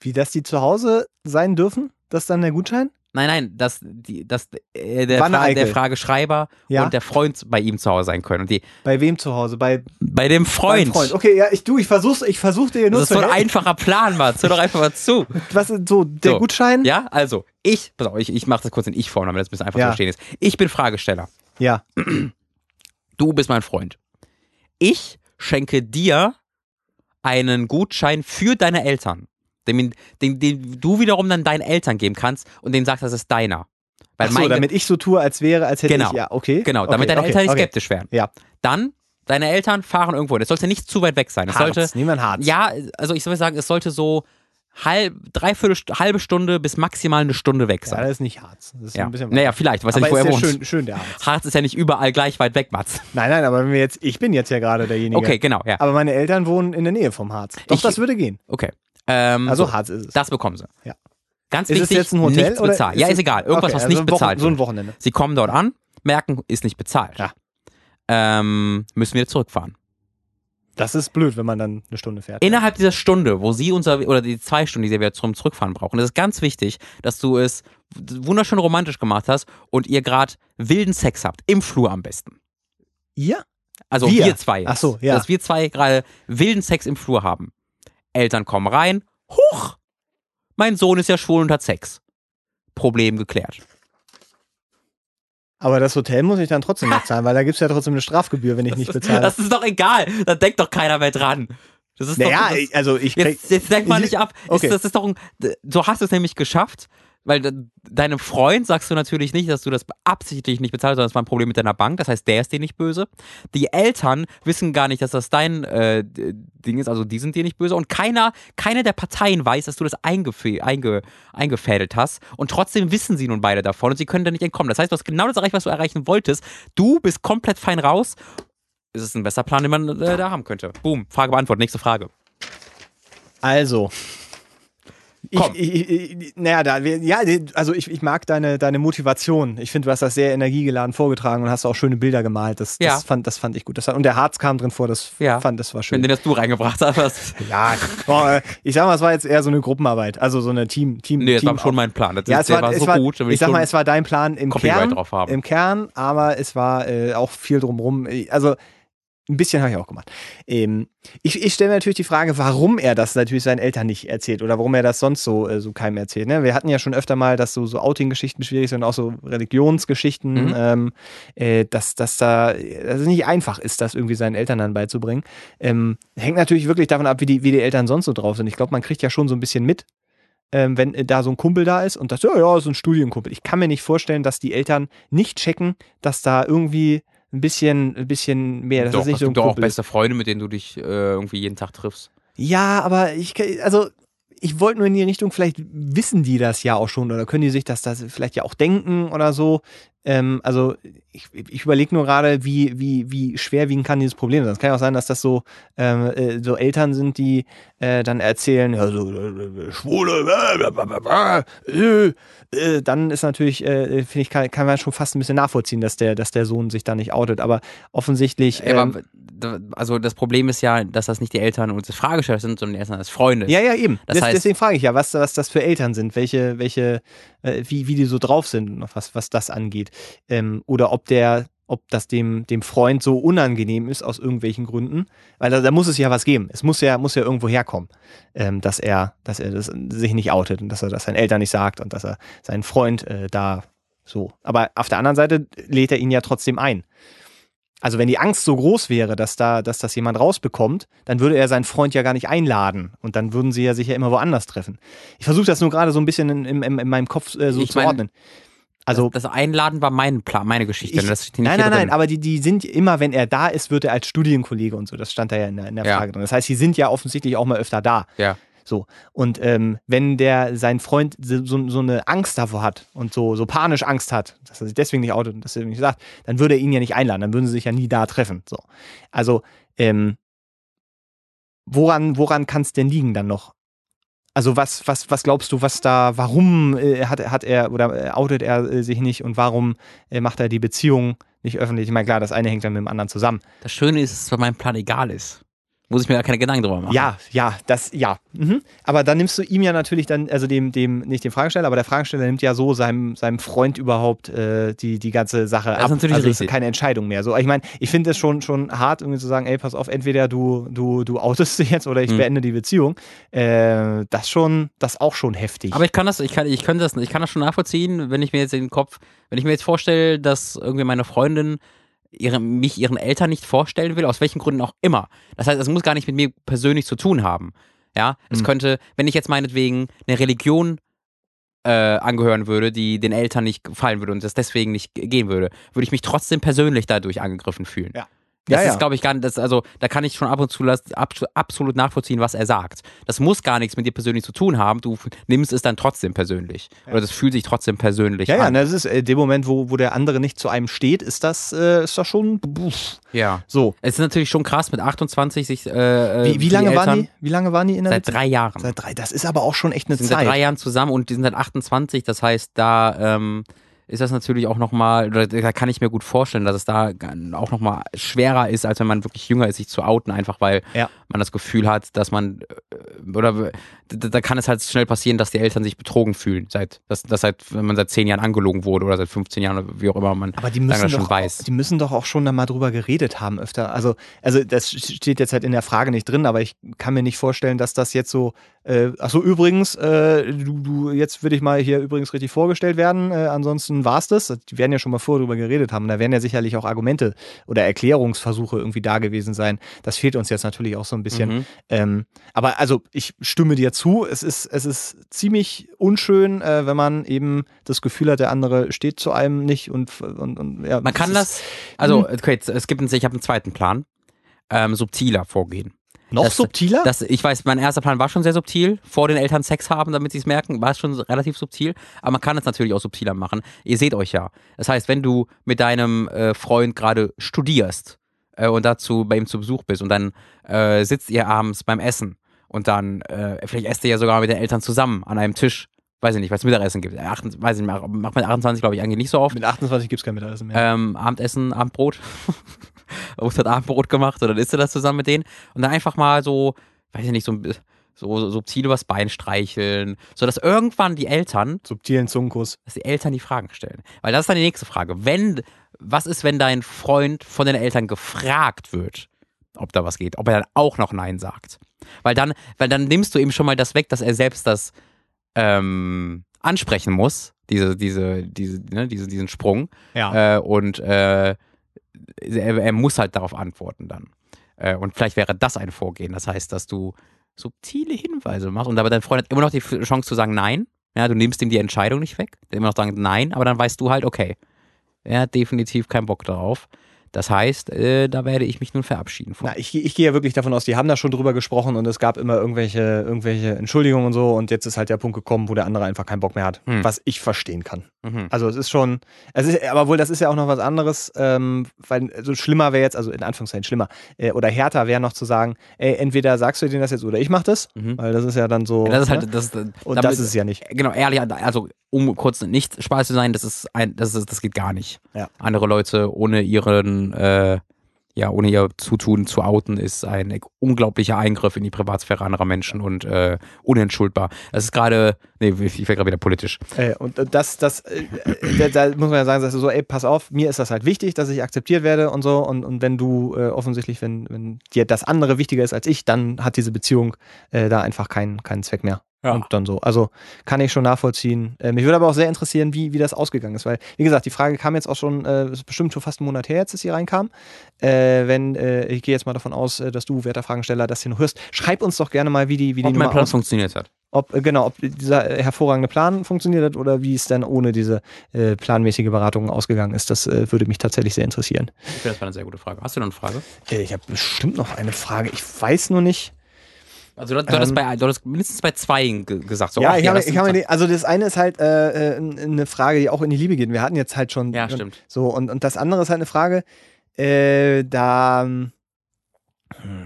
Wie, dass die zu Hause sein dürfen? Das ist dann der Gutschein? Nein, nein, dass, die, dass äh, der, Fra der. Frageschreiber Ja. und der Freund bei ihm zu Hause sein können. Und die, Bei wem zu Hause? Bei bei dem Freund. Freund. Okay, ja, ich du, ich versuch's, ich versuch dir nur Das ist so ein einfacher Plan, Mann. Hör doch einfach mal zu. Was so, der So. Gutschein? Ja, also, ich, pass auf, ich, ich mache das kurz in Ich-Form, damit das ein bisschen einfach Ja. zu verstehen ist. Ich bin Fragesteller. Ja. Du bist mein Freund. Ich schenke dir einen Gutschein für deine Eltern, den, den, den du wiederum dann deinen Eltern geben kannst und denen sagst, das ist deiner. Weil Ach so, damit ich so tue, als wäre, als hätte Genau. ich, ja, okay. genau, okay, damit deine okay, Eltern nicht okay. skeptisch werden. Ja. Dann, deine Eltern fahren irgendwo hin. Es sollte nicht zu weit weg sein. Es Harz, sollte, ein Harz. ja, also ich soll sagen, es sollte so halb, dreiviertel, halbe Stunde bis maximal eine Stunde weg Ja, sein. das ist nicht Harz. Das ist Ja, ein bisschen naja, vielleicht, was ja nicht, wo ist er ja wohnt. schön, schön, der Harz. Harz ist ja nicht überall gleich weit weg, Mats. Nein, nein, aber wenn wir jetzt, ich bin jetzt ja gerade derjenige. Okay, genau, ja. Aber meine Eltern wohnen in der Nähe vom Harz. Doch, Ich- das würde gehen. Okay. Ähm, Also so, Harz ist es. das bekommen sie. Ja. Ganz ist wichtig, es jetzt ein Hotel? nichts bezahlt. Ja, ist egal. Irgendwas, okay, was also nicht bezahlt So ein wird. Wochenende. Sie kommen dort an, merken, ist nicht bezahlt. Ja. Ähm, müssen wir zurückfahren. Das ist blöd, wenn man dann eine Stunde fährt. Innerhalb dieser Stunde, wo sie unser, oder die zwei Stunden, die wir zum Zurückfahren brauchen, ist es ganz wichtig, dass du es wunderschön romantisch gemacht hast und ihr gerade wilden Sex habt. Im Flur am besten. Ihr? Also Wir? wir, zwei. Ach so, ja. Dass wir zwei gerade wilden Sex im Flur haben. Eltern kommen rein. Huch! Mein Sohn ist ja schwul und hat Sex. Problem geklärt. Aber das Hotel muss ich dann trotzdem noch zahlen, weil da gibt es ja trotzdem eine Strafgebühr, wenn ich nicht bezahle. Das ist doch egal. Da denkt doch keiner mehr dran. Das ist naja, doch, das, ich- also ich krieg, jetzt, jetzt denk mal ich- nicht ab. okay. Ist, das ist doch ein, du hast es nämlich geschafft, weil de, deinem Freund sagst du natürlich nicht, dass du das absichtlich nicht bezahlst, sondern es war ein Problem mit deiner Bank. Das heißt, der ist dir nicht böse. Die Eltern wissen gar nicht, dass das dein äh, Ding ist, also die sind dir nicht böse. Und keiner, keine der Parteien weiß, dass du das einge eingefädelt hast. Und trotzdem wissen sie nun beide davon und sie können da nicht entkommen. Das heißt, du hast genau das erreicht, was du erreichen wolltest. Du bist komplett fein raus. Ist es ein besser Plan, den man äh, da haben könnte? Boom, Frage beantwortet. Nächste Frage. Also. Ich, Komm. ich, ich, naja, da, ja, also ich, ich mag deine, deine Motivation. Ich finde, du hast das sehr energiegeladen vorgetragen und hast auch schöne Bilder gemalt. Das, Ja. das, fand, das fand ich gut. Das, und der Harz kam drin vor, das Ja. fand, das war Wenn schön. den das du reingebracht hast. Ja, boah, ich sag mal, es war jetzt eher so eine Gruppenarbeit, also so eine Team, Team, Nee, das Team war schon mein Plan. Das ja, ist, es war, war es so war, gut. ich sag mal, es war dein Plan im Copyright Kern, drauf haben. im Kern, aber es war äh, auch viel drumrum. Also ein bisschen habe ich auch gemacht. Ähm, ich ich stelle mir natürlich die Frage, warum er das natürlich seinen Eltern nicht erzählt oder warum er das sonst so, äh, so keinem erzählt. Ne? Wir hatten ja schon öfter mal, dass so, so Outing-Geschichten schwierig sind und auch so Religionsgeschichten, Mhm. ähm, äh, dass, dass, da, dass es nicht einfach ist, das irgendwie seinen Eltern dann beizubringen. Ähm, hängt natürlich wirklich davon ab, wie die, wie die Eltern sonst so drauf sind. Ich glaube, man kriegt ja schon so ein bisschen mit, ähm, wenn äh, da so ein Kumpel da ist und das, ja, ja, so ein Studienkumpel. Ich kann mir nicht vorstellen, dass die Eltern nicht checken, dass da irgendwie ein bisschen, ein bisschen mehr, das doch, ist nicht so ein doch auch Kumpel. beste Freunde, mit denen du dich äh, irgendwie jeden Tag triffst. Ja, aber ich, also ich wollte nur in die Richtung, vielleicht wissen die das ja auch schon oder können die sich das, das vielleicht ja auch denken oder so. Ähm, also ich, ich überlege nur gerade, wie, wie, wie schwerwiegend kann dieses Problem sein. Es kann ja auch sein, dass das so, ähm, äh, so Eltern sind, die äh, dann erzählen, ja, so äh, Schwule, äh, äh, dann ist natürlich, äh, finde ich, kann, kann man schon fast ein bisschen nachvollziehen, dass der, dass der Sohn sich da nicht outet. Aber offensichtlich. Ähm, also das Problem ist ja, dass das nicht die Eltern uns Fragesteller sind, sondern die Eltern als Freunde. Ja, ja, eben. Das heißt, deswegen frage ich ja, was, was das für Eltern sind, welche, welche, äh, wie, wie die so drauf sind, was, was das angeht. Ähm, oder ob der, ob das dem, dem Freund so unangenehm ist aus irgendwelchen Gründen. Weil da, da muss es ja was geben. Es muss ja, muss ja irgendwo herkommen, ähm, dass er, dass er das, sich nicht outet und dass er das seinen Eltern nicht sagt und dass er seinen Freund äh, da so. Aber auf der anderen Seite lädt er ihn ja trotzdem ein. Also wenn die Angst so groß wäre, dass da, dass das jemand rausbekommt, dann würde er seinen Freund ja gar nicht einladen und dann würden sie ja sich ja immer woanders treffen. Ich versuche das nur gerade so ein bisschen in, in, in meinem Kopf äh, so ich zu mein, ordnen. Also das, das, Einladen war mein Plan, meine Geschichte. Ich, nein, nein, nein, aber die, die sind immer, wenn er da ist, wird er als Studienkollege und so. Das stand da ja in der, in der Frage ja. drin. Das heißt, sie sind ja offensichtlich auch mal öfter da. Ja. So. Und ähm, wenn der sein Freund so, so eine Angst davor hat und so, so panisch Angst hat, dass er sich deswegen nicht outet und dass nicht sagt, dann würde er ihn ja nicht einladen, dann würden sie sich ja nie da treffen. So. Also, ähm, woran, woran kann es denn liegen dann noch? Also was, was, was glaubst du, was da, warum äh, hat, hat er oder äh, outet er äh, sich nicht und warum äh, macht er die Beziehung nicht öffentlich? Ich meine, klar, das eine hängt dann mit dem anderen zusammen. Das Schöne ist, dass mein Plan egal ist muss ich mir gar keine Gedanken drüber machen. Ja, ja, das, ja. Mhm. Aber dann nimmst du ihm ja natürlich dann, also dem, dem, nicht dem Fragesteller, aber der Fragesteller nimmt ja so seinem, seinem Freund überhaupt äh, die, die ganze Sache das ab. Ist natürlich also richtig. ist keine Entscheidung mehr. So, ich meine, ich finde es schon, schon hart, irgendwie zu sagen, ey, pass auf, entweder du, du, du outest dich jetzt oder ich mhm. beende die Beziehung. Äh, das schon, das auch schon heftig. Aber ich kann das, ich kann, ich kann das, ich kann das schon nachvollziehen, wenn ich mir jetzt den Kopf, wenn ich mir jetzt vorstelle, dass irgendwie meine Freundin ihre, mich ihren Eltern nicht vorstellen will, aus welchen Gründen auch immer. Das heißt, es muss gar nicht mit mir persönlich zu tun haben. Ja, es mhm. könnte, wenn ich jetzt meinetwegen eine Religion äh, angehören würde, die den Eltern nicht gefallen würde und das deswegen nicht gehen würde, würde ich mich trotzdem persönlich dadurch angegriffen fühlen. Ja. Das ja, ist, glaube ich, gar nicht, das, also da kann ich schon ab und zu absolut nachvollziehen, was er sagt. Das muss gar nichts mit dir persönlich zu tun haben. Du nimmst es dann trotzdem persönlich. Ja. Oder das fühlt sich trotzdem persönlich ja, an. Ja, das ist äh, dem Moment, wo, wo der andere nicht zu einem steht, ist das, äh, ist das schon. Pff. Ja. So. Es ist natürlich schon krass mit 28 sich. Äh, wie, wie lange waren die? Wie lange waren die in der Seit drei Jahren. Seit drei. Das ist aber auch schon echt eine sind Zeit. Seit drei Jahren zusammen und die sind seit 28. Das heißt, da ähm, ist das natürlich auch nochmal, da kann ich mir gut vorstellen, dass es da auch nochmal schwerer ist, als wenn man wirklich jünger ist, sich zu outen, einfach weil ja. man das Gefühl hat, dass man, äh, oder da kann es halt schnell passieren, dass die Eltern sich betrogen fühlen, seit, dass, dass seit, wenn man seit zehn Jahren angelogen wurde oder seit 15 Jahren, wie auch immer man Aber die müssen das schon doch, weiß. Die müssen doch auch schon da mal drüber geredet haben öfter. Also, also das steht jetzt halt in der Frage nicht drin, aber ich kann mir nicht vorstellen, dass das jetzt so, äh, achso, übrigens, äh, du, du, jetzt würde ich mal hier übrigens richtig vorgestellt werden, äh, ansonsten war es das. Die werden ja schon mal vorher drüber geredet haben. Da werden ja sicherlich auch Argumente oder Erklärungsversuche irgendwie da gewesen sein. Das fehlt uns jetzt natürlich auch so ein bisschen. Mhm. Ähm, aber also ich stimme dir zu, es ist, es ist ziemlich unschön, äh, wenn man eben das Gefühl hat, der andere steht zu einem nicht und, und, und ja. Man kann das, also hm. okay, es gibt einen, ich habe einen zweiten Plan, ähm, subtiler vorgehen. Noch das, subtiler? Das, ich weiß, mein erster Plan war schon sehr subtil. Vor den Eltern Sex haben, damit sie es merken, war es schon relativ subtil. Aber man kann es natürlich auch subtiler machen. Ihr seht euch ja. Das heißt, wenn du mit deinem äh, Freund gerade studierst äh, und dazu bei ihm zu Besuch bist und dann äh, sitzt ihr abends beim Essen und dann, äh, vielleicht esst ihr ja sogar mit den Eltern zusammen an einem Tisch. Weiß ich nicht, was Mittagessen gibt. 28, weiß ich nicht, macht mit 28, glaube ich, eigentlich nicht so oft. Mit 28 gibt es kein Mittagessen mehr. Ähm, Abendessen, Abendbrot. August hat Abendbrot gemacht und dann isst du das zusammen mit denen. Und dann einfach mal so, weiß ich nicht, so, so, so subtil übers Bein streicheln, sodass irgendwann die Eltern. Subtilen Zungenkuss. Dass die Eltern die Fragen stellen. Weil das ist dann die nächste Frage. Wenn, was ist, wenn dein Freund von den Eltern gefragt wird, ob da was geht, ob er dann auch noch Nein sagt? Weil dann, weil dann nimmst du ihm schon mal das weg, dass er selbst das ähm, ansprechen muss, diese, diese, diese, ne, diese, diesen Sprung. Ja. Äh, und äh, er, er, muss halt darauf antworten dann. Äh, und vielleicht wäre das ein Vorgehen. Das heißt, dass du subtile Hinweise machst und aber dein Freund hat immer noch die Chance zu sagen Nein. Ja, du nimmst ihm die Entscheidung nicht weg. Der immer noch sagen Nein, aber dann weißt du halt, okay, er hat definitiv keinen Bock darauf. Das heißt, äh, da werde ich mich nun verabschieden von. Na, ich, ich gehe ja wirklich davon aus, die haben da schon drüber gesprochen und es gab immer irgendwelche, irgendwelche Entschuldigungen und so und jetzt ist halt der Punkt gekommen, wo der andere einfach keinen Bock mehr hat, Hm. was ich verstehen kann. Mhm. Also es ist schon, es ist, aber wohl, das ist ja auch noch was anderes, ähm, weil so schlimmer wäre jetzt, also in Anführungszeichen schlimmer, äh, oder härter wäre noch zu sagen, ey, entweder sagst du denen das jetzt oder ich mach das, Mhm. weil das ist ja dann so. Ja, das ist ne? halt, das, und damit- das ist es ja nicht. Genau, ehrlich, also um kurz nicht Spaß zu sein, das ist ein, das ist, das geht gar nicht. Ja. Andere Leute ohne ihren, äh, ja, ohne ihr Zutun zu outen, ist ein unglaublicher Eingriff in die Privatsphäre anderer Menschen und äh, unentschuldbar. Das ist gerade, nee, ich werde gerade wieder politisch. Äh, und das, das, äh, äh, da, da muss man ja sagen, so, ey, pass auf, mir ist das halt wichtig, dass ich akzeptiert werde und so. Und, und wenn du äh, offensichtlich, wenn, wenn dir das andere wichtiger ist als ich, dann hat diese Beziehung da einfach keinen, keinen Zweck mehr. Ja. Und dann so. Also kann ich schon nachvollziehen. Äh, mich würde aber auch sehr interessieren, wie, wie das ausgegangen ist. Weil, wie gesagt, die Frage kam jetzt auch schon, äh, ist bestimmt schon fast einen Monat her, jetzt, dass sie reinkam. Äh, wenn, äh, ich gehe jetzt mal davon aus, äh, dass du, werter Fragensteller, das hier noch hörst. Schreib uns doch gerne mal, wie die, wie die Ob mein Nummer Plan aus funktioniert hat. ob äh, genau, ob dieser hervorragende Plan funktioniert hat oder wie es dann ohne diese äh, planmäßige Beratung ausgegangen ist. Das würde mich tatsächlich sehr interessieren. Ich finde, das war eine sehr gute Frage. Hast du noch eine Frage? Ich habe bestimmt noch eine Frage. Ich weiß nur nicht. Also du, du, Ähm, bei, du hattest mindestens bei zwei ge gesagt. So, ja, ich habe, das ich habe die- also das eine ist halt äh, äh, eine Frage, die auch in die Liebe geht. Wir hatten jetzt halt schon Ja, stimmt. so und, und das andere ist halt eine Frage, äh, da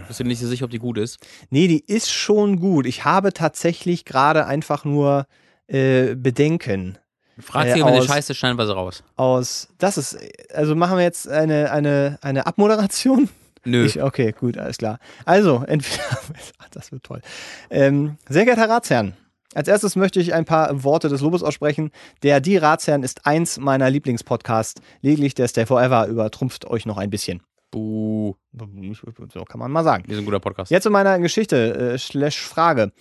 Bist du nicht so sicher, ob die gut ist? nee, die ist schon gut. Ich habe tatsächlich gerade einfach nur äh, Bedenken. Frag Äh, sie, wenn aus- die Scheiße schneiden wir sie raus. Aus, das ist, also machen wir jetzt eine, eine, eine Abmoderation? Nö. Ich, okay, gut, alles klar. Also, entweder, das wird toll. Ähm, sehr geehrter Ratsherrn, als erstes möchte ich ein paar Worte des Lobes aussprechen. Der Die Ratsherrn ist eins meiner Lieblingspodcasts. Lediglich der Stay Forever übertrumpft euch noch ein bisschen. Buh. So kann man mal sagen. Wir sind ein guter Podcast. Jetzt zu meiner Geschichte, äh, slash Frage.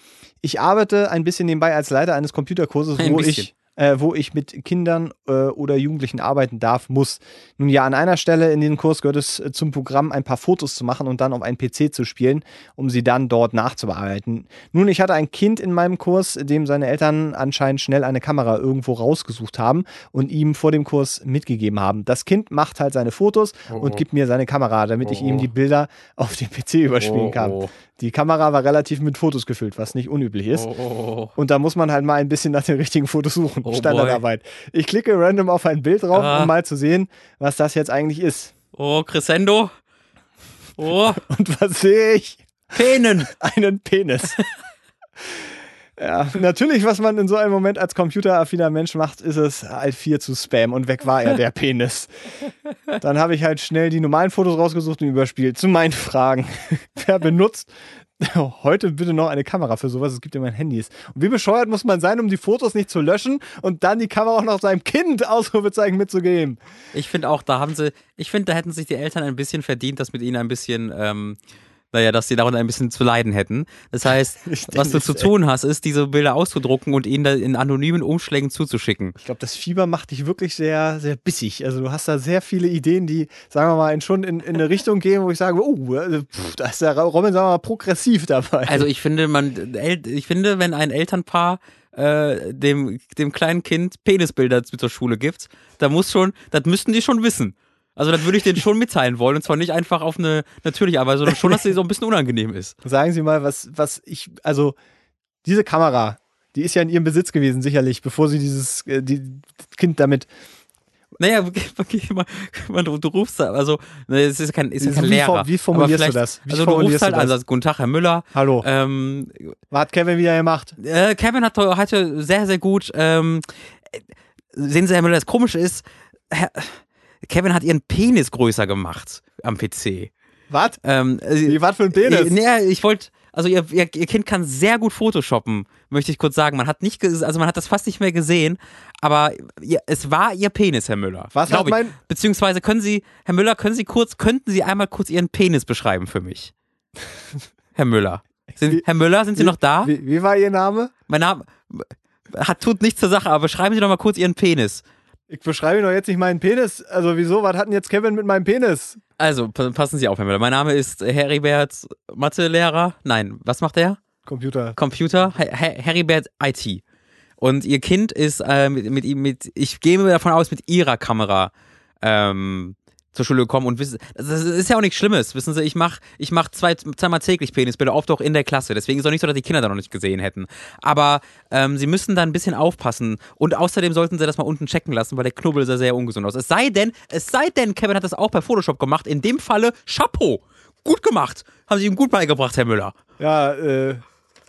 Ich arbeite ein bisschen nebenbei als Leiter eines Computerkurses, Ein wo bisschen. ich, äh, wo ich mit Kindern äh, oder Jugendlichen arbeiten darf, muss. Nun ja, an einer Stelle in diesem Kurs gehört es äh, zum Programm, ein paar Fotos zu machen und dann auf einen PC zu spielen, um sie dann dort nachzubearbeiten. Nun, ich hatte ein Kind in meinem Kurs, dem seine Eltern anscheinend schnell eine Kamera irgendwo rausgesucht haben und ihm vor dem Kurs mitgegeben haben. Das Kind macht halt seine Fotos Oh, und oh. gibt mir seine Kamera, damit ich Oh, ihm oh. die Bilder auf den PC überspielen oh, kann. Oh, Die Kamera war relativ mit Fotos gefüllt, was nicht unüblich ist. oh, oh, oh. Und da muss man halt mal ein bisschen nach den richtigen Fotos suchen. Oh Standardarbeit. Ich klicke random auf ein Bild drauf, Ah. um mal zu sehen, was das jetzt eigentlich ist. Oh, Crescendo. Oh, Und was sehe ich? Penen. Einen Penis. ja, natürlich, was man in so einem Moment als computeraffiner Mensch macht, ist es Alt 4 zu Spam und weg war er, der Penis. Dann habe ich halt schnell die normalen Fotos rausgesucht und überspielt. Zu meinen Fragen. Wer benutzt heute bitte noch eine Kamera für sowas? Es gibt ja mein Handys. Und wie bescheuert muss man sein, um die Fotos nicht zu löschen und dann die Kamera auch noch seinem Kind Ausrufezeichen mitzugeben? Ich finde auch, da haben sie, ich finde, da hätten sich die Eltern ein bisschen verdient, dass mit ihnen ein bisschen, ähm, naja, dass sie darunter ein bisschen zu leiden hätten. Das heißt, was du zu tun hast, ist, diese Bilder auszudrucken und ihnen da in anonymen Umschlägen zuzuschicken. Ich glaube, das Fieber macht dich wirklich sehr, sehr bissig. Also du hast da sehr viele Ideen, die, sagen wir mal, in, schon in, in eine Richtung gehen, wo ich sage, oh, äh, pff, da ist der Robin, sagen wir mal, progressiv dabei. Also ich finde, man, ich finde, wenn ein Elternpaar äh, dem, dem kleinen Kind Penisbilder zur Schule gibt, da muss schon, das müssten die schon wissen. Also das würde ich denen schon mitteilen wollen und zwar nicht einfach auf eine natürliche Art, sondern schon, dass sie so ein bisschen unangenehm ist. Sagen Sie mal, was, was ich, also diese Kamera, die ist ja in Ihrem Besitz gewesen, sicherlich, bevor Sie dieses äh, die, das Kind damit. Naja, man, man, du, du rufst da, also, ne, es ist kein, ist ja Wie kein for- Lehrer. wie formulierst du das? Wie also du rufst halt an, sagst, guten Tag, Herr Müller. Hallo, Ähm, was hat Kevin wieder gemacht? äh, Kevin hat heute sehr, sehr gut, ähm, äh, sehen Sie, Herr Müller, das Komische ist, Herr, Kevin hat ihren Penis größer gemacht am PC. Was? Ähm, äh, Wie, was für ein Penis? äh, nee, ich wollte, also ihr, ihr, ihr Kind kann sehr gut Photoshoppen, möchte ich kurz sagen. Man hat nicht, also man hat das fast nicht mehr gesehen, aber ihr, es war ihr Penis, Herr Müller. Was hat ich. mein- Beziehungsweise können Sie, Herr Müller, können Sie kurz, könnten Sie einmal kurz Ihren Penis beschreiben für mich? Herr Müller. Sind, Herr Müller, sind Sie noch da? Wie, wie war Ihr Name? Mein Name hat, tut nichts zur Sache, aber beschreiben Sie doch mal kurz Ihren Penis. Ich beschreibe doch jetzt nicht meinen Penis. Also wieso? Was hat denn jetzt Kevin mit meinem Penis? Also, pa- passen Sie auf, Herr Müller. Mein Name ist Heribert Mathelehrer. Nein, was macht er? Computer. Computer, Heribert IT. Und ihr Kind ist äh, mit, mit ihm, mit, ich gehe davon aus, mit ihrer Kamera ähm, zur Schule gekommen und wissen, das ist ja auch nichts Schlimmes, wissen Sie, ich mache ich mach zwei, zweimal täglich Penisbilder, oft auch in der Klasse, deswegen ist es auch nicht so, dass die Kinder da noch nicht gesehen hätten. Aber ähm, Sie müssen da ein bisschen aufpassen und außerdem sollten Sie das mal unten checken lassen, weil der Knubbel sah sehr ungesund aus. Es sei denn, es sei denn, Kevin hat das auch bei Photoshop gemacht, in dem Falle Chapeau, gut gemacht, haben Sie ihm gut beigebracht, Herr Müller. Ja, äh,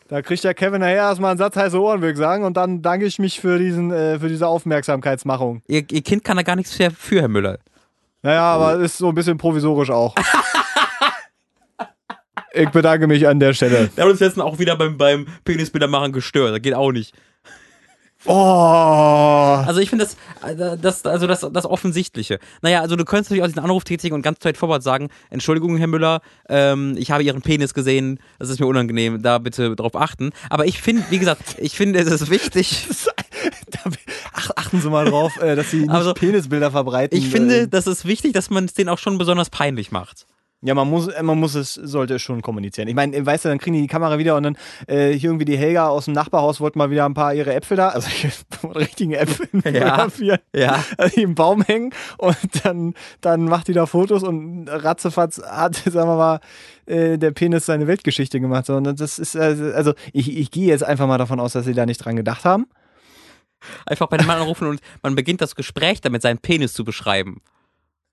da kriegt der Kevin nachher erstmal einen Satz heiße Ohren, würde ich sagen, und dann danke ich mich für, diesen, äh, für diese Aufmerksamkeitsmachung. Ihr, Ihr Kind kann da gar nichts für, für Herr Müller. Naja, aber ist so ein bisschen provisorisch auch. ich bedanke mich an der Stelle. Der hat uns jetzt auch wieder beim, beim Penisbildermachen gestört. Das geht auch nicht. Oh. Also ich finde das, äh, das, also das, das Offensichtliche. Naja, also du könntest natürlich auch diesen Anruf tätigen und ganz straightforward sagen, Entschuldigung, Herr Müller, ähm, ich habe Ihren Penis gesehen, das ist mir unangenehm, da bitte drauf achten. Aber ich finde, wie gesagt, ich finde, es ist wichtig. Ach, achten Sie mal drauf, äh, dass Sie nicht Also, Penisbilder verbreiten. Ich finde, äh. das ist wichtig, dass man es denen auch schon besonders peinlich macht. Ja, man muss, äh, man muss es, sollte es schon kommunizieren. Ich meine, weißt du, dann kriegen die die Kamera wieder und dann äh, hier irgendwie die Helga aus dem Nachbarhaus wollte mal wieder ein paar ihre Äpfel da, also richtigen Äpfel Ja. Ja. die im Baum hängen und dann, dann macht die da Fotos und ratzefatz hat, sagen wir mal, äh, der Penis seine Weltgeschichte gemacht. Und das ist, äh, also ich, ich gehe jetzt einfach mal davon aus, dass sie da nicht dran gedacht haben. Einfach bei dem Mann anrufen und man beginnt das Gespräch damit, seinen Penis zu beschreiben.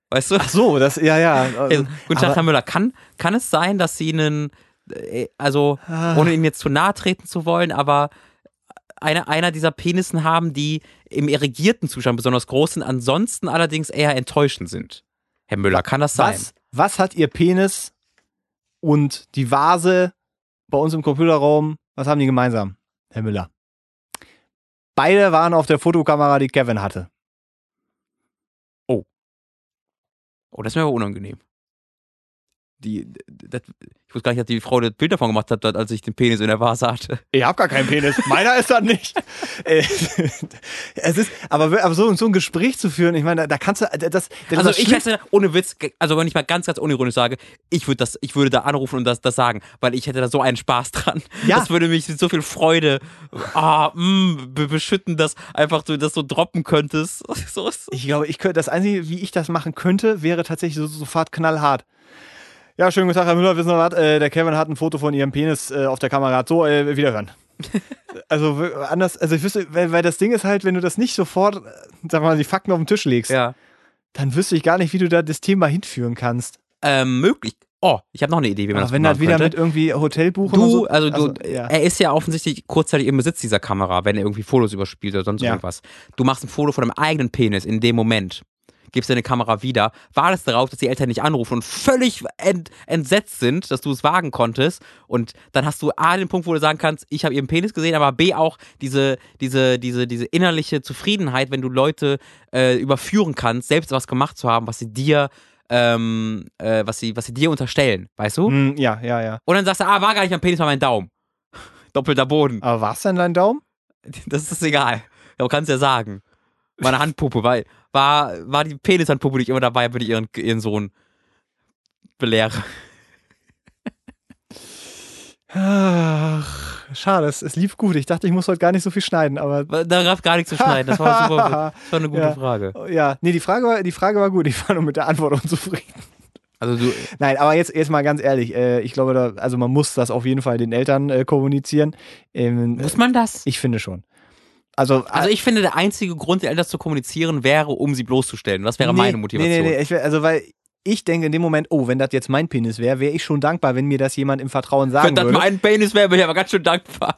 Weißt du? Ach so, das, ja, ja. Hey, guten Tag, Herr Müller. Kann, kann es sein, dass Sie einen, äh, also Ah. ohne Ihnen jetzt zu nahe treten zu wollen, aber eine, einer dieser Penissen haben, die im irrigierten Zustand besonders groß sind, ansonsten allerdings eher enttäuschend sind? Herr Müller, kann das sein? Was, was hat ihr Penis und die Vase bei uns im Computerraum, was haben die gemeinsam, Herr Müller? Beide waren auf der Fotokamera, die Kevin hatte. Oh, das ist mir aber unangenehm. Die, das, ich wusste gar nicht, dass die Frau das Bild davon gemacht hat, als ich den Penis in der Vase hatte. Ich hab gar keinen Penis. Meiner ist das nicht. Äh, es ist, aber, aber so, so ein Gespräch zu führen, ich meine, da, da kannst du, das, das Also ich hätte, ohne Witz, also wenn ich mal ganz, ganz unironisch sage, ich würde das, ich würde da anrufen und das, das sagen, weil ich hätte da so einen Spaß dran. Ja. Das würde mich mit so viel Freude, ah, mh, be beschütten, dass einfach du das so droppen könntest. So ist Ich glaube, ich könnte, das Einzige, wie ich das machen könnte, wäre tatsächlich so, sofort knallhart. Ja, schönen guten Tag, Herr Müller. Wissen Sie was? Äh, der Kevin hat ein Foto von Ihrem Penis äh, auf der Kamera. So, äh, wiederhören. also anders, also ich wüsste, weil, weil das Ding ist halt, wenn du das nicht sofort, äh, sag mal, die Fakten auf den Tisch legst, ja. dann wüsste ich gar nicht, wie du da das Thema hinführen kannst. Ähm, möglich. Oh, ich habe noch eine Idee, wie man Aber das wenn machen das wieder könnte. mit irgendwie Hotel buchen Du, so. also du, ja. er ist ja offensichtlich kurzzeitig im Besitz dieser Kamera, wenn er irgendwie Fotos überspielt oder sonst Ja. irgendwas. Du machst ein Foto von deinem eigenen Penis in dem Moment, gibst deine Kamera wieder, wartest darauf, dass die Eltern nicht anrufen und völlig ent, entsetzt sind, dass du es wagen konntest. Und dann hast du A, den Punkt, wo du sagen kannst, ich habe ihren Penis gesehen, aber B auch diese, diese, diese, diese innerliche Zufriedenheit, wenn du Leute äh, überführen kannst, selbst was gemacht zu haben, was sie dir ähm, äh, was sie, was sie dir unterstellen, weißt du? Hm, ja, ja, ja. Und dann sagst du, ah, war gar nicht mein Penis, war mein Daumen. Doppelter Boden. Aber war's denn dein Daumen? Das ist egal. Du kannst ja sagen. Meine Handpuppe, weil war, war die Penishandpuppe, die ich immer dabei, wenn ich ihren, ihren Sohn belehre. Ach, schade, es, es lief gut. Ich dachte, ich muss heute gar nicht so viel schneiden, aber Da gab gar nichts zu schneiden. Das war super. Das war eine gute Ja. Frage. ja, nee, die Frage war, die Frage war gut. Ich war nur mit der Antwort unzufrieden. Also du, Nein, aber jetzt, jetzt mal ganz ehrlich, äh, ich glaube, da, also man muss das auf jeden Fall den Eltern äh, kommunizieren. Ähm, muss man das? ich finde schon. Also, Also ich finde, der einzige Grund, den Eltern zu kommunizieren, wäre, um sie bloßzustellen. Das wäre nee, meine Motivation. Nee, nee, nee, ich, also weil ich denke in dem Moment, oh, wenn das jetzt mein Penis wäre, wäre ich schon dankbar, wenn mir das jemand im Vertrauen sagen Wenn das würde. mein Penis wäre, bin ich aber ganz schön dankbar.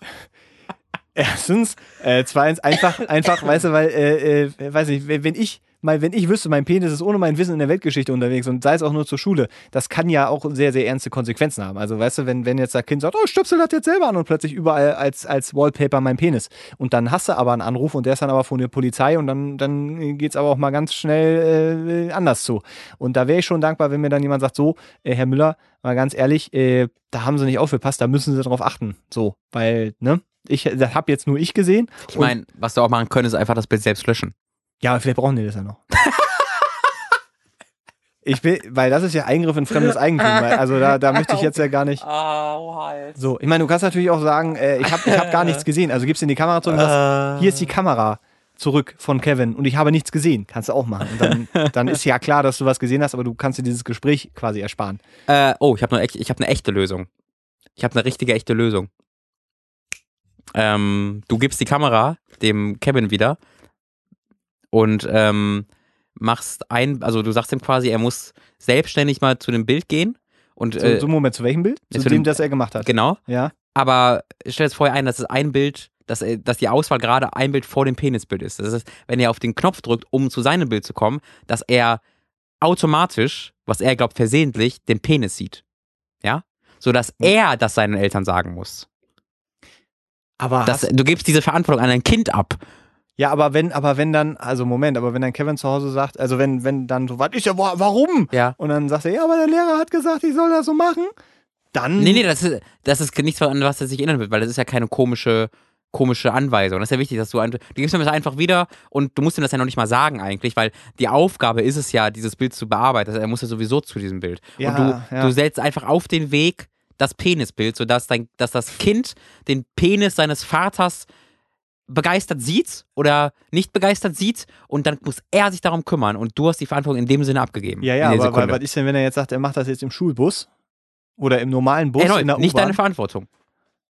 Erstens, äh, zweitens einfach, einfach, weißt du, weil, äh, äh, weiß nicht, wenn wenn ich mal, wenn ich wüsste, mein Penis ist ohne mein Wissen in der Weltgeschichte unterwegs und sei es auch nur zur Schule, das kann ja auch sehr, sehr ernste Konsequenzen haben. Also, weißt du, wenn, wenn jetzt das Kind sagt, oh, stöpsel das jetzt selber an und plötzlich überall als, als Wallpaper mein Penis. Und dann hast du aber einen Anruf und der ist dann aber von der Polizei und dann, dann geht's aber auch mal ganz schnell äh, anders zu. Und da wäre ich schon dankbar, wenn mir dann jemand sagt, so, äh, Herr Müller, mal ganz ehrlich, äh, da haben sie nicht aufgepasst, da müssen sie drauf achten. So, weil, ne? Ich, das habe jetzt nur ich gesehen. Ich meine, was du auch machen könntest, ist einfach das Bild selbst löschen. Ja, aber vielleicht brauchen die das ja noch. Ich will, weil das ist ja Eingriff in fremdes Eigentum. Weil, also da, da möchte ich jetzt ja gar nicht. Au, halt. So, ich meine, du kannst natürlich auch sagen, äh, ich habe ich hab gar nichts gesehen. Also gibst in die Kamera zurück und sagst, hier ist die Kamera. zurück von Kevin und ich habe nichts gesehen. Kannst du auch machen. Und dann, dann ist ja klar, dass du was gesehen hast, aber du kannst dir dieses Gespräch quasi ersparen. Äh, oh, ich habe eine, ich hab eine echte Lösung. Ich habe eine richtige, echte Lösung. Ähm, du gibst die Kamera dem Kevin wieder und ähm, machst ein, also du sagst ihm quasi, er muss selbstständig mal zu dem Bild gehen und äh, so Moment, zu welchem Bild? Zu, zu dem, dem- das er gemacht hat. genau. Ja. Aber stell es vorher ein, dass es ein Bild, dass, dass die Auswahl gerade ein Bild vor dem Penisbild ist. Das ist, wenn er auf den Knopf drückt, um zu seinem Bild zu kommen, dass er automatisch, was er glaubt versehentlich, den Penis sieht. Ja? Sodass er das seinen Eltern sagen muss. Aber Das, du gibst diese Verantwortung an ein Kind ab. Ja, aber wenn, aber wenn dann, also Moment, aber wenn dann Kevin zu Hause sagt, also wenn, wenn dann so, was ist ja, wa- warum? Ja. Und dann sagt er, ja, aber der Lehrer hat gesagt, ich soll das so machen. Dann. Nee, nee, das ist, das ist nichts, an was er sich erinnern wird, weil das ist ja keine komische, komische Anweisung. Das ist ja wichtig, dass du, ein- du gibst ihm das einfach wieder und du musst ihm das ja noch nicht mal sagen eigentlich, weil die Aufgabe ist es ja, dieses Bild zu bearbeiten. Also er muss ja sowieso zu diesem Bild. Ja, und du, ja. du setzt einfach auf den Weg das Penisbild, sodass dein, dass das Kind den Penis seines Vaters begeistert sieht oder nicht begeistert sieht und dann muss er sich darum kümmern und du hast die Verantwortung in dem Sinne abgegeben. Ja, ja, aber, Sekunde. was ist denn, wenn er jetzt sagt, er macht das jetzt im Schulbus? Oder im normalen Bus in der Erneut, nicht deine Verantwortung.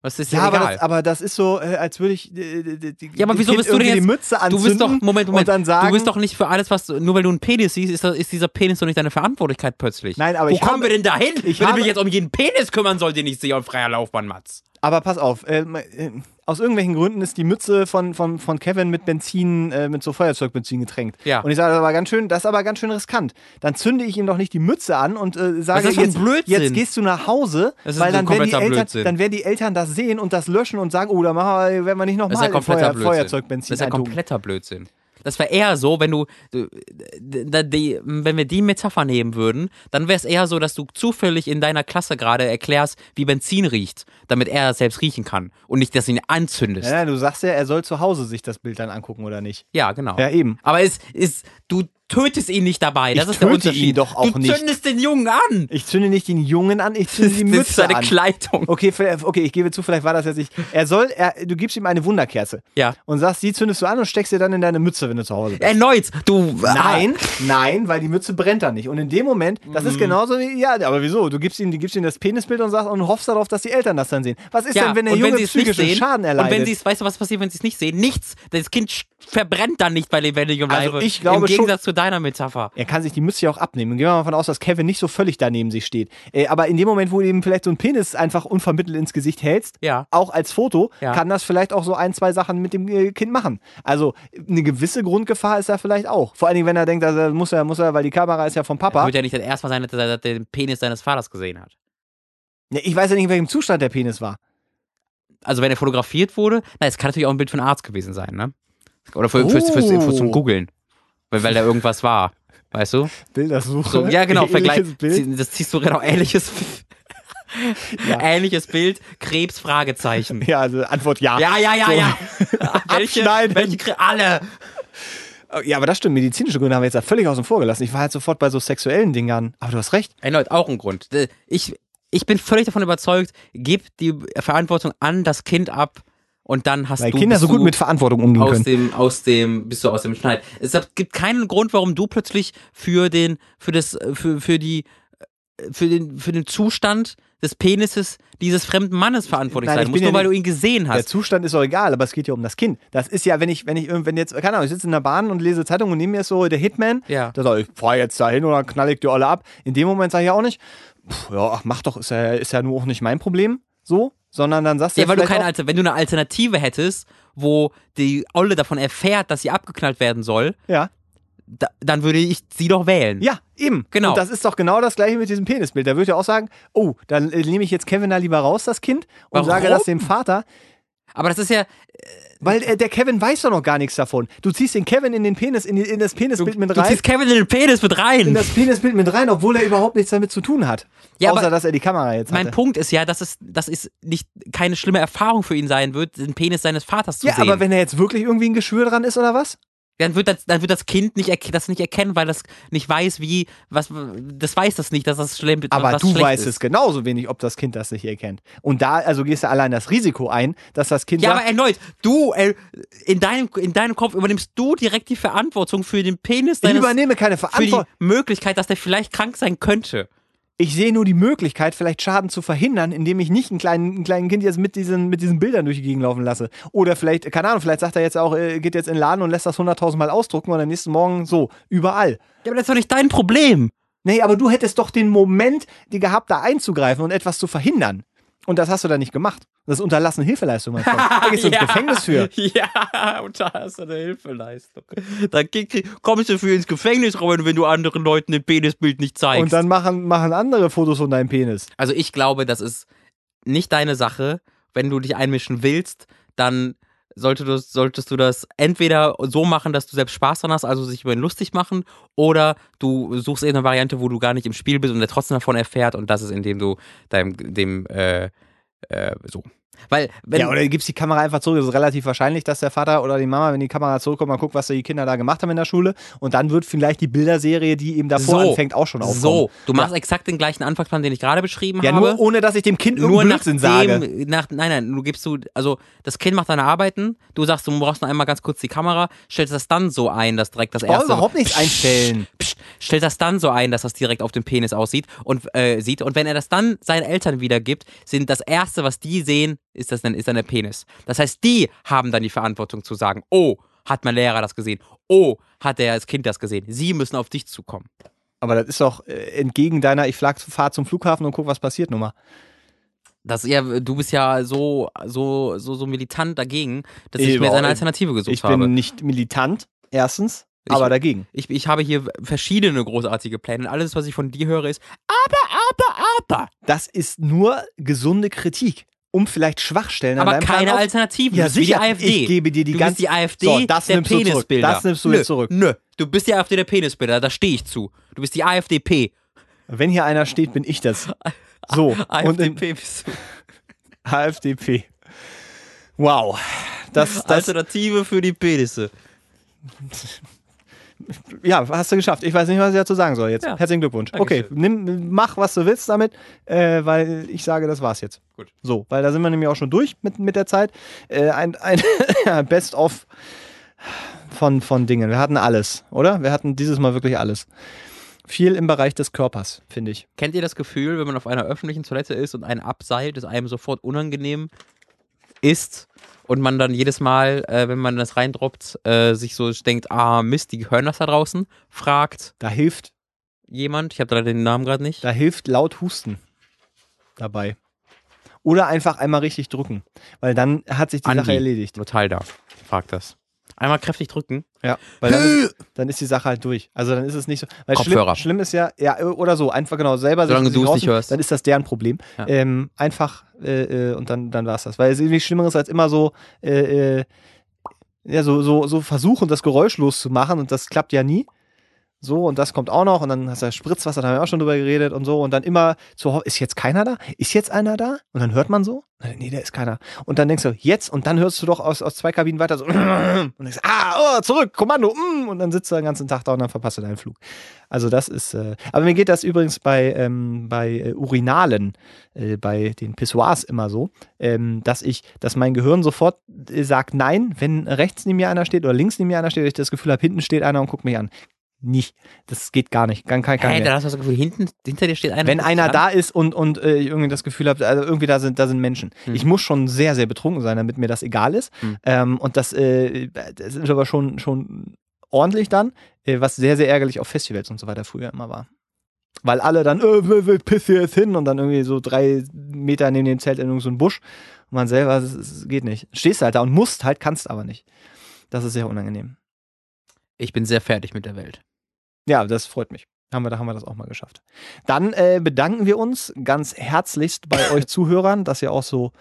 Das ist ja, Ja, aber egal. das, aber das ist so, äh, als würde ich äh, die, Ja, aber wieso bist du denn jetzt- die Mütze Du anzünden bist doch, Moment, Moment, und sagen, du bist doch nicht für alles, was, nur weil du einen Penis siehst, ist, ist dieser Penis doch nicht deine Verantwortlichkeit plötzlich. Nein, aber Wo ich kommen habe- wir denn dahin, ich wenn habe- ich mich jetzt um jeden Penis kümmern soll, den ich sehe auf freier Laufbahn, Mats? Aber pass auf, äh, äh, aus irgendwelchen Gründen ist die Mütze von, von, von Kevin mit Benzin, äh, mit so Feuerzeugbenzin getränkt. Ja. Und ich sage, das ist aber ganz schön, das ist aber ganz schön riskant. Dann zünde ich ihm doch nicht die Mütze an und äh, sage, jetzt, jetzt gehst du nach Hause, weil dann werden, die Eltern, Blödsinn. dann werden die Eltern das sehen und das löschen und sagen, oh, da machen wir, werden wir nicht nochmal Feuer, Blödsinn. Feuerzeugbenzin Das ist ja kompletter Blödsinn. Das wäre eher so, wenn du, du die, wenn wir die Metapher nehmen würden, dann wäre es eher so, dass du zufällig in deiner Klasse gerade erklärst, wie Benzin riecht, damit er es selbst riechen kann und nicht, dass du ihn anzündest. Ja, du sagst ja, er soll zu Hause sich das Bild dann angucken oder nicht. Ja, genau. Ja, eben. Aber es ist, du tötest ihn nicht dabei. Das Ich ist der Unterschied. ihn doch auch du nicht. zündest den Jungen an. Ich zünde nicht den Jungen an, ich zünde die das Mütze ist seine an. Kleidung. Okay, okay, ich gebe zu, vielleicht war das jetzt nicht. Er soll, er, du gibst ihm eine Wunderkerze Ja. und sagst, die zündest du an und steckst dir dann in deine Mütze, wenn du zu Hause bist. Erneut. Du. Nein, nein, weil die Mütze brennt dann nicht. Und in dem Moment, das Mhm. ist genauso wie, ja, aber wieso? Du gibst ihm, du gibst ihm das Penisbild und sagst und hoffst darauf, dass die Eltern das dann sehen. Was ist Ja, denn, wenn der Junge wenn psychischen sehen, Schaden erleidet? Und wenn sie es, weißt du, was passiert, wenn sie es nicht sehen? Nichts. Das Kind verbrennt dann nicht bei lebendigem Also Leibe. ich glaube Im Gegensatz zu deiner Metapher. er kann sich die Mütze ja auch abnehmen. Gehen wir mal davon aus, dass Kevin nicht so völlig daneben sich steht. Äh, aber in dem Moment, wo du ihm vielleicht so einen Penis einfach unvermittelt ins Gesicht hältst, Ja. auch als Foto, Ja. kann das vielleicht auch so ein, zwei Sachen mit dem äh, Kind machen. Also eine gewisse Grundgefahr ist da vielleicht auch. Vor allen Dingen, wenn er denkt, also muss er, muss er, weil die Kamera ist ja vom Papa. Wird ja nicht das erste Mal sein, dass er den Penis seines Vaters gesehen hat. Ich weiß ja nicht, in welchem Zustand der Penis war. Also wenn er fotografiert wurde, na, es kann natürlich auch ein Bild von Arzt gewesen sein, ne? Oder für, für, für, für, für zum Oh. Googeln. Weil, weil da irgendwas war. Weißt du? Bildersuche. So, ja, genau, Vergleich. Bild. Das ziehst du genau ähnliches, Ja. ähnliches Bild, Krebs, Fragezeichen. Ja, also Antwort ja. Ja, ja, ja, So. ja. welche, welche, alle. Ja, aber das stimmt. Medizinische Gründe haben wir jetzt da völlig außen vor gelassen. Ich war halt sofort bei so sexuellen Dingern. Aber du hast recht. Erneut, auch ein Grund. Äh, Ich, ich bin völlig davon überzeugt, gib die Verantwortung an das Kind ab und dann hast Weil du. Kinder so gut mit Verantwortung umgehen aus können. dem, aus dem, bist du aus dem Schneid. Es gibt keinen Grund, warum du plötzlich für den, für das, für, für die, für den, für den Zustand des Penises dieses fremden Mannes verantwortlich Nein, sein ich musst, bin nur ja weil du ihn gesehen Der hast. Zustand ist auch egal, aber es geht ja um das Kind. Das ist ja, wenn ich, wenn ich wenn jetzt, keine Ahnung, ich sitze in der Bahn und lese Zeitung und neben mir so der Hitman, Ja. der sagt, ich fahr jetzt dahin oder knall ich die alle ab. In dem Moment sage ich auch nicht, pff, ja, ach, mach doch, ist ja, ist ja nur auch nicht mein Problem, so, sondern dann sagst du Ja, weil du keine Alter, wenn du eine Alternative hättest, wo die Olle davon erfährt, dass sie abgeknallt werden soll, ja, da, dann würde ich sie doch wählen. ja, eben. Genau. Und das ist doch genau das gleiche mit diesem Penisbild. Da würde ja auch sagen, oh, dann äh, nehme ich jetzt Kevin da lieber raus, das Kind, und Warum? sage das dem Vater, Aber das ist ja, weil äh, der Kevin weiß doch noch gar nichts davon. Du ziehst den Kevin in den Penis, in, die, in das Penisbild mit du rein. ziehst Kevin in den Penis mit in rein. das Penisbild mit rein, obwohl er überhaupt nichts damit zu tun hat. Ja, Außer, dass er die Kamera jetzt Mein hatte. Punkt ist ja, dass es, dass es nicht keine schlimme Erfahrung für ihn sein wird, den Penis seines Vaters zu Ja, sehen. aber wenn er jetzt wirklich irgendwie ein Geschwür dran ist oder was? Dann wird das, dann wird das Kind nicht das nicht erkennen, weil das nicht weiß, wie, was, das weiß das nicht, dass das schlimm Aber was du weißt ist. es genauso wenig, ob das Kind das nicht erkennt. Und da, also gehst du allein das Risiko ein, dass das Kind Ja, aber erneut, du, äh, in deinem, in deinem Kopf übernimmst du direkt die Verantwortung für den Penis ich deines, übernehme keine für die Verantwortung. Möglichkeit, dass der vielleicht krank sein könnte. Ich sehe nur die Möglichkeit, vielleicht Schaden zu verhindern, indem ich nicht ein kleinen, ein kleinen Kind jetzt mit diesen, mit diesen Bildern durch die Gegend laufen lasse. Oder vielleicht, keine Ahnung, vielleicht sagt er jetzt auch, äh, geht jetzt in den Laden und lässt das 100.000 Mal ausdrucken und am nächsten Morgen so, überall. Ja, aber das ist doch nicht dein Problem. Nee, aber du hättest doch den Moment die gehabt, da einzugreifen und etwas zu verhindern. Und das hast du da nicht gemacht. Das ist unterlassene Hilfeleistung, mein Freund. Da gehst du ins Ja. Gefängnis für. Ja, eine Hilfeleistung. Da kommst du für ins Gefängnis rein, wenn du anderen Leuten den Penisbild nicht zeigst. Und dann machen, machen andere Fotos von deinem Penis. Also ich glaube, das ist nicht deine Sache. Wenn du dich einmischen willst, dann sollte du, solltest du das entweder so machen, dass du selbst Spaß dran hast, also sich über ihn lustig machen, oder du suchst eben eine Variante, wo du gar nicht im Spiel bist und der trotzdem davon erfährt und das ist, indem du deinem, dem, äh, äh, so. Weil, wenn, ja, oder gibst die Kamera einfach zurück. Es ist relativ wahrscheinlich, dass der Vater oder die Mama, wenn die Kamera zurückkommt, mal guckt, was die Kinder da gemacht haben in der Schule. Und dann wird vielleicht die Bilderserie, die eben davor So. anfängt, auch schon aufkommen. so, du machst exakt den gleichen Anfangsplan, den ich gerade beschrieben Ja, habe. nur ohne, dass ich dem Kind nur Blödsinn sage. nach, nein, nein, du gibst du, also das Kind macht seine Arbeiten, du sagst, du brauchst nur einmal ganz kurz die Kamera, stellst das dann so ein, dass direkt das Ich erste. überhaupt nichts einstellen. Psst, stellt das dann so ein, dass das direkt auf dem Penis aussieht und äh, sieht. Und wenn er das dann seinen Eltern wiedergibt, sind das erste, was die sehen, ist das dann, ist dann der Penis. Das heißt, die haben dann die Verantwortung zu sagen, oh, hat mein Lehrer das gesehen? Oh, hat der das Kind das gesehen? Sie müssen auf dich zukommen. Aber das ist doch äh, entgegen deiner, ich fahre zum Flughafen und guck, was passiert, Nummer. Das, ja, du bist ja so, so, so, so militant dagegen, dass ich mir Überhaupt- jetzt eine Alternative gesucht Ich habe. bin nicht militant, erstens, Ich- aber dagegen. Ich, ich habe hier verschiedene großartige Pläne. Alles, was ich von dir höre, ist aber, aber, aber. Das ist nur gesunde Kritik, um vielleicht Schwachstellen an Aber deinem Plan keine auf- Alternativen. Ja, wie die sicher. AfD. Ich gebe dir die du ganze- bist die AfD So, das der nimmst du zurück. Penisbilder. Das nimmst du nö, jetzt zurück. Nö, du bist die AfD der Penisbilder, da stehe ich zu. Du bist die AfDP. Wenn hier einer steht, bin ich das. So, AfDP bist du. AfDP. Wow. Das, das, Alternative für die Penisse. Ja, hast du geschafft. Ich weiß nicht, was ich dazu sagen soll jetzt. Ja. Herzlichen Glückwunsch. Okay, Dankeschön. nimm, mach, was du willst damit, äh, weil ich sage, das war's jetzt. Gut. So, weil da sind wir nämlich auch schon durch mit, mit der Zeit. Äh, ein ein Best-of von, von Dingen. Wir hatten alles, oder? Wir hatten dieses Mal wirklich alles. Viel im Bereich des Körpers, finde ich. Kennt ihr das Gefühl, wenn man auf einer öffentlichen Toilette ist und ein abseilt, ist einem sofort unangenehm ist und man dann jedes Mal, äh, wenn man das reindroppt, äh, sich so denkt, ah Mist, die hören das da draußen, fragt Da hilft, jemand, ich habe leider den Namen gerade nicht. da hilft laut Husten dabei. Oder einfach einmal richtig drücken, weil dann hat sich die Andi. Sache erledigt. Total da. Fragt das. Einmal kräftig drücken. Ja, weil dann ist, dann ist die Sache halt durch. Also dann ist es nicht so. Weil Kopfhörer. Schlimm, schlimm ist ja, ja, oder so, einfach genau selber. Solange du es nicht hörst. Dann ist das deren Problem. Ja. Ähm, einfach äh, äh, und dann, dann war es das. Weil es ist nichts Schlimmeres als immer so, äh, äh, ja, so, so, so versuchen, das geräuschlos zu machen und das klappt ja nie. So, und das kommt auch noch, und dann hast du das Spritzwasser, da haben wir auch schon drüber geredet und so, und dann immer so, ist jetzt keiner da? Ist jetzt einer da? Und dann hört man so, nee, der ist keiner. Und dann denkst du, jetzt, und dann hörst du doch aus, aus zwei Kabinen weiter so, und denkst, ah, oh, zurück, Kommando, mm, und dann sitzt du den ganzen Tag da und dann verpasst du deinen Flug. Also das ist, äh, aber mir geht das übrigens bei, ähm, bei äh, Urinalen, äh, bei den Pissoirs immer so, ähm, dass ich, dass mein Gehirn sofort äh, sagt nein, wenn rechts neben mir einer steht oder links neben mir einer steht, ich das Gefühl habe, hinten steht einer und guckt mich an. Nicht. Das geht gar nicht. Kann, kann, kann mehr. dann hast du das Gefühl, hinten, hinter dir steht einer. Wenn einer da ist und, und äh, ich irgendwie das Gefühl habe, also irgendwie da sind, da sind Menschen. Hm. Ich muss schon sehr, sehr betrunken sein, damit mir das egal ist. Hm. Ähm, und das, äh, das ist aber schon, schon ordentlich dann, äh, was sehr, sehr ärgerlich auf Festivals und so weiter früher immer war. Weil alle dann, äh, piss hier jetzt hin und dann irgendwie so drei Meter neben dem Zelt in irgendeinem so Busch. Und man selber, es geht nicht. Stehst halt da und musst halt, kannst aber nicht. Das ist sehr unangenehm. Ich bin sehr fertig mit der Welt. Ja, das freut mich. Haben wir, da haben wir das auch mal geschafft. Dann äh, bedanken wir uns ganz herzlichst bei euch Zuhörern, dass ihr auch so,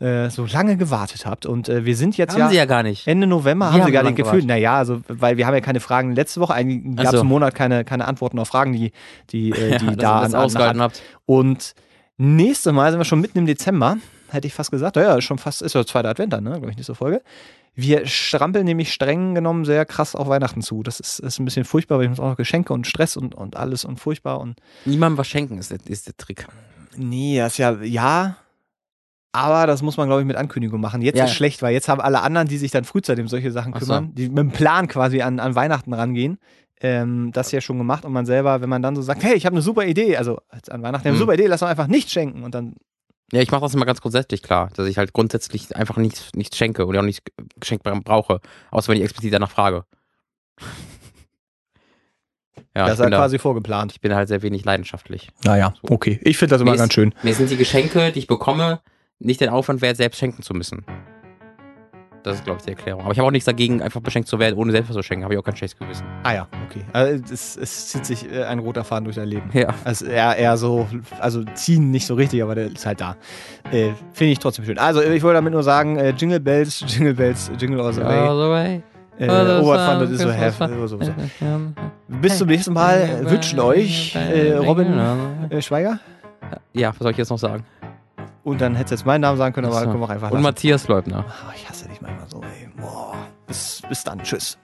äh, so lange gewartet habt. Und äh, wir sind jetzt Haben ja sie ja gar nicht. Ende November, haben haben sie gar nicht gefühlt. Naja, also, weil wir haben ja keine Fragen letzte Woche. Eigentlich gab es so. einen Monat keine, keine Antworten auf Fragen, die, die, äh, die Ja, da an, ausgehalten habt. Und nächstes Mal sind wir schon mitten im Dezember. Hätte ich fast gesagt. Ja, ist schon fast, ist ja zweiter Advent dann, ne? Glaube ich, nächste Folge. Wir strampeln nämlich streng genommen sehr krass auf Weihnachten zu. Das ist, ist ein bisschen furchtbar, weil ich muss auch noch Geschenke und Stress und, und alles und furchtbar und. Niemandem was schenken ist, der- ist der Trick. Nee, das ist ja, ja. Aber das muss man, glaube ich, mit Ankündigung machen. Jetzt Ja. ist schlecht, weil jetzt haben alle anderen, die sich dann frühzeitig um solche Sachen Ach so. kümmern, die mit dem Plan quasi an, an Weihnachten rangehen, ähm, das ja schon gemacht und man selber, wenn man dann so sagt, hey, ich habe eine super Idee, also als an Weihnachten, habe eine Mhm. super Idee, lass doch einfach nicht schenken und dann, Ja, ich mache das immer ganz grundsätzlich klar, dass ich halt grundsätzlich einfach nichts, nichts schenke oder auch nicht geschenkt brauche, außer wenn ich explizit danach frage. Ja, das ich ist ja bin, da, quasi vorgeplant. ich bin halt sehr wenig leidenschaftlich. Naja, okay. Ich finde das immer Mir ganz ist- schön. Mir sind die Geschenke, die ich bekomme, nicht den Aufwand wert, selbst schenken zu müssen. Das ist, glaube ich, die Erklärung. Aber ich habe auch nichts dagegen, einfach beschenkt zu werden, ohne selbst was zu schenken. Habe ich auch kein schlechtes Gewissen. Ah ja, okay. Also es, es zieht sich äh, ein roter Faden durch dein Leben. Ja. Also eher, eher so, also ziehen nicht so richtig, aber der ist halt da. Äh, Finde ich trotzdem schön. Also ich wollte damit nur sagen, äh, Jingle Bells, Jingle Bells, Jingle all the way. All the way. Äh, all the Oberpfand, das ist so heftig. Bis zum nächsten Mal äh, wünschen euch äh, Robin äh, Schweiger. Ja, was soll ich jetzt noch sagen? Und dann hättest du jetzt meinen Namen sagen können, aber so. wir auch einfach Und lassen. Matthias Leubner. Oh, ich hasse dich manchmal so, ey. Boah. Bis, bis dann. Tschüss.